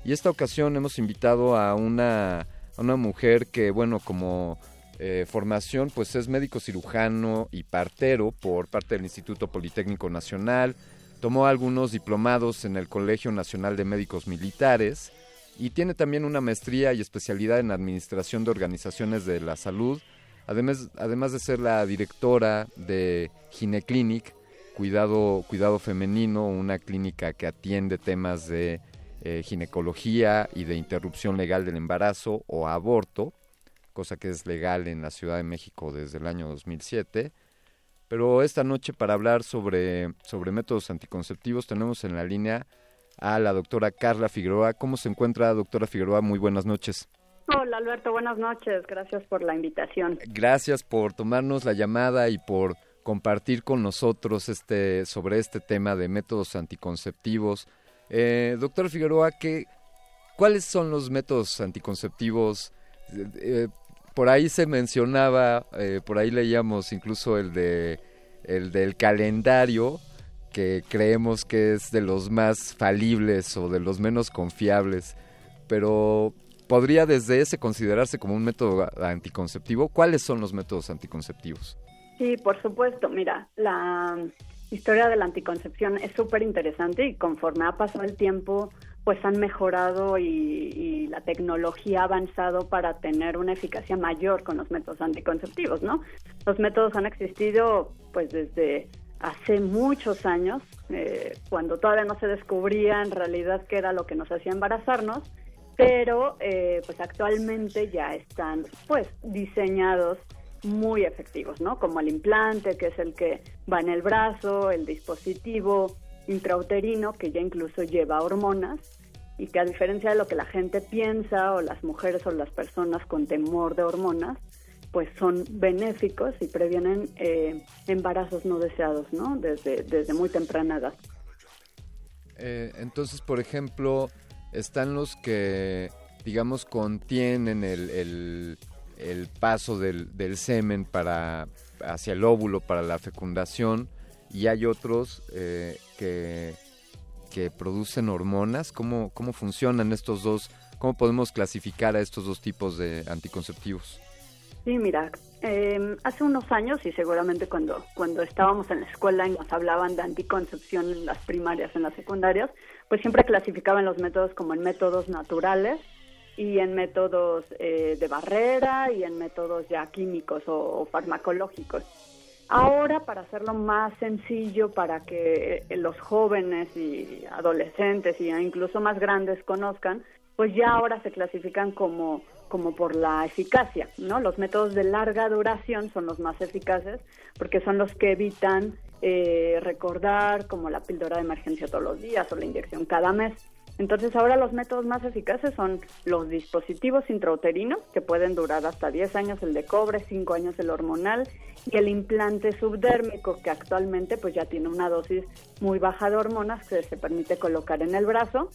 Y esta ocasión hemos invitado a una, una mujer que, bueno, como eh, formación, pues es médico cirujano y partero por parte del Instituto Politécnico Nacional. Tomó algunos diplomados en el Colegio Nacional de Médicos Militares y tiene también una maestría y especialidad en administración de organizaciones de la salud, además, además de ser la directora de Gineclinic, cuidado, cuidado femenino, una clínica que atiende temas de eh, ginecología y de interrupción legal del embarazo o aborto, cosa que es legal en la Ciudad de México desde el año 2007. Pero esta noche para hablar sobre, sobre métodos anticonceptivos tenemos en la línea a la doctora Carla Figueroa. ¿Cómo se encuentra, doctora Figueroa? Muy buenas noches. Hola Alberto, buenas noches. Gracias por la invitación. Gracias por tomarnos la llamada y por compartir con nosotros este, sobre este tema de métodos anticonceptivos. Eh, doctora Figueroa, ¿qué, ¿cuáles son los métodos anticonceptivos? Eh, eh, por ahí se mencionaba, por ahí leíamos incluso el de el del calendario que creemos que es de los más falibles o de los menos confiables, pero podría desde ese considerarse como un método anticonceptivo. ¿Cuáles son los métodos anticonceptivos? Sí, por supuesto. Mira, la historia de la anticoncepción es súper interesante y conforme ha pasado el tiempo, pues han mejorado y, la tecnología ha avanzado para tener una eficacia mayor con los métodos anticonceptivos, ¿no? Los métodos han existido pues desde hace muchos años, eh, cuando todavía no se descubría en realidad qué era lo que nos hacía embarazarnos, pero eh, pues actualmente ya están pues diseñados muy efectivos, ¿no? Como el implante, que es el que va en el brazo, el dispositivo intrauterino, que ya incluso lleva hormonas, y que a diferencia de lo que la gente piensa, o las mujeres o las personas con temor de hormonas, pues son benéficos y previenen eh, embarazos no deseados, ¿no? Desde, desde muy temprana edad. Eh, entonces, por ejemplo, están los que, digamos, contienen el, el, el paso del, semen para hacia el óvulo para la fecundación y hay otros eh, que, que producen hormonas. ¿Cómo, ¿Cómo funcionan estos dos? ¿Cómo podemos clasificar a estos dos tipos de anticonceptivos? Sí, mira, eh, hace unos años y seguramente cuando, cuando estábamos en la escuela y nos hablaban de anticoncepción en las primarias, en las secundarias, pues siempre clasificaban los métodos como en métodos naturales y en métodos eh, de barrera y en métodos ya químicos o, farmacológicos. Ahora, para hacerlo más sencillo, para que los jóvenes y adolescentes y incluso más grandes conozcan, pues ya ahora se clasifican como como por la eficacia, ¿no? Los métodos de larga duración son los más eficaces porque son los que evitan eh, recordar como la píldora de emergencia todos los días o la inyección cada mes. Entonces ahora los métodos más eficaces son los dispositivos intrauterinos, que pueden durar hasta 10 años el de cobre, 5 años el hormonal, y el implante subdérmico, que actualmente pues ya tiene una dosis muy baja de hormonas que se permite colocar en el brazo.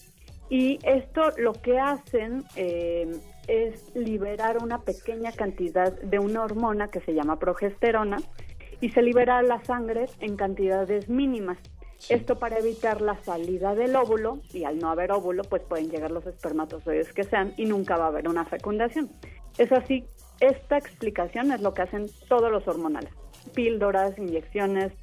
Y esto lo que hacen eh, es liberar una pequeña cantidad de una hormona que se llama progesterona y se libera la sangre en cantidades mínimas. Esto para evitar la salida del óvulo y al no haber óvulo pues pueden llegar los espermatozoides que sean y nunca va a haber una fecundación. Es así, esta explicación es lo que hacen todos los hormonales. Píldoras, inyecciones,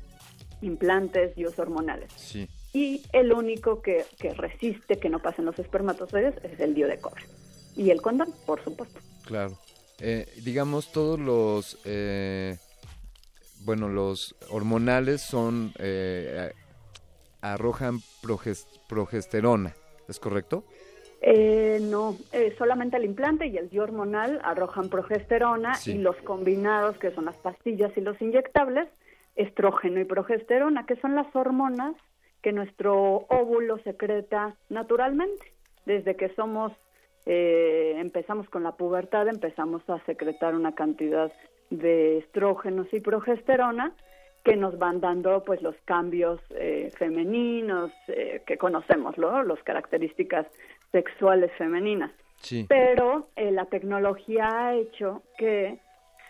implantes y usos hormonales. Sí. Y el único que, que resiste que no pasen los espermatozoides es el dio de cobre. Y el condón, por supuesto. Claro. Eh, digamos, todos los, eh, bueno, los hormonales son, eh, arrojan proges- progesterona, ¿es correcto? Eh, no, eh, solamente el implante y el dio hormonal arrojan progesterona Sí. y los combinados, que son las pastillas y los inyectables, estrógeno y progesterona, que son las hormonas que nuestro óvulo secreta naturalmente. Desde que somos, eh, empezamos con la pubertad, empezamos a secretar una cantidad de estrógenos y progesterona que nos van dando pues los cambios eh, femeninos eh, que conocemos, ¿no? Las características sexuales femeninas. Sí. Pero eh, la tecnología ha hecho que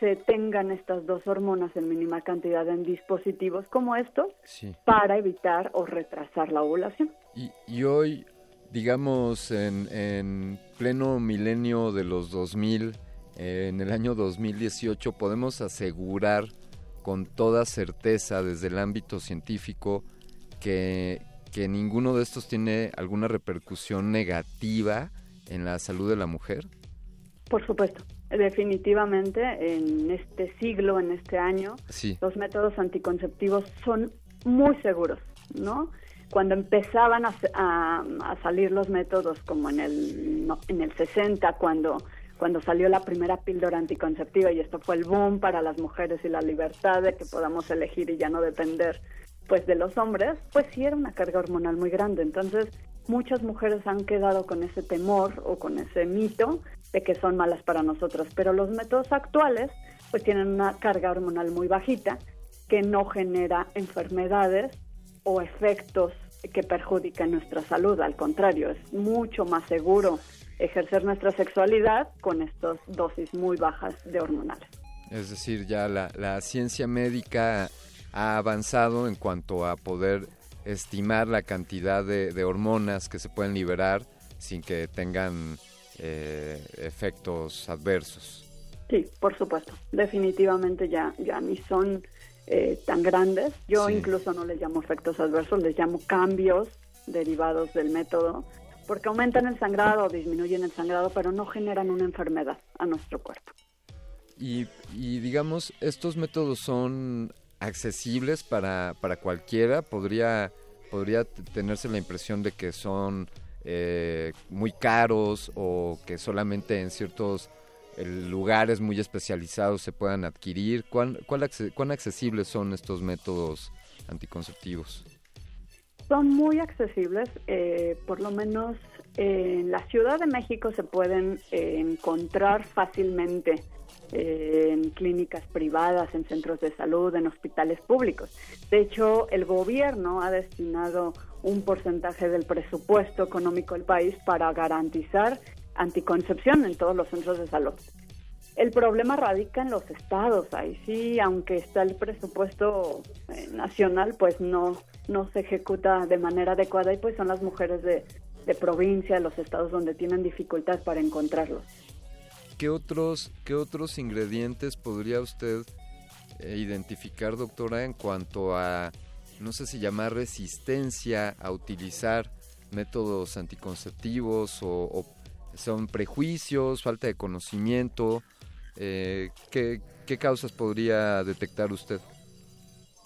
se tengan estas dos hormonas en mínima cantidad en dispositivos como estos Sí. para evitar o retrasar la ovulación. Y, y hoy, digamos, en, en pleno milenio de los 2000, eh, en el año 2018, podemos asegurar con toda certeza desde el ámbito científico que, que ninguno de estos tiene alguna repercusión negativa en la salud de la mujer. Por supuesto, definitivamente en este siglo, en este año, Sí. los métodos anticonceptivos son muy seguros, ¿no? Cuando empezaban a, se- a- a salir los métodos, como en el, no, en el 60, cuando, cuando salió la primera píldora anticonceptiva, y esto fue el boom para las mujeres y la libertad de que podamos elegir y ya no depender pues de los hombres, pues sí era una carga hormonal muy grande. Entonces, muchas mujeres han quedado con ese temor o con ese mito de que son malas para nosotros, pero los métodos actuales pues tienen una carga hormonal muy bajita que no genera enfermedades o efectos que perjudican nuestra salud, al contrario, es mucho más seguro ejercer nuestra sexualidad con estas dosis muy bajas de hormonales. Es decir, ya la, la ciencia médica ha avanzado en cuanto a poder estimar la cantidad de, de hormonas que se pueden liberar sin que tengan eh, efectos adversos. Sí, por supuesto. Definitivamente ya, ya ni son eh, tan grandes. Yo Sí. incluso no les llamo efectos adversos, les llamo cambios derivados del método, porque aumentan el sangrado o disminuyen el sangrado, pero no generan una enfermedad a nuestro cuerpo. Y, digamos, estos métodos son accesibles para, para cualquiera. Podría, podría tenerse la impresión de que son eh, muy caros o que solamente en ciertos eh, lugares muy especializados se puedan adquirir. ¿Cuán, cuál ¿Cuán accesibles son estos métodos anticonceptivos? Son muy accesibles, eh, por lo menos en la Ciudad de México se pueden eh, encontrar fácilmente eh, en clínicas privadas, en centros de salud, en hospitales públicos. De hecho, el gobierno ha destinado un porcentaje del presupuesto económico del país para garantizar anticoncepción en todos los centros de salud. El problema radica en los estados. Ahí sí, aunque está el presupuesto eh, nacional, pues no, no se ejecuta de manera adecuada y pues son las mujeres de, de provincia, los estados donde tienen dificultad para encontrarlos. ¿Qué otros, qué otros ingredientes podría usted eh, identificar, doctora, en cuanto a, no sé si llamar resistencia a utilizar métodos anticonceptivos o, o son prejuicios, falta de conocimiento? Eh, ¿qué, ¿Qué causas podría detectar usted?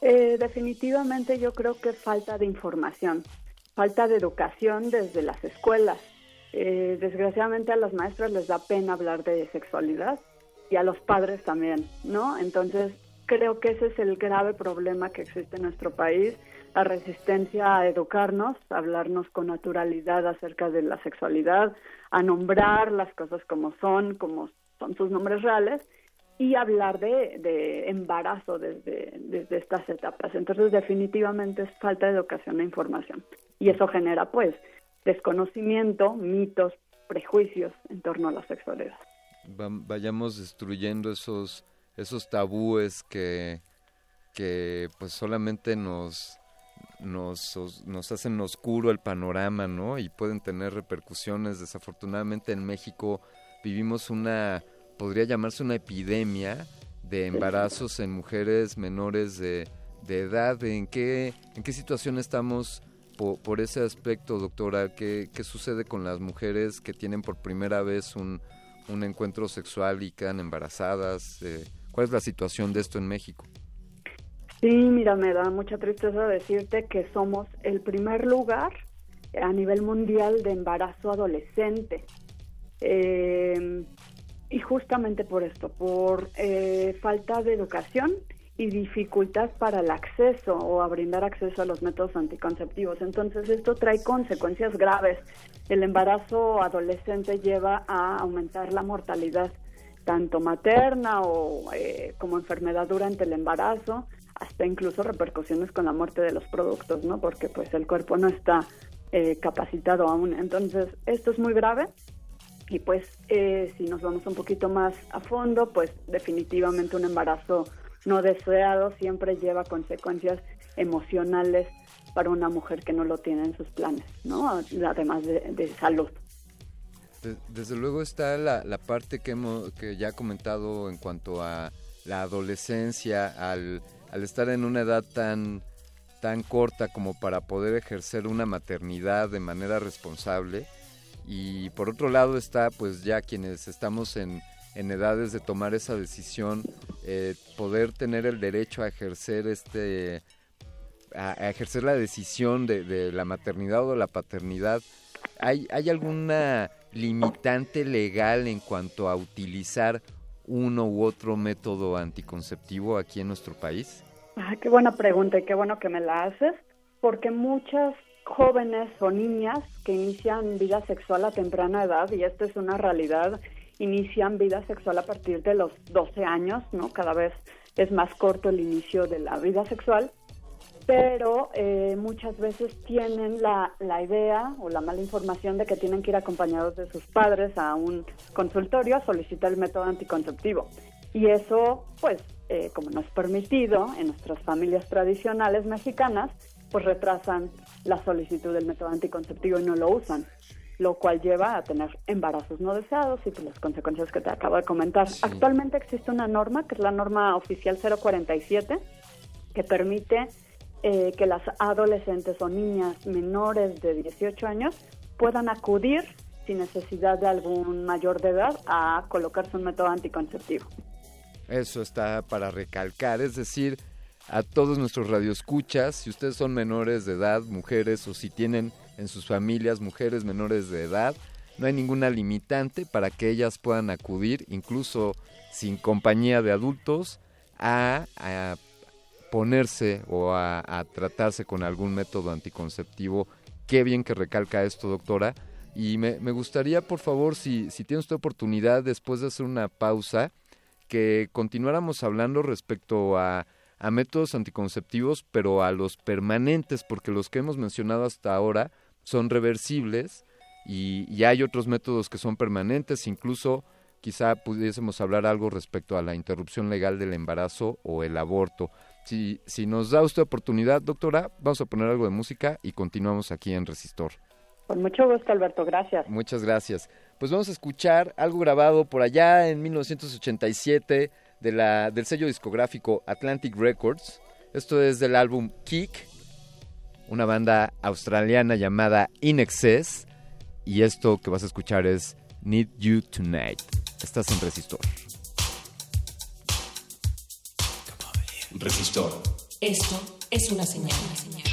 Eh, definitivamente yo creo que falta de información, falta de educación desde las escuelas. eh, desgraciadamente a las maestras les da pena hablar de sexualidad y a los padres también, ¿no? Entonces creo que ese es el grave problema que existe en nuestro país, la resistencia a educarnos, a hablarnos con naturalidad acerca de la sexualidad, a nombrar las cosas como son, como son sus nombres reales y hablar de, de embarazo desde, desde estas etapas. Entonces definitivamente es falta de educación e información y eso genera pues desconocimiento, mitos, prejuicios en torno a la sexualidad. Va- vayamos destruyendo esos esos tabúes que que pues solamente nos nos, os- nos hacen oscuro el panorama, ¿no? Y pueden tener repercusiones. Desafortunadamente en México vivimos una, podría llamarse una epidemia de embarazos en mujeres menores de, de edad. ¿En qué, ¿En qué situación estamos po- por, ese aspecto, doctora? ¿Qué, ¿Qué sucede con las mujeres que tienen por primera vez un, un encuentro sexual y quedan embarazadas? Eh, ¿Cuál es la situación de esto en México? Sí, mira, me da mucha tristeza decirte que somos el primer lugar a nivel mundial de embarazo adolescente. Eh, y justamente por esto, por eh, falta de educación y dificultad para el acceso o a brindar acceso a los métodos anticonceptivos. Entonces esto trae consecuencias graves. El embarazo adolescente lleva a aumentar la mortalidad tanto materna o eh, como enfermedad durante el embarazo, hasta incluso repercusiones con la muerte de los productos, ¿no? Porque pues el cuerpo no está eh, capacitado aún. Entonces esto es muy grave y pues eh, si nos vamos un poquito más a fondo, pues definitivamente un embarazo no deseado siempre lleva consecuencias emocionales para una mujer que no lo tiene en sus planes, ¿no? Además de, de salud. De- desde luego está la, la parte que, hemos, que ya he comentado en cuanto a la adolescencia, al, al estar en una edad tan, tan corta como para poder ejercer una maternidad de manera responsable. Y por otro lado está pues ya quienes estamos en, en edades de tomar esa decisión, eh, poder tener el derecho a ejercer este a, ejercer la decisión de, de la maternidad o la paternidad. ¿Hay, ¿Hay alguna limitante legal en cuanto a utilizar uno u otro método anticonceptivo aquí en nuestro país? Ah, qué buena pregunta y qué bueno que me la haces, porque muchas jóvenes o niñas que inician vida sexual a temprana edad, y esto es una realidad, inician vida sexual a partir de los 12 años, ¿no? Cada vez es más corto el inicio de la vida sexual, pero eh, muchas veces tienen la, la idea o la mala información de que tienen que ir acompañados de sus padres a un consultorio a solicitar el método anticonceptivo. Y eso, pues, eh, como no es permitido en nuestras familias tradicionales mexicanas, pues retrasan la solicitud del método anticonceptivo y no lo usan, lo cual lleva a tener embarazos no deseados y las consecuencias que te acabo de comentar. Actualmente existe una norma, que es la norma oficial 047, que permite eh, que las adolescentes o niñas menores de 18 años puedan acudir sin necesidad de algún mayor de edad a colocarse un método anticonceptivo. Eso está para recalcar, es decir, a todos nuestros radioescuchas, si ustedes son menores de edad, mujeres, o si tienen en sus familias mujeres menores de edad, no hay ninguna limitante para que ellas puedan acudir, incluso sin compañía de adultos, a, a ponerse o a, tratarse con algún método anticonceptivo. Qué bien que recalca esto, doctora. Y me, me gustaría, por favor, si, si tiene usted oportunidad, después de hacer una pausa, que continuáramos hablando respecto a, a métodos anticonceptivos, pero a los permanentes, porque los que hemos mencionado hasta ahora son reversibles y, y hay otros métodos que son permanentes, incluso quizá pudiésemos hablar algo respecto a la interrupción legal del embarazo o el aborto. Si, si nos da usted oportunidad, doctora, vamos a poner algo de música y continuamos aquí en Resistor. Con mucho gusto, Alberto, gracias. Muchas gracias. Pues vamos a escuchar algo grabado por allá en 1987 de la, del sello discográfico Atlantic Records. Esto es del álbum Kick, una banda australiana llamada In Excess. Y esto que vas a escuchar es Need You Tonight. Estás en Resistor. Resistor. Esto es una señal. want.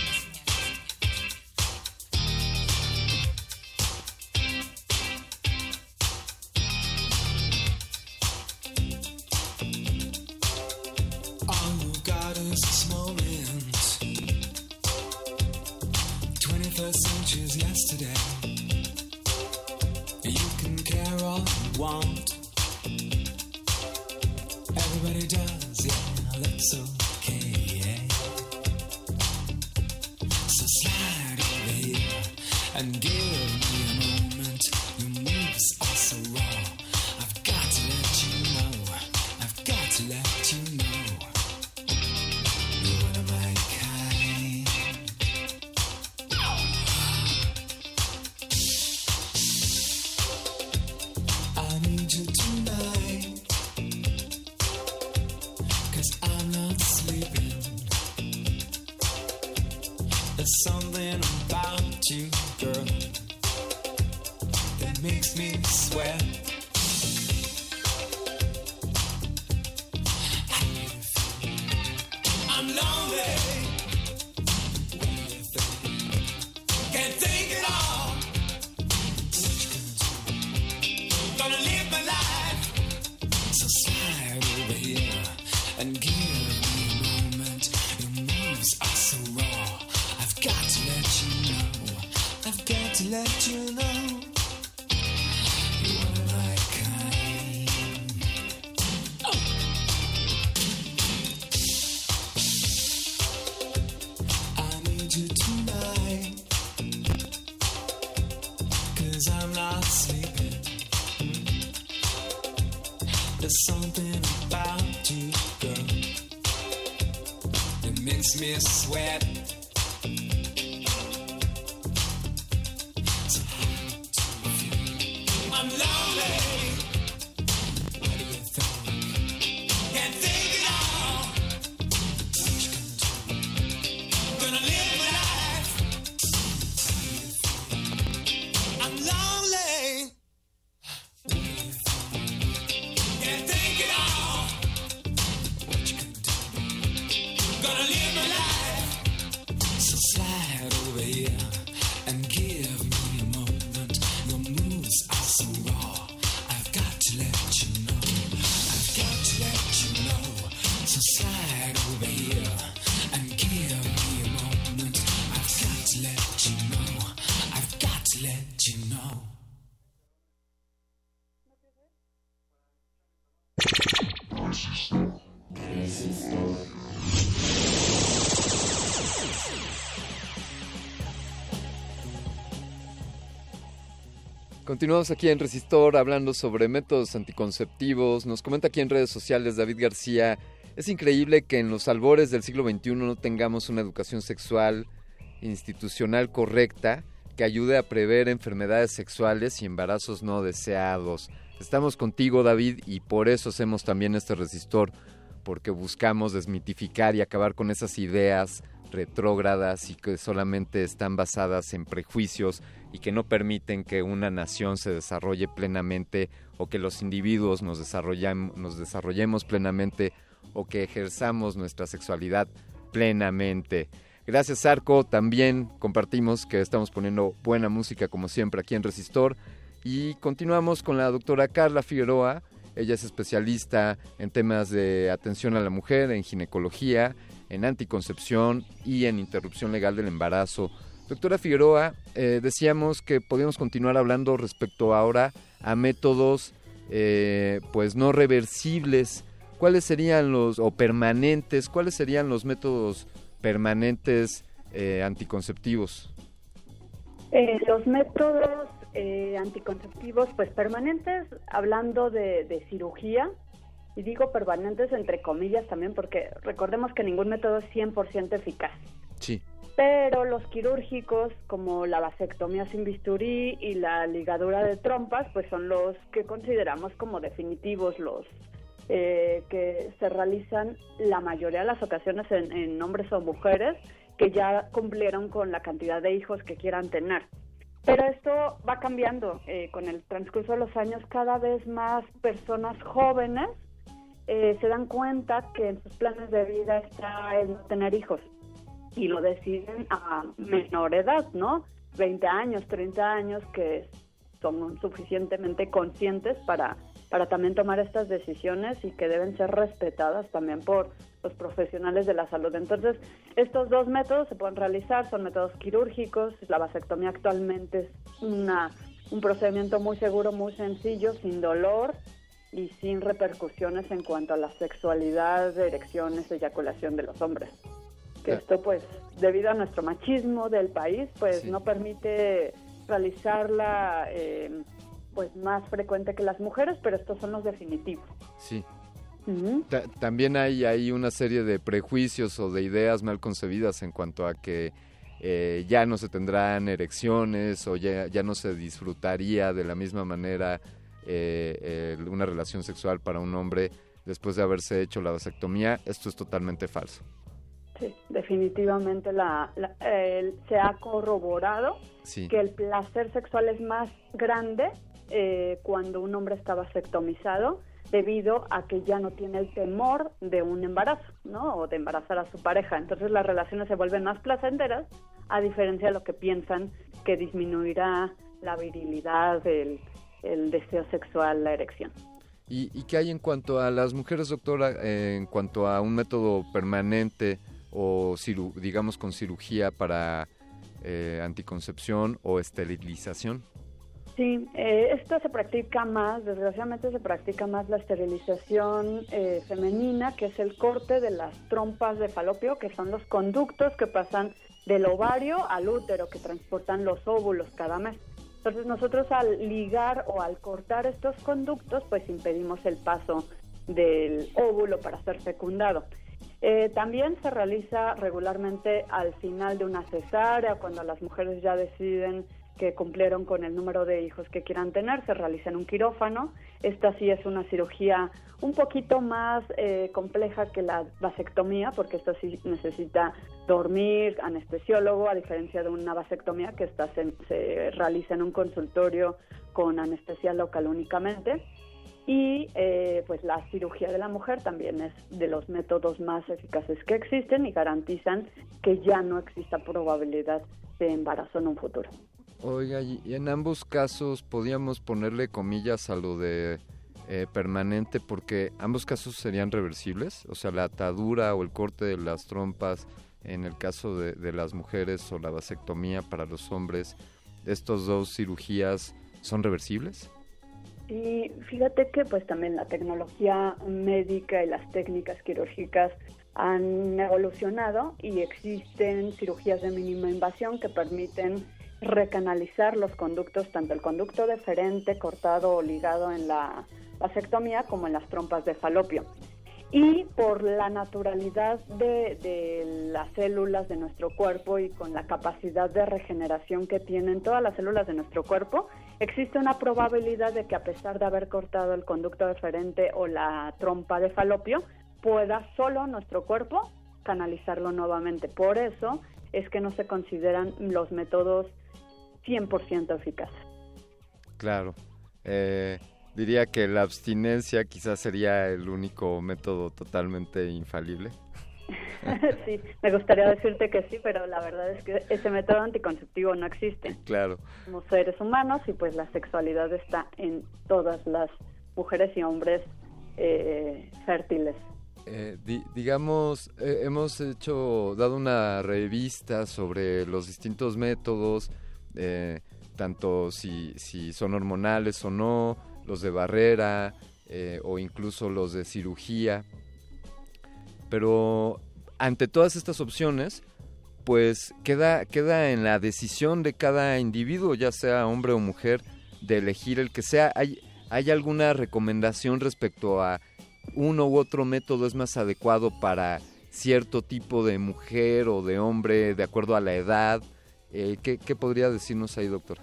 Continuamos aquí en Resistor hablando sobre métodos anticonceptivos. Nos comenta aquí en redes sociales David García. Es increíble que en los albores del siglo XXI no tengamos una educación sexual institucional correcta que ayude a prever enfermedades sexuales y embarazos no deseados. Estamos contigo, David, y por eso hacemos también este resistor, porque buscamos desmitificar y acabar con esas ideas retrógradas y que solamente están basadas en prejuicios y que no permiten que una nación se desarrolle plenamente o que los individuos nos, nos desarrollemos plenamente o que ejerzamos nuestra sexualidad plenamente. Gracias Arco, también compartimos que estamos poniendo buena música como siempre aquí en Resistor y continuamos con la doctora Carla Figueroa. Ella es especialista en temas de atención a la mujer, en ginecología, en anticoncepción y en interrupción legal del embarazo. Doctora Figueroa, eh, decíamos que podíamos continuar hablando respecto ahora a métodos eh, pues no reversibles. ¿Cuáles serían los, o permanentes, cuáles serían los métodos permanentes eh, anticonceptivos? Eh, los métodos eh, anticonceptivos, pues permanentes, hablando de, de cirugía, y digo permanentes entre comillas también, porque recordemos que ningún método es 100% eficaz. Sí. Pero los quirúrgicos, como la vasectomía sin bisturí y la ligadura de trompas, pues son los que consideramos como definitivos, los eh, que se realizan la mayoría de las ocasiones en, hombres o mujeres que ya cumplieron con la cantidad de hijos que quieran tener. Pero esto va cambiando eh, con el transcurso de los años. Cada vez más personas jóvenes eh, se dan cuenta que en sus planes de vida está el no tener hijos y lo deciden a menor edad, ¿no? 20 años, 30 años que son suficientemente conscientes para, para también tomar estas decisiones y que deben ser respetadas también por los profesionales de la salud. Entonces, estos dos métodos se pueden realizar, son métodos quirúrgicos, la vasectomía actualmente es una un procedimiento muy seguro, muy sencillo, sin dolor y sin repercusiones en cuanto a la sexualidad, erecciones, eyaculación de los hombres. Que esto, pues, debido a nuestro machismo del país, pues no permite realizarla eh, pues más frecuente que las mujeres, pero estos son los definitivos. Sí. Ta- también hay, hay una serie de prejuicios o de ideas mal concebidas en cuanto a que eh, ya no se tendrán erecciones o ya, ya no se disfrutaría de la misma manera eh, una relación sexual para un hombre después de haberse hecho la vasectomía. Esto es totalmente falso. Sí, definitivamente la, se ha corroborado Sí. que el placer sexual es más grande eh, cuando un hombre está vasectomizado debido a que ya no tiene el temor de un embarazo, ¿no? O de embarazar a su pareja. Entonces las relaciones se vuelven más placenteras a diferencia de lo que piensan que disminuirá la virilidad, el, deseo sexual, la erección. ¿Y, y qué hay en cuanto a las mujeres, doctora, en cuanto a un método permanente o digamos con cirugía para eh, anticoncepción o esterilización? Sí, eh, esto se practica más, desgraciadamente se practica más la esterilización eh, femenina, que es el corte de las trompas de falopio, que son los conductos que pasan del ovario al útero, que transportan los óvulos cada mes. Entonces nosotros al ligar o al cortar estos conductos, pues impedimos el paso del óvulo para ser fecundado. Eh, también se realiza regularmente al final de una cesárea, cuando las mujeres ya deciden que cumplieron con el número de hijos que quieran tener, se realiza en un quirófano. Esta sí es una cirugía un poquito más eh, compleja que la vasectomía, porque esta sí necesita dormir, anestesiólogo, a diferencia de una vasectomía que esta se, se realiza en un consultorio con anestesia local únicamente. Y eh, pues la cirugía de la mujer también es de los métodos más eficaces que existen y garantizan que ya no exista probabilidad de embarazo en un futuro. Oiga, y en ambos casos podíamos ponerle comillas a lo de eh, permanente porque ambos casos serían reversibles, o sea, la atadura o el corte de las trompas en el caso de, de las mujeres o la vasectomía para los hombres, estos dos cirugías son reversibles. Y fíjate que pues también la tecnología médica y las técnicas quirúrgicas han evolucionado y existen cirugías de mínima invasión que permiten recanalizar los conductos, tanto el conducto deferente cortado o ligado en la vasectomía como en las trompas de falopio. Y por la naturalidad de, de las células de nuestro cuerpo y con la capacidad de regeneración que tienen todas las células de nuestro cuerpo, existe una probabilidad de que a pesar de haber cortado el conducto deferente o la trompa de falopio, pueda solo nuestro cuerpo canalizarlo nuevamente. Por eso es que no se consideran los métodos 100% eficaces. Claro. Eh, diría que la abstinencia quizás sería el único método totalmente infalible. <laughs> sí, me gustaría decirte que sí, pero la verdad es que ese método anticonceptivo no existe. Claro. Somos seres humanos y pues la sexualidad está en todas las mujeres y hombres eh, fértiles. Eh, di- digamos, eh, hemos hecho, dado una revista sobre los distintos métodos, eh, tanto si, son hormonales o no, los de barrera eh, o incluso los de cirugía. Pero ante todas estas opciones, pues queda, queda en la decisión de cada individuo, ya sea hombre o mujer, de elegir el que sea. ¿Hay, hay alguna recomendación respecto a uno u otro método es más adecuado para cierto tipo de mujer o de hombre, de acuerdo a la edad? Eh, ¿qué, podría decirnos ahí, doctor?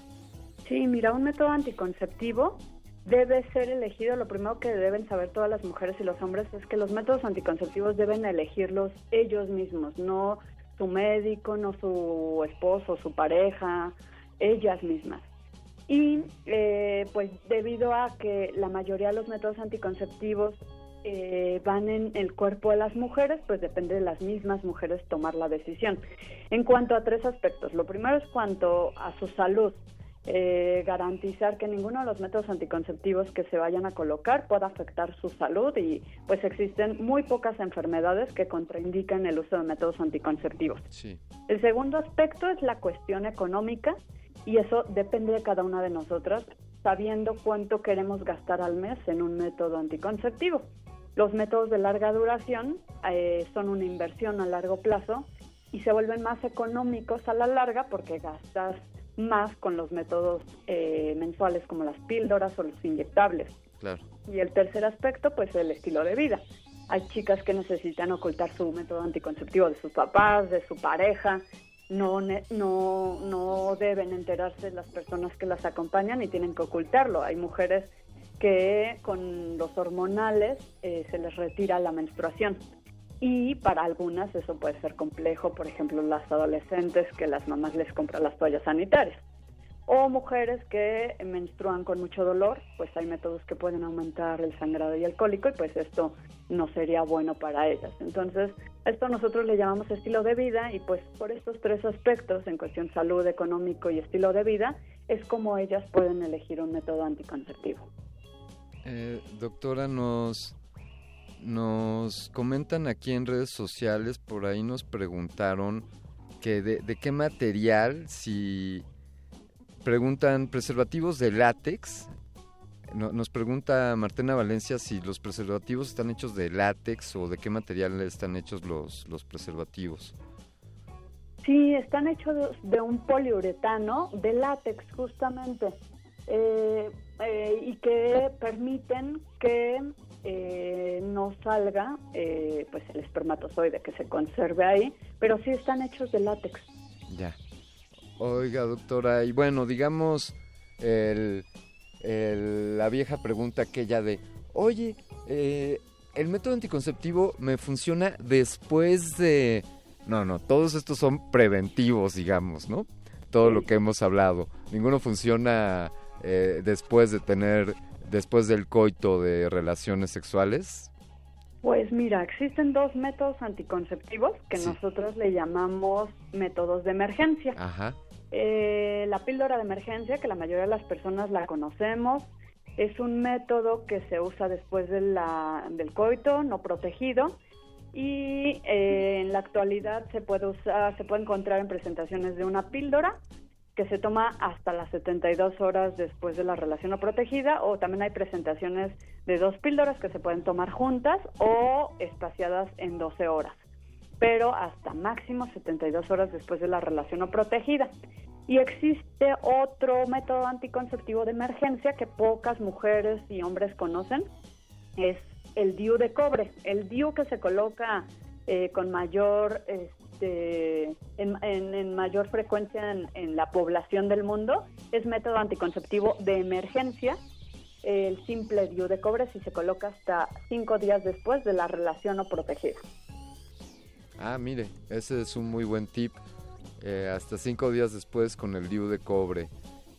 Sí, mira, un método anticonceptivo debe ser elegido, lo primero que deben saber todas las mujeres y los hombres es que los métodos anticonceptivos deben elegirlos ellos mismos, no su médico, no su esposo, su pareja, ellas mismas. Y eh, pues debido a que la mayoría de los métodos anticonceptivos eh, van en el cuerpo de las mujeres, pues depende de las mismas mujeres tomar la decisión. En cuanto a tres aspectos, lo primero es cuanto a su salud, eh, garantizar que ninguno de los métodos anticonceptivos que se vayan a colocar pueda afectar su salud y pues existen muy pocas enfermedades que contraindican el uso de métodos anticonceptivos. Sí. El segundo aspecto es la cuestión económica Y eso depende de cada una de nosotras, sabiendo cuánto queremos gastar al mes en un método anticonceptivo. Los métodos de larga duración eh, son una inversión a largo plazo y se vuelven más económicos a la larga porque gastas más con los métodos eh, mensuales como las píldoras o los inyectables. Claro. Y el tercer aspecto, pues el estilo de vida. Hay chicas que necesitan ocultar su método anticonceptivo de sus papás, de su pareja. No, no, no deben enterarse las personas que las acompañan y tienen que ocultarlo. Hay mujeres que con los hormonales eh, se les retira la menstruación. Y para algunas eso puede ser complejo, por ejemplo, las adolescentes que las mamás les compran las toallas sanitarias. O mujeres que menstruan con mucho dolor, pues hay métodos que pueden aumentar el sangrado y el cólico y pues esto no sería bueno para ellas. Entonces, esto nosotros le llamamos estilo de vida y pues por estos tres aspectos, en cuestión salud, económico y estilo de vida, es como ellas pueden elegir un método anticonceptivo. Eh, doctora, nos, nos comentan aquí en redes sociales, por ahí nos preguntaron que de, de qué material, si preguntan preservativos de látex. No- nos pregunta Martena Valencia si los preservativos están hechos de látex o de qué material están hechos los, los preservativos. Sí, están hechos de- un poliuretano de látex justamente eh, eh, y que permiten que eh, no salga eh, pues el espermatozoide que se conserve ahí, pero sí están hechos de látex. Ya. Oiga, doctora, y bueno, digamos el, el- la vieja pregunta aquella de, oye, eh, el método anticonceptivo me funciona después de... No, no, todos estos son preventivos, digamos, ¿no? Todo lo que hemos hablado. Ninguno funciona eh, después de tener, después del coito de relaciones sexuales. Pues mira, existen dos métodos anticonceptivos que Sí. nosotros le llamamos métodos de emergencia. Ajá. Eh, la píldora de emergencia, que la mayoría de las personas la conocemos, es un método que se usa después del coito no protegido. Y eh, en la actualidad se puede usar, se puede encontrar en presentaciones de una píldora que se toma hasta las 72 horas después de la relación no protegida o también hay presentaciones de dos píldoras que se pueden tomar juntas o espaciadas en 12 horas pero hasta máximo 72 horas después de la relación no protegida. Y existe otro método anticonceptivo de emergencia que pocas mujeres y hombres conocen, es el DIU de cobre. El DIU que se coloca eh, con mayor, este, en, mayor frecuencia en, en la población del mundo, es método anticonceptivo de emergencia. El simple DIU de cobre si se coloca hasta cinco días después de la relación no protegida. Ah, mire, ese es un muy buen tip. Eh, hasta cinco días después con el DIU de cobre.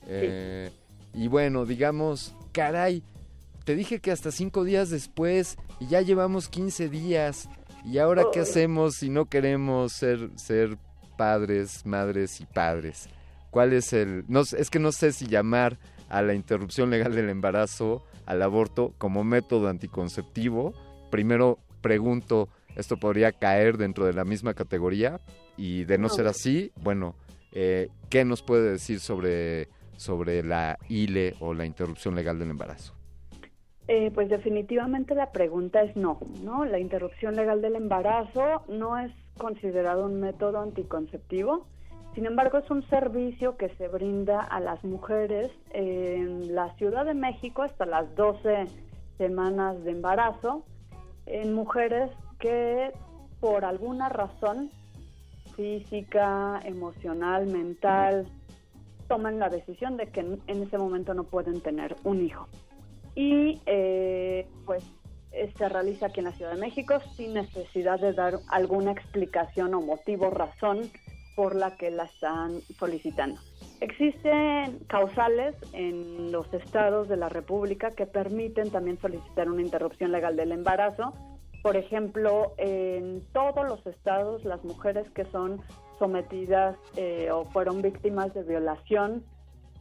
Eh, Y bueno, digamos, caray, te dije que hasta cinco días después y ya llevamos 15 días. ¿Y ahora qué hacemos si no queremos ser, ser padres, madres y padres? ¿Cuál es el...? No, es que no sé si llamar a la interrupción legal del embarazo, al aborto, como método anticonceptivo. Primero pregunto, ¿esto podría caer dentro de la misma categoría? Y de no ser así, bueno, eh, ¿qué nos puede decir sobre, sobre la ILE o la interrupción legal del embarazo? Eh, pues definitivamente la pregunta es no, ¿no? La interrupción legal del embarazo no es considerado un método anticonceptivo, sin embargo es un servicio que se brinda a las mujeres en la Ciudad de México hasta las 12 semanas de embarazo, en mujeres que por alguna razón física, emocional, mental, toman la decisión de que en, ese momento no pueden tener un hijo. Y eh, pues se realiza aquí en la Ciudad de México sin necesidad de dar alguna explicación o motivo, razón por la que la están solicitando. Existen causales en los estados de la República que permiten también solicitar una interrupción legal del embarazo. Por ejemplo, en todos los estados las mujeres que son sometidas eh, o fueron víctimas de violación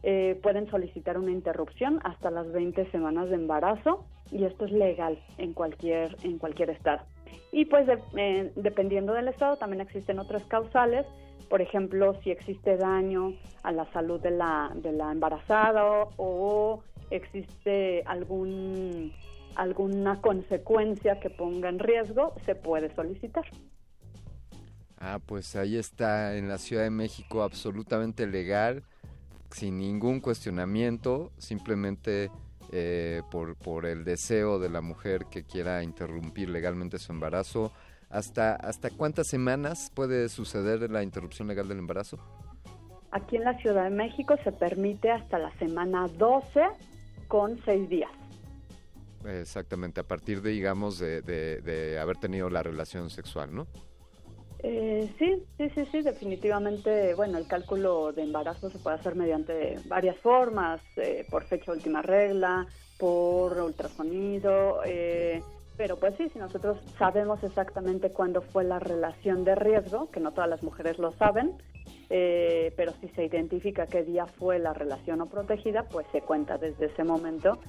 eh, pueden solicitar una interrupción hasta las 20 semanas de embarazo y esto es legal en cualquier en cualquier estado. Y pues eh, dependiendo del estado también existen otras causales por ejemplo, si existe daño a la salud de la, de la embarazada o existe algún alguna consecuencia que ponga en riesgo, se puede solicitar. Ah, pues ahí está en la Ciudad de México absolutamente legal, sin ningún cuestionamiento, simplemente eh, por, por el deseo de la mujer que quiera interrumpir legalmente su embarazo. ¿Hasta, ¿Hasta cuántas semanas puede suceder la interrupción legal del embarazo? Aquí en la Ciudad de México se permite hasta la semana 12 con 6 días. Exactamente, a partir de, digamos, de, de- de haber tenido la relación sexual, ¿no? Eh, sí, sí, sí, sí, definitivamente, bueno, el cálculo de embarazo se puede hacer mediante varias formas, eh, por fecha última regla, por ultrasonido, eh, pero pues sí, si nosotros sabemos exactamente cuándo fue la relación de riesgo, que no todas las mujeres lo saben, eh, pero si se identifica qué día fue la relación no protegida, pues se cuenta desde ese momento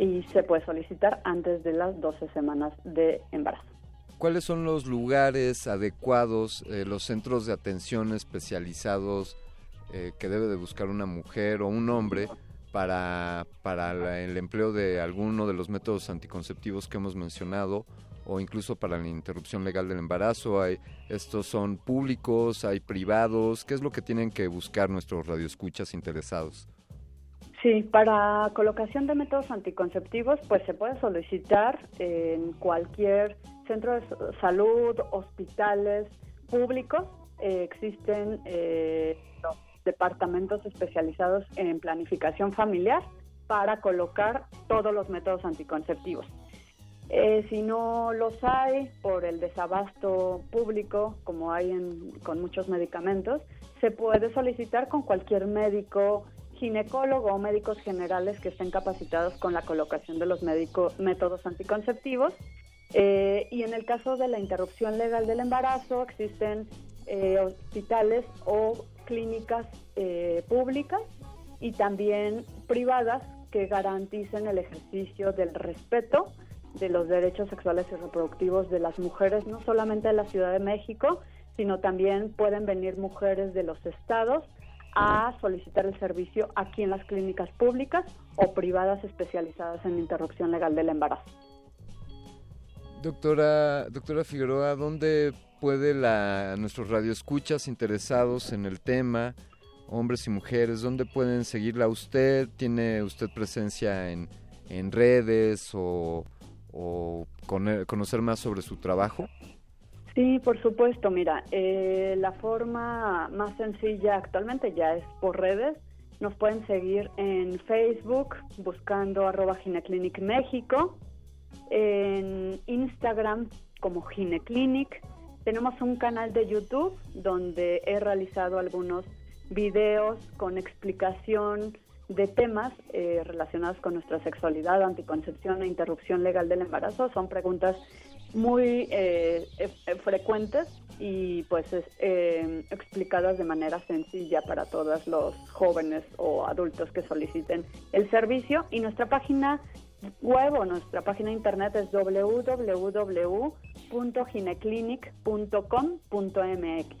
y se puede solicitar antes de las 12 semanas de embarazo. ¿Cuáles son los lugares adecuados, eh, los centros de atención especializados eh, que debe de buscar una mujer o un hombre para, para el empleo de alguno de los métodos anticonceptivos que hemos mencionado o incluso para la interrupción legal del embarazo? Hay, ¿Estos son públicos, hay privados? ¿Qué es lo que tienen que buscar nuestros radioescuchas interesados? Sí, para colocación de métodos anticonceptivos, pues se puede solicitar en cualquier centro de salud, hospitales públicos. Eh, existen eh, departamentos especializados en planificación familiar para colocar todos los métodos anticonceptivos. Eh, si no los hay por el desabasto público, como hay en- con muchos medicamentos, se puede solicitar con cualquier médico ginecólogo o médicos generales que estén capacitados con la colocación de los métodos anticonceptivos. Eh, y en el caso de la interrupción legal del embarazo, existen eh, hospitales o clínicas eh, públicas y también privadas que garanticen el ejercicio del respeto de los derechos sexuales y reproductivos de las mujeres, no solamente de la Ciudad de México, sino también pueden venir mujeres de los estados a solicitar el servicio aquí en las clínicas públicas o privadas especializadas en interrupción legal del embarazo. Doctora, doctora Figueroa, ¿dónde puede la, nuestros radioescuchas interesados en el tema, hombres y mujeres, dónde pueden seguirla usted? ¿Tiene usted presencia en, en redes o, o cono- conocer más sobre su trabajo? Sí, por supuesto. Mira, eh, la forma más sencilla actualmente ya es por redes. Nos pueden seguir en Facebook buscando arroba Gineclinic México, en Instagram como Gineclinic. Tenemos un canal de YouTube donde he realizado algunos videos con explicación de temas eh, relacionados con nuestra sexualidad, anticoncepción e interrupción legal del embarazo. Son preguntas muy eh, eh, eh, frecuentes y pues es, eh, explicadas de manera sencilla para todos los jóvenes o adultos que soliciten el servicio. Y nuestra página web o nuestra página internet es www.gineclinic.com.mx.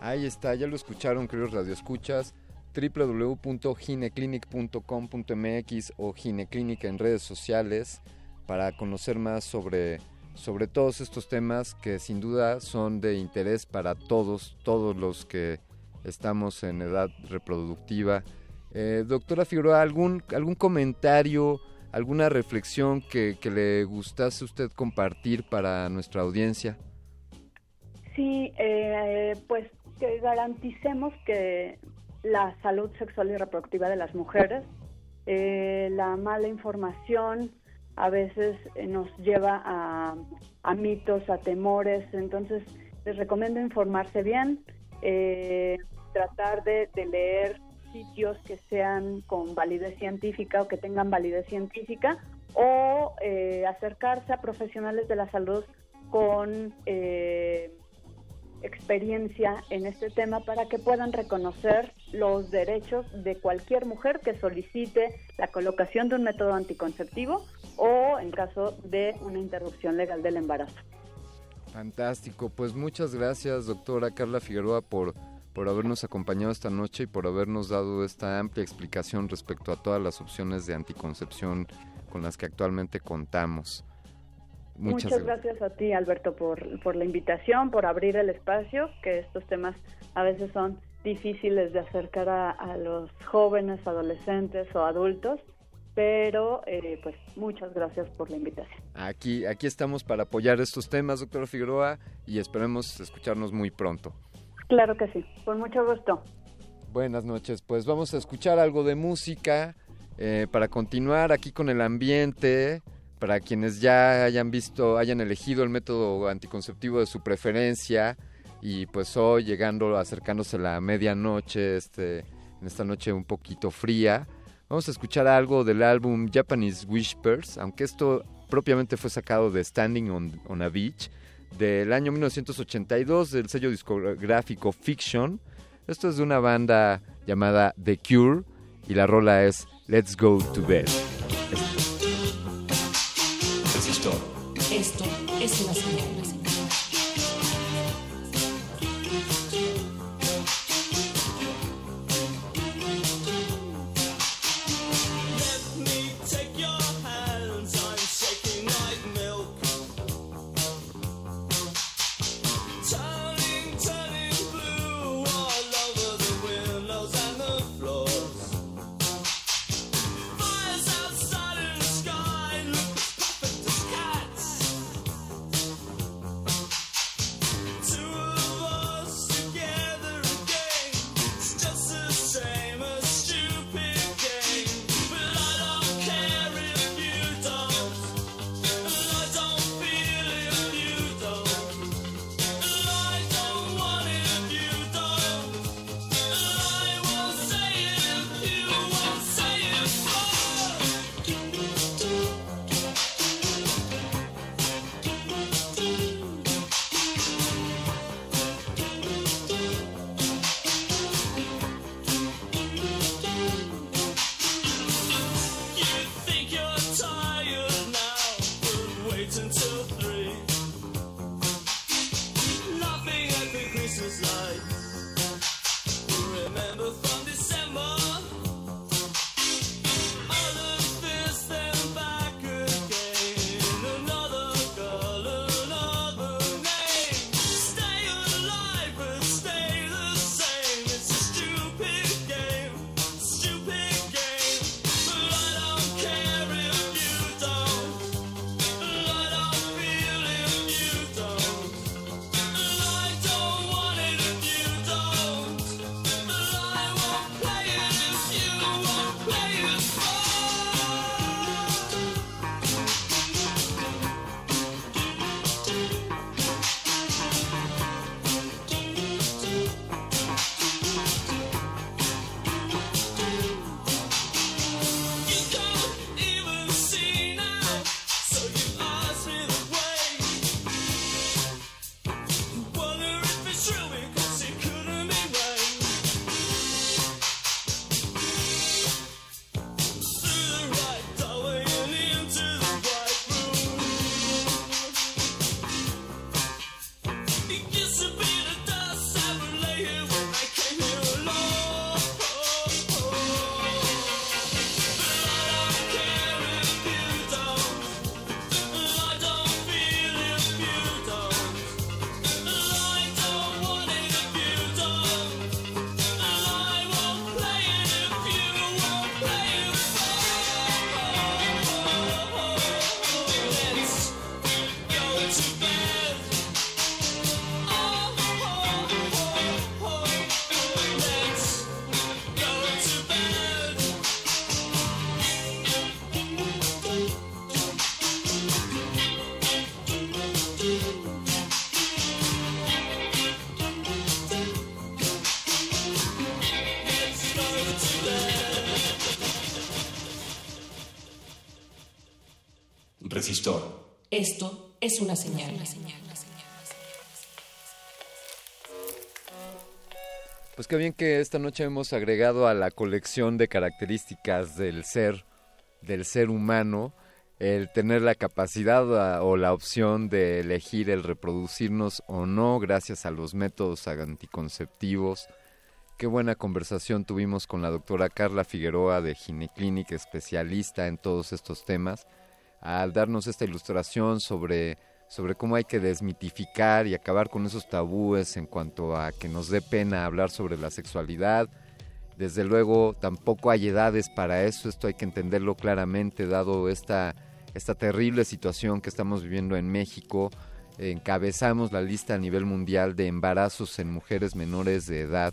Ahí está, ya lo escucharon, queridos radioescuchas www.gineclinic.com.mx o Gineclinic en redes sociales para conocer más sobre, sobre todos estos temas que sin duda son de interés para todos, todos los que estamos en edad reproductiva. Eh, doctora Figueroa, ¿algún, ¿algún comentario, alguna reflexión que, que le gustase usted compartir para nuestra audiencia? Sí, eh, pues que garanticemos que la salud sexual y reproductiva de las mujeres, eh, la mala información a veces eh, nos lleva a, a mitos, a temores, entonces les recomiendo informarse bien, eh, tratar de, leer sitios que sean con validez científica o que tengan validez científica o eh, acercarse a profesionales de la salud con eh, experiencia en este tema para que puedan reconocer los derechos de cualquier mujer que solicite la colocación de un método anticonceptivo o en caso de una interrupción legal del embarazo. Fantástico, pues muchas gracias doctora Carla Figueroa por, por habernos acompañado esta noche y por habernos dado esta amplia explicación respecto a todas las opciones de anticoncepción con las que actualmente contamos. Muchas, gra- gracias a ti, Alberto, por, por la invitación, por abrir el espacio, que estos temas a veces son difíciles de acercar a, a los jóvenes, adolescentes o adultos, pero eh, pues muchas gracias por la invitación. Aquí, aquí estamos para apoyar estos temas, doctora Figueroa, y esperemos escucharnos muy pronto. Claro que sí, con mucho gusto. Buenas noches, pues vamos a escuchar algo de música eh, para continuar aquí con el ambiente, para quienes ya hayan visto, hayan elegido el método anticonceptivo de su preferencia y pues hoy llegando, acercándose la medianoche, este, en esta noche un poquito fría, vamos a escuchar algo del álbum Japanese Whispers, aunque esto propiamente fue sacado de Standing on, on a Beach del año 1982 del sello discográfico Fiction. Esto es de una banda llamada The Cure y la rola es Let's Go to Bed. Es una Resistor. Esto es una señal. una señal. Pues qué bien que esta noche hemos agregado a la colección de características del ser, del ser humano, el tener la capacidad a- o la opción de elegir el reproducirnos o no gracias a los métodos anticonceptivos. Qué buena conversación tuvimos con la doctora Carla Figueroa de Gineclinic, especialista en todos estos temas, al darnos esta ilustración sobre, sobre cómo hay que desmitificar y acabar con esos tabúes en cuanto a que nos dé pena hablar sobre la sexualidad. Desde luego, tampoco hay edades para eso, esto hay que entenderlo claramente, dado esta, esta terrible situación que estamos viviendo en México. Encabezamos la lista a nivel mundial de embarazos en mujeres menores de edad.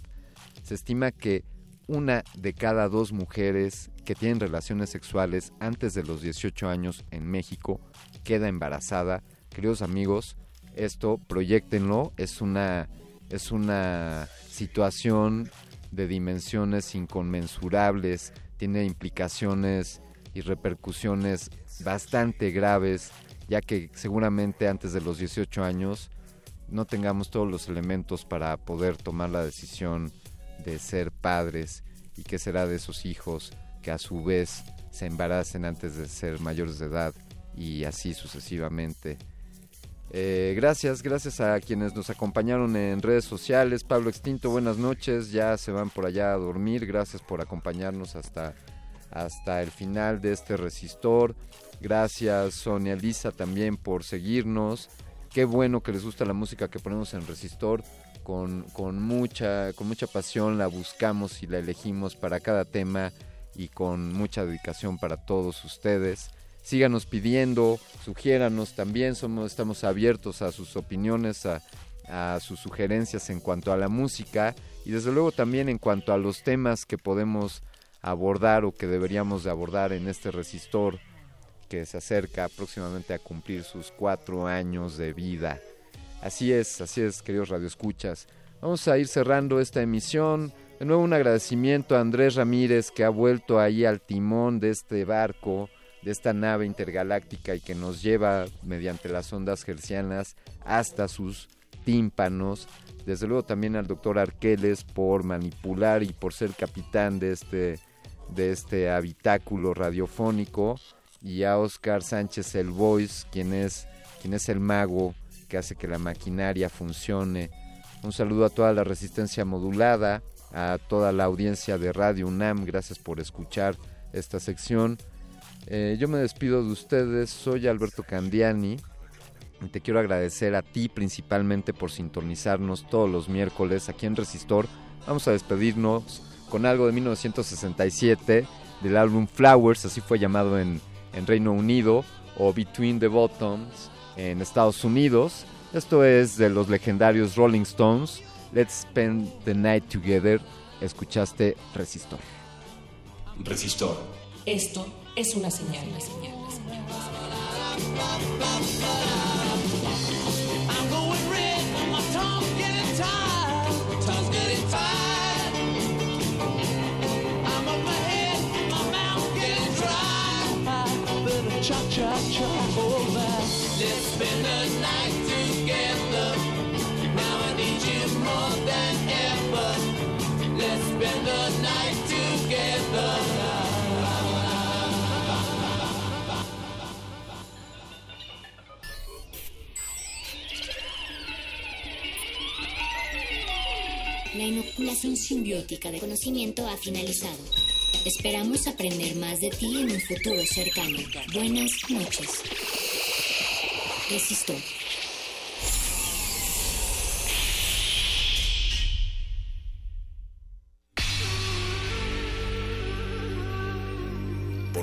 Se estima que una de cada dos mujeres que tienen relaciones sexuales antes de los 18 años en México queda embarazada. Queridos amigos, esto proyectenlo, es una, es una situación de dimensiones inconmensurables, tiene implicaciones y repercusiones bastante graves, ya que seguramente antes de los 18 años no tengamos todos los elementos para poder tomar la decisión de ser padres y qué será de esos hijos que a su vez se embaracen antes de ser mayores de edad y así sucesivamente. Eh, gracias, gracias a quienes nos acompañaron en redes sociales. Pablo Extinto, buenas noches. Ya se van por allá a dormir. Gracias por acompañarnos hasta, hasta el final de este resistor. Gracias, Sonia Lisa, también por seguirnos. Qué bueno que les gusta la música que ponemos en resistor. Con, con, mucha, con mucha pasión la buscamos y la elegimos para cada tema y con mucha dedicación para todos ustedes síganos pidiendo, sugiéranos también, somos, estamos abiertos a sus opiniones, a, sus sugerencias en cuanto a la música y desde luego también en cuanto a los temas que podemos abordar o que deberíamos de abordar en este resistor que se acerca próximamente a cumplir sus cuatro años de vida. Así es, así es, queridos radioescuchas. Vamos a ir cerrando esta emisión. De nuevo un agradecimiento a Andrés Ramírez que ha vuelto ahí al timón de este barco de esta nave intergaláctica y que nos lleva mediante las ondas hercianas hasta sus tímpanos. Desde luego también al doctor Arqueles por manipular y por ser capitán de este, de este habitáculo radiofónico. Y a Oscar Sánchez el Voice, quien es, quien es el mago que hace que la maquinaria funcione. Un saludo a toda la resistencia modulada, a toda la audiencia de Radio UNAM. Gracias por escuchar esta sección. Eh, yo me despido de ustedes, soy Alberto Candiani y te quiero agradecer a ti principalmente por sintonizarnos todos los miércoles aquí en Resistor. Vamos a despedirnos con algo de 1967 del álbum Flowers, así fue llamado en, en Reino Unido, o Between the Bottoms en Estados Unidos. Esto es de los legendarios Rolling Stones. Let's Spend the Night Together. Escuchaste Resistor. Resistor. Esto es una señal, una señal, una señal. I'm going red, my tongue's getting tired, tongue's getting tired. I'm on my head, my mouth getting dry. Better cha cha cha over. Let's spend the night together. La inoculación simbiótica de conocimiento ha finalizado. Esperamos aprender más de ti en un futuro cercano. Buenas noches. Resistor.